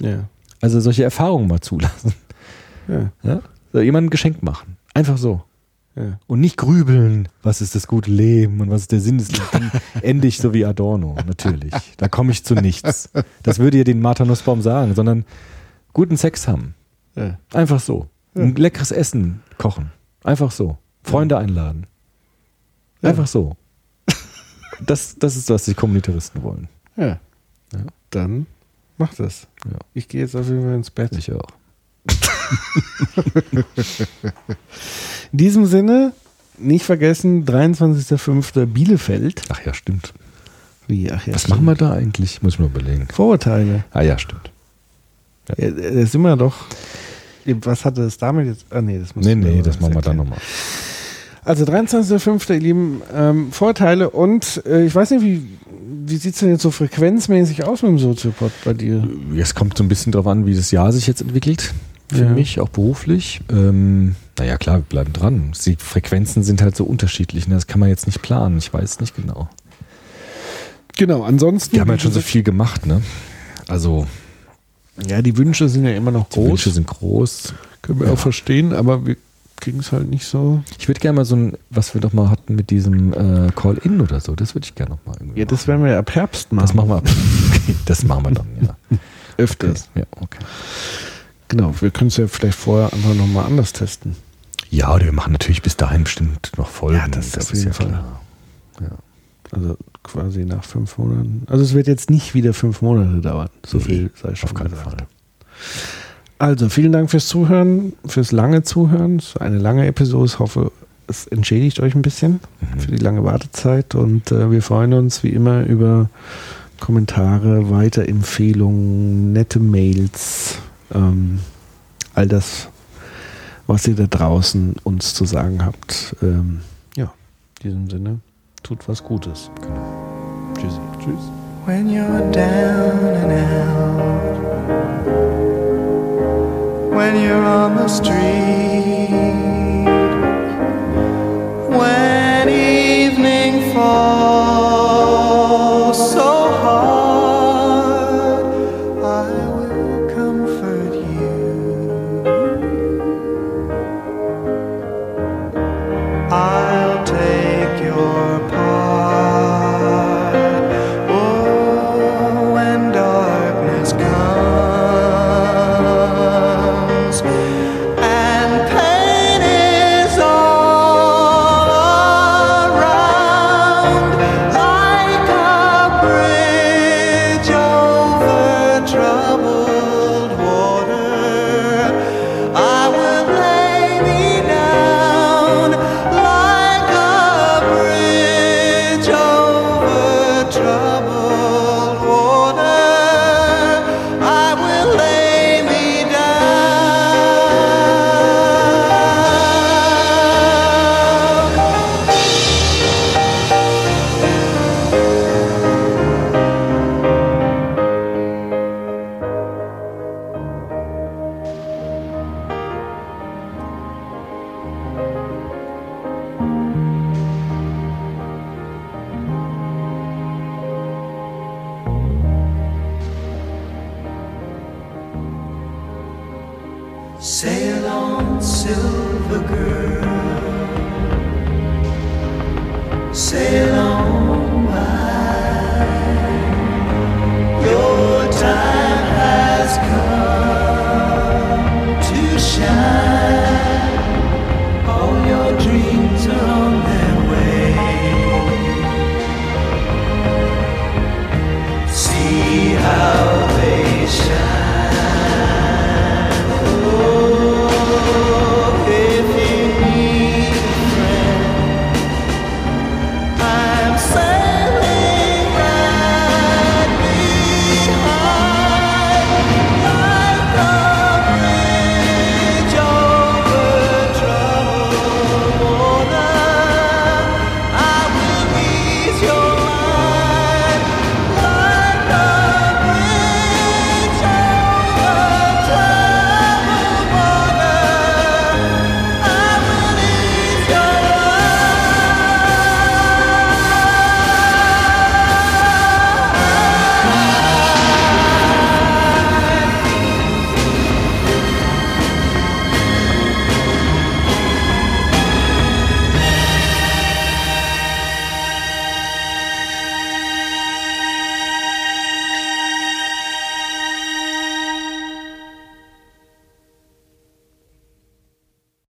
Ja. Also solche Erfahrungen mal zulassen. Ja. Ja? So, jemandem ein Geschenk machen. Einfach so. Ja. Und nicht grübeln, was ist das gute Leben und was ist der Sinn des Lebens. Ende ich so wie Adorno, natürlich. Da komme ich zu nichts. Das würde ja den Martha Nussbaum sagen, sondern guten Sex haben. Ja. Einfach so. Ein leckeres Essen kochen. Einfach so. Freunde einladen. Einfach so. Das, das ist, was die Kommunitaristen wollen. Ja. Ja. Dann mach das. Ja. Ich gehe jetzt auf jeden Fall ins Bett. Ich auch. In diesem Sinne, nicht vergessen, 23.05. Bielefeld. Ach ja, stimmt. Wie, ach ja, Was stimmt. machen wir da eigentlich? Muss ich mal überlegen. Vorurteile. Ah ja, stimmt. Ja, da sind wir doch. Was hatte es damit jetzt? Ah, nee, das muss Nee, mir nee, das machen wir dann nochmal. Also 23.05. ihr Lieben, ähm, Vorteile und äh, ich weiß nicht, wie, wie sieht es denn jetzt so frequenzmäßig aus mit dem Soziopod bei dir? Es kommt so ein bisschen drauf an, wie das Jahr sich jetzt entwickelt. Für Ja. mich, auch beruflich. Ähm, naja, klar, wir bleiben dran. Die Frequenzen sind halt so unterschiedlich. Ne? Das kann man jetzt nicht planen. Ich weiß nicht genau. Genau, ansonsten. Wir haben halt schon so viel gemacht, ne? Also, Ja, die Wünsche sind ja immer noch die groß. Wünsche sind groß. Können wir auch verstehen, aber wir kriegen es halt nicht so. Ich würde gerne mal so ein, was wir doch mal hatten mit diesem äh, Call-In oder so, das würde ich gerne noch mal irgendwie Ja, das werden wir ab Herbst machen. Das machen wir ab. Okay, das machen wir dann, ja. öfters. Ja, okay. Genau, wir können es ja vielleicht vorher einfach nochmal anders testen. Ja, oder wir machen natürlich bis dahin bestimmt noch Folgen. Ja, das auf jeden Fall. Also quasi nach fünf Monaten. Also es wird jetzt nicht wieder fünf Monate dauern. So Nee, viel sei schon auf keinen gesagt. Fall. Also vielen Dank fürs Zuhören, fürs lange Zuhören. Es war eine lange Episode. Ich hoffe, es entschädigt euch ein bisschen für die lange Wartezeit. Und äh, wir freuen uns wie immer über Kommentare, Weiterempfehlungen, nette Mails, ähm, all das, was ihr da draußen uns zu sagen habt. Ähm, ja, in diesem Sinne, tut was Gutes. Tschüssi. Tschüss. When you're down and out, when you're on the street,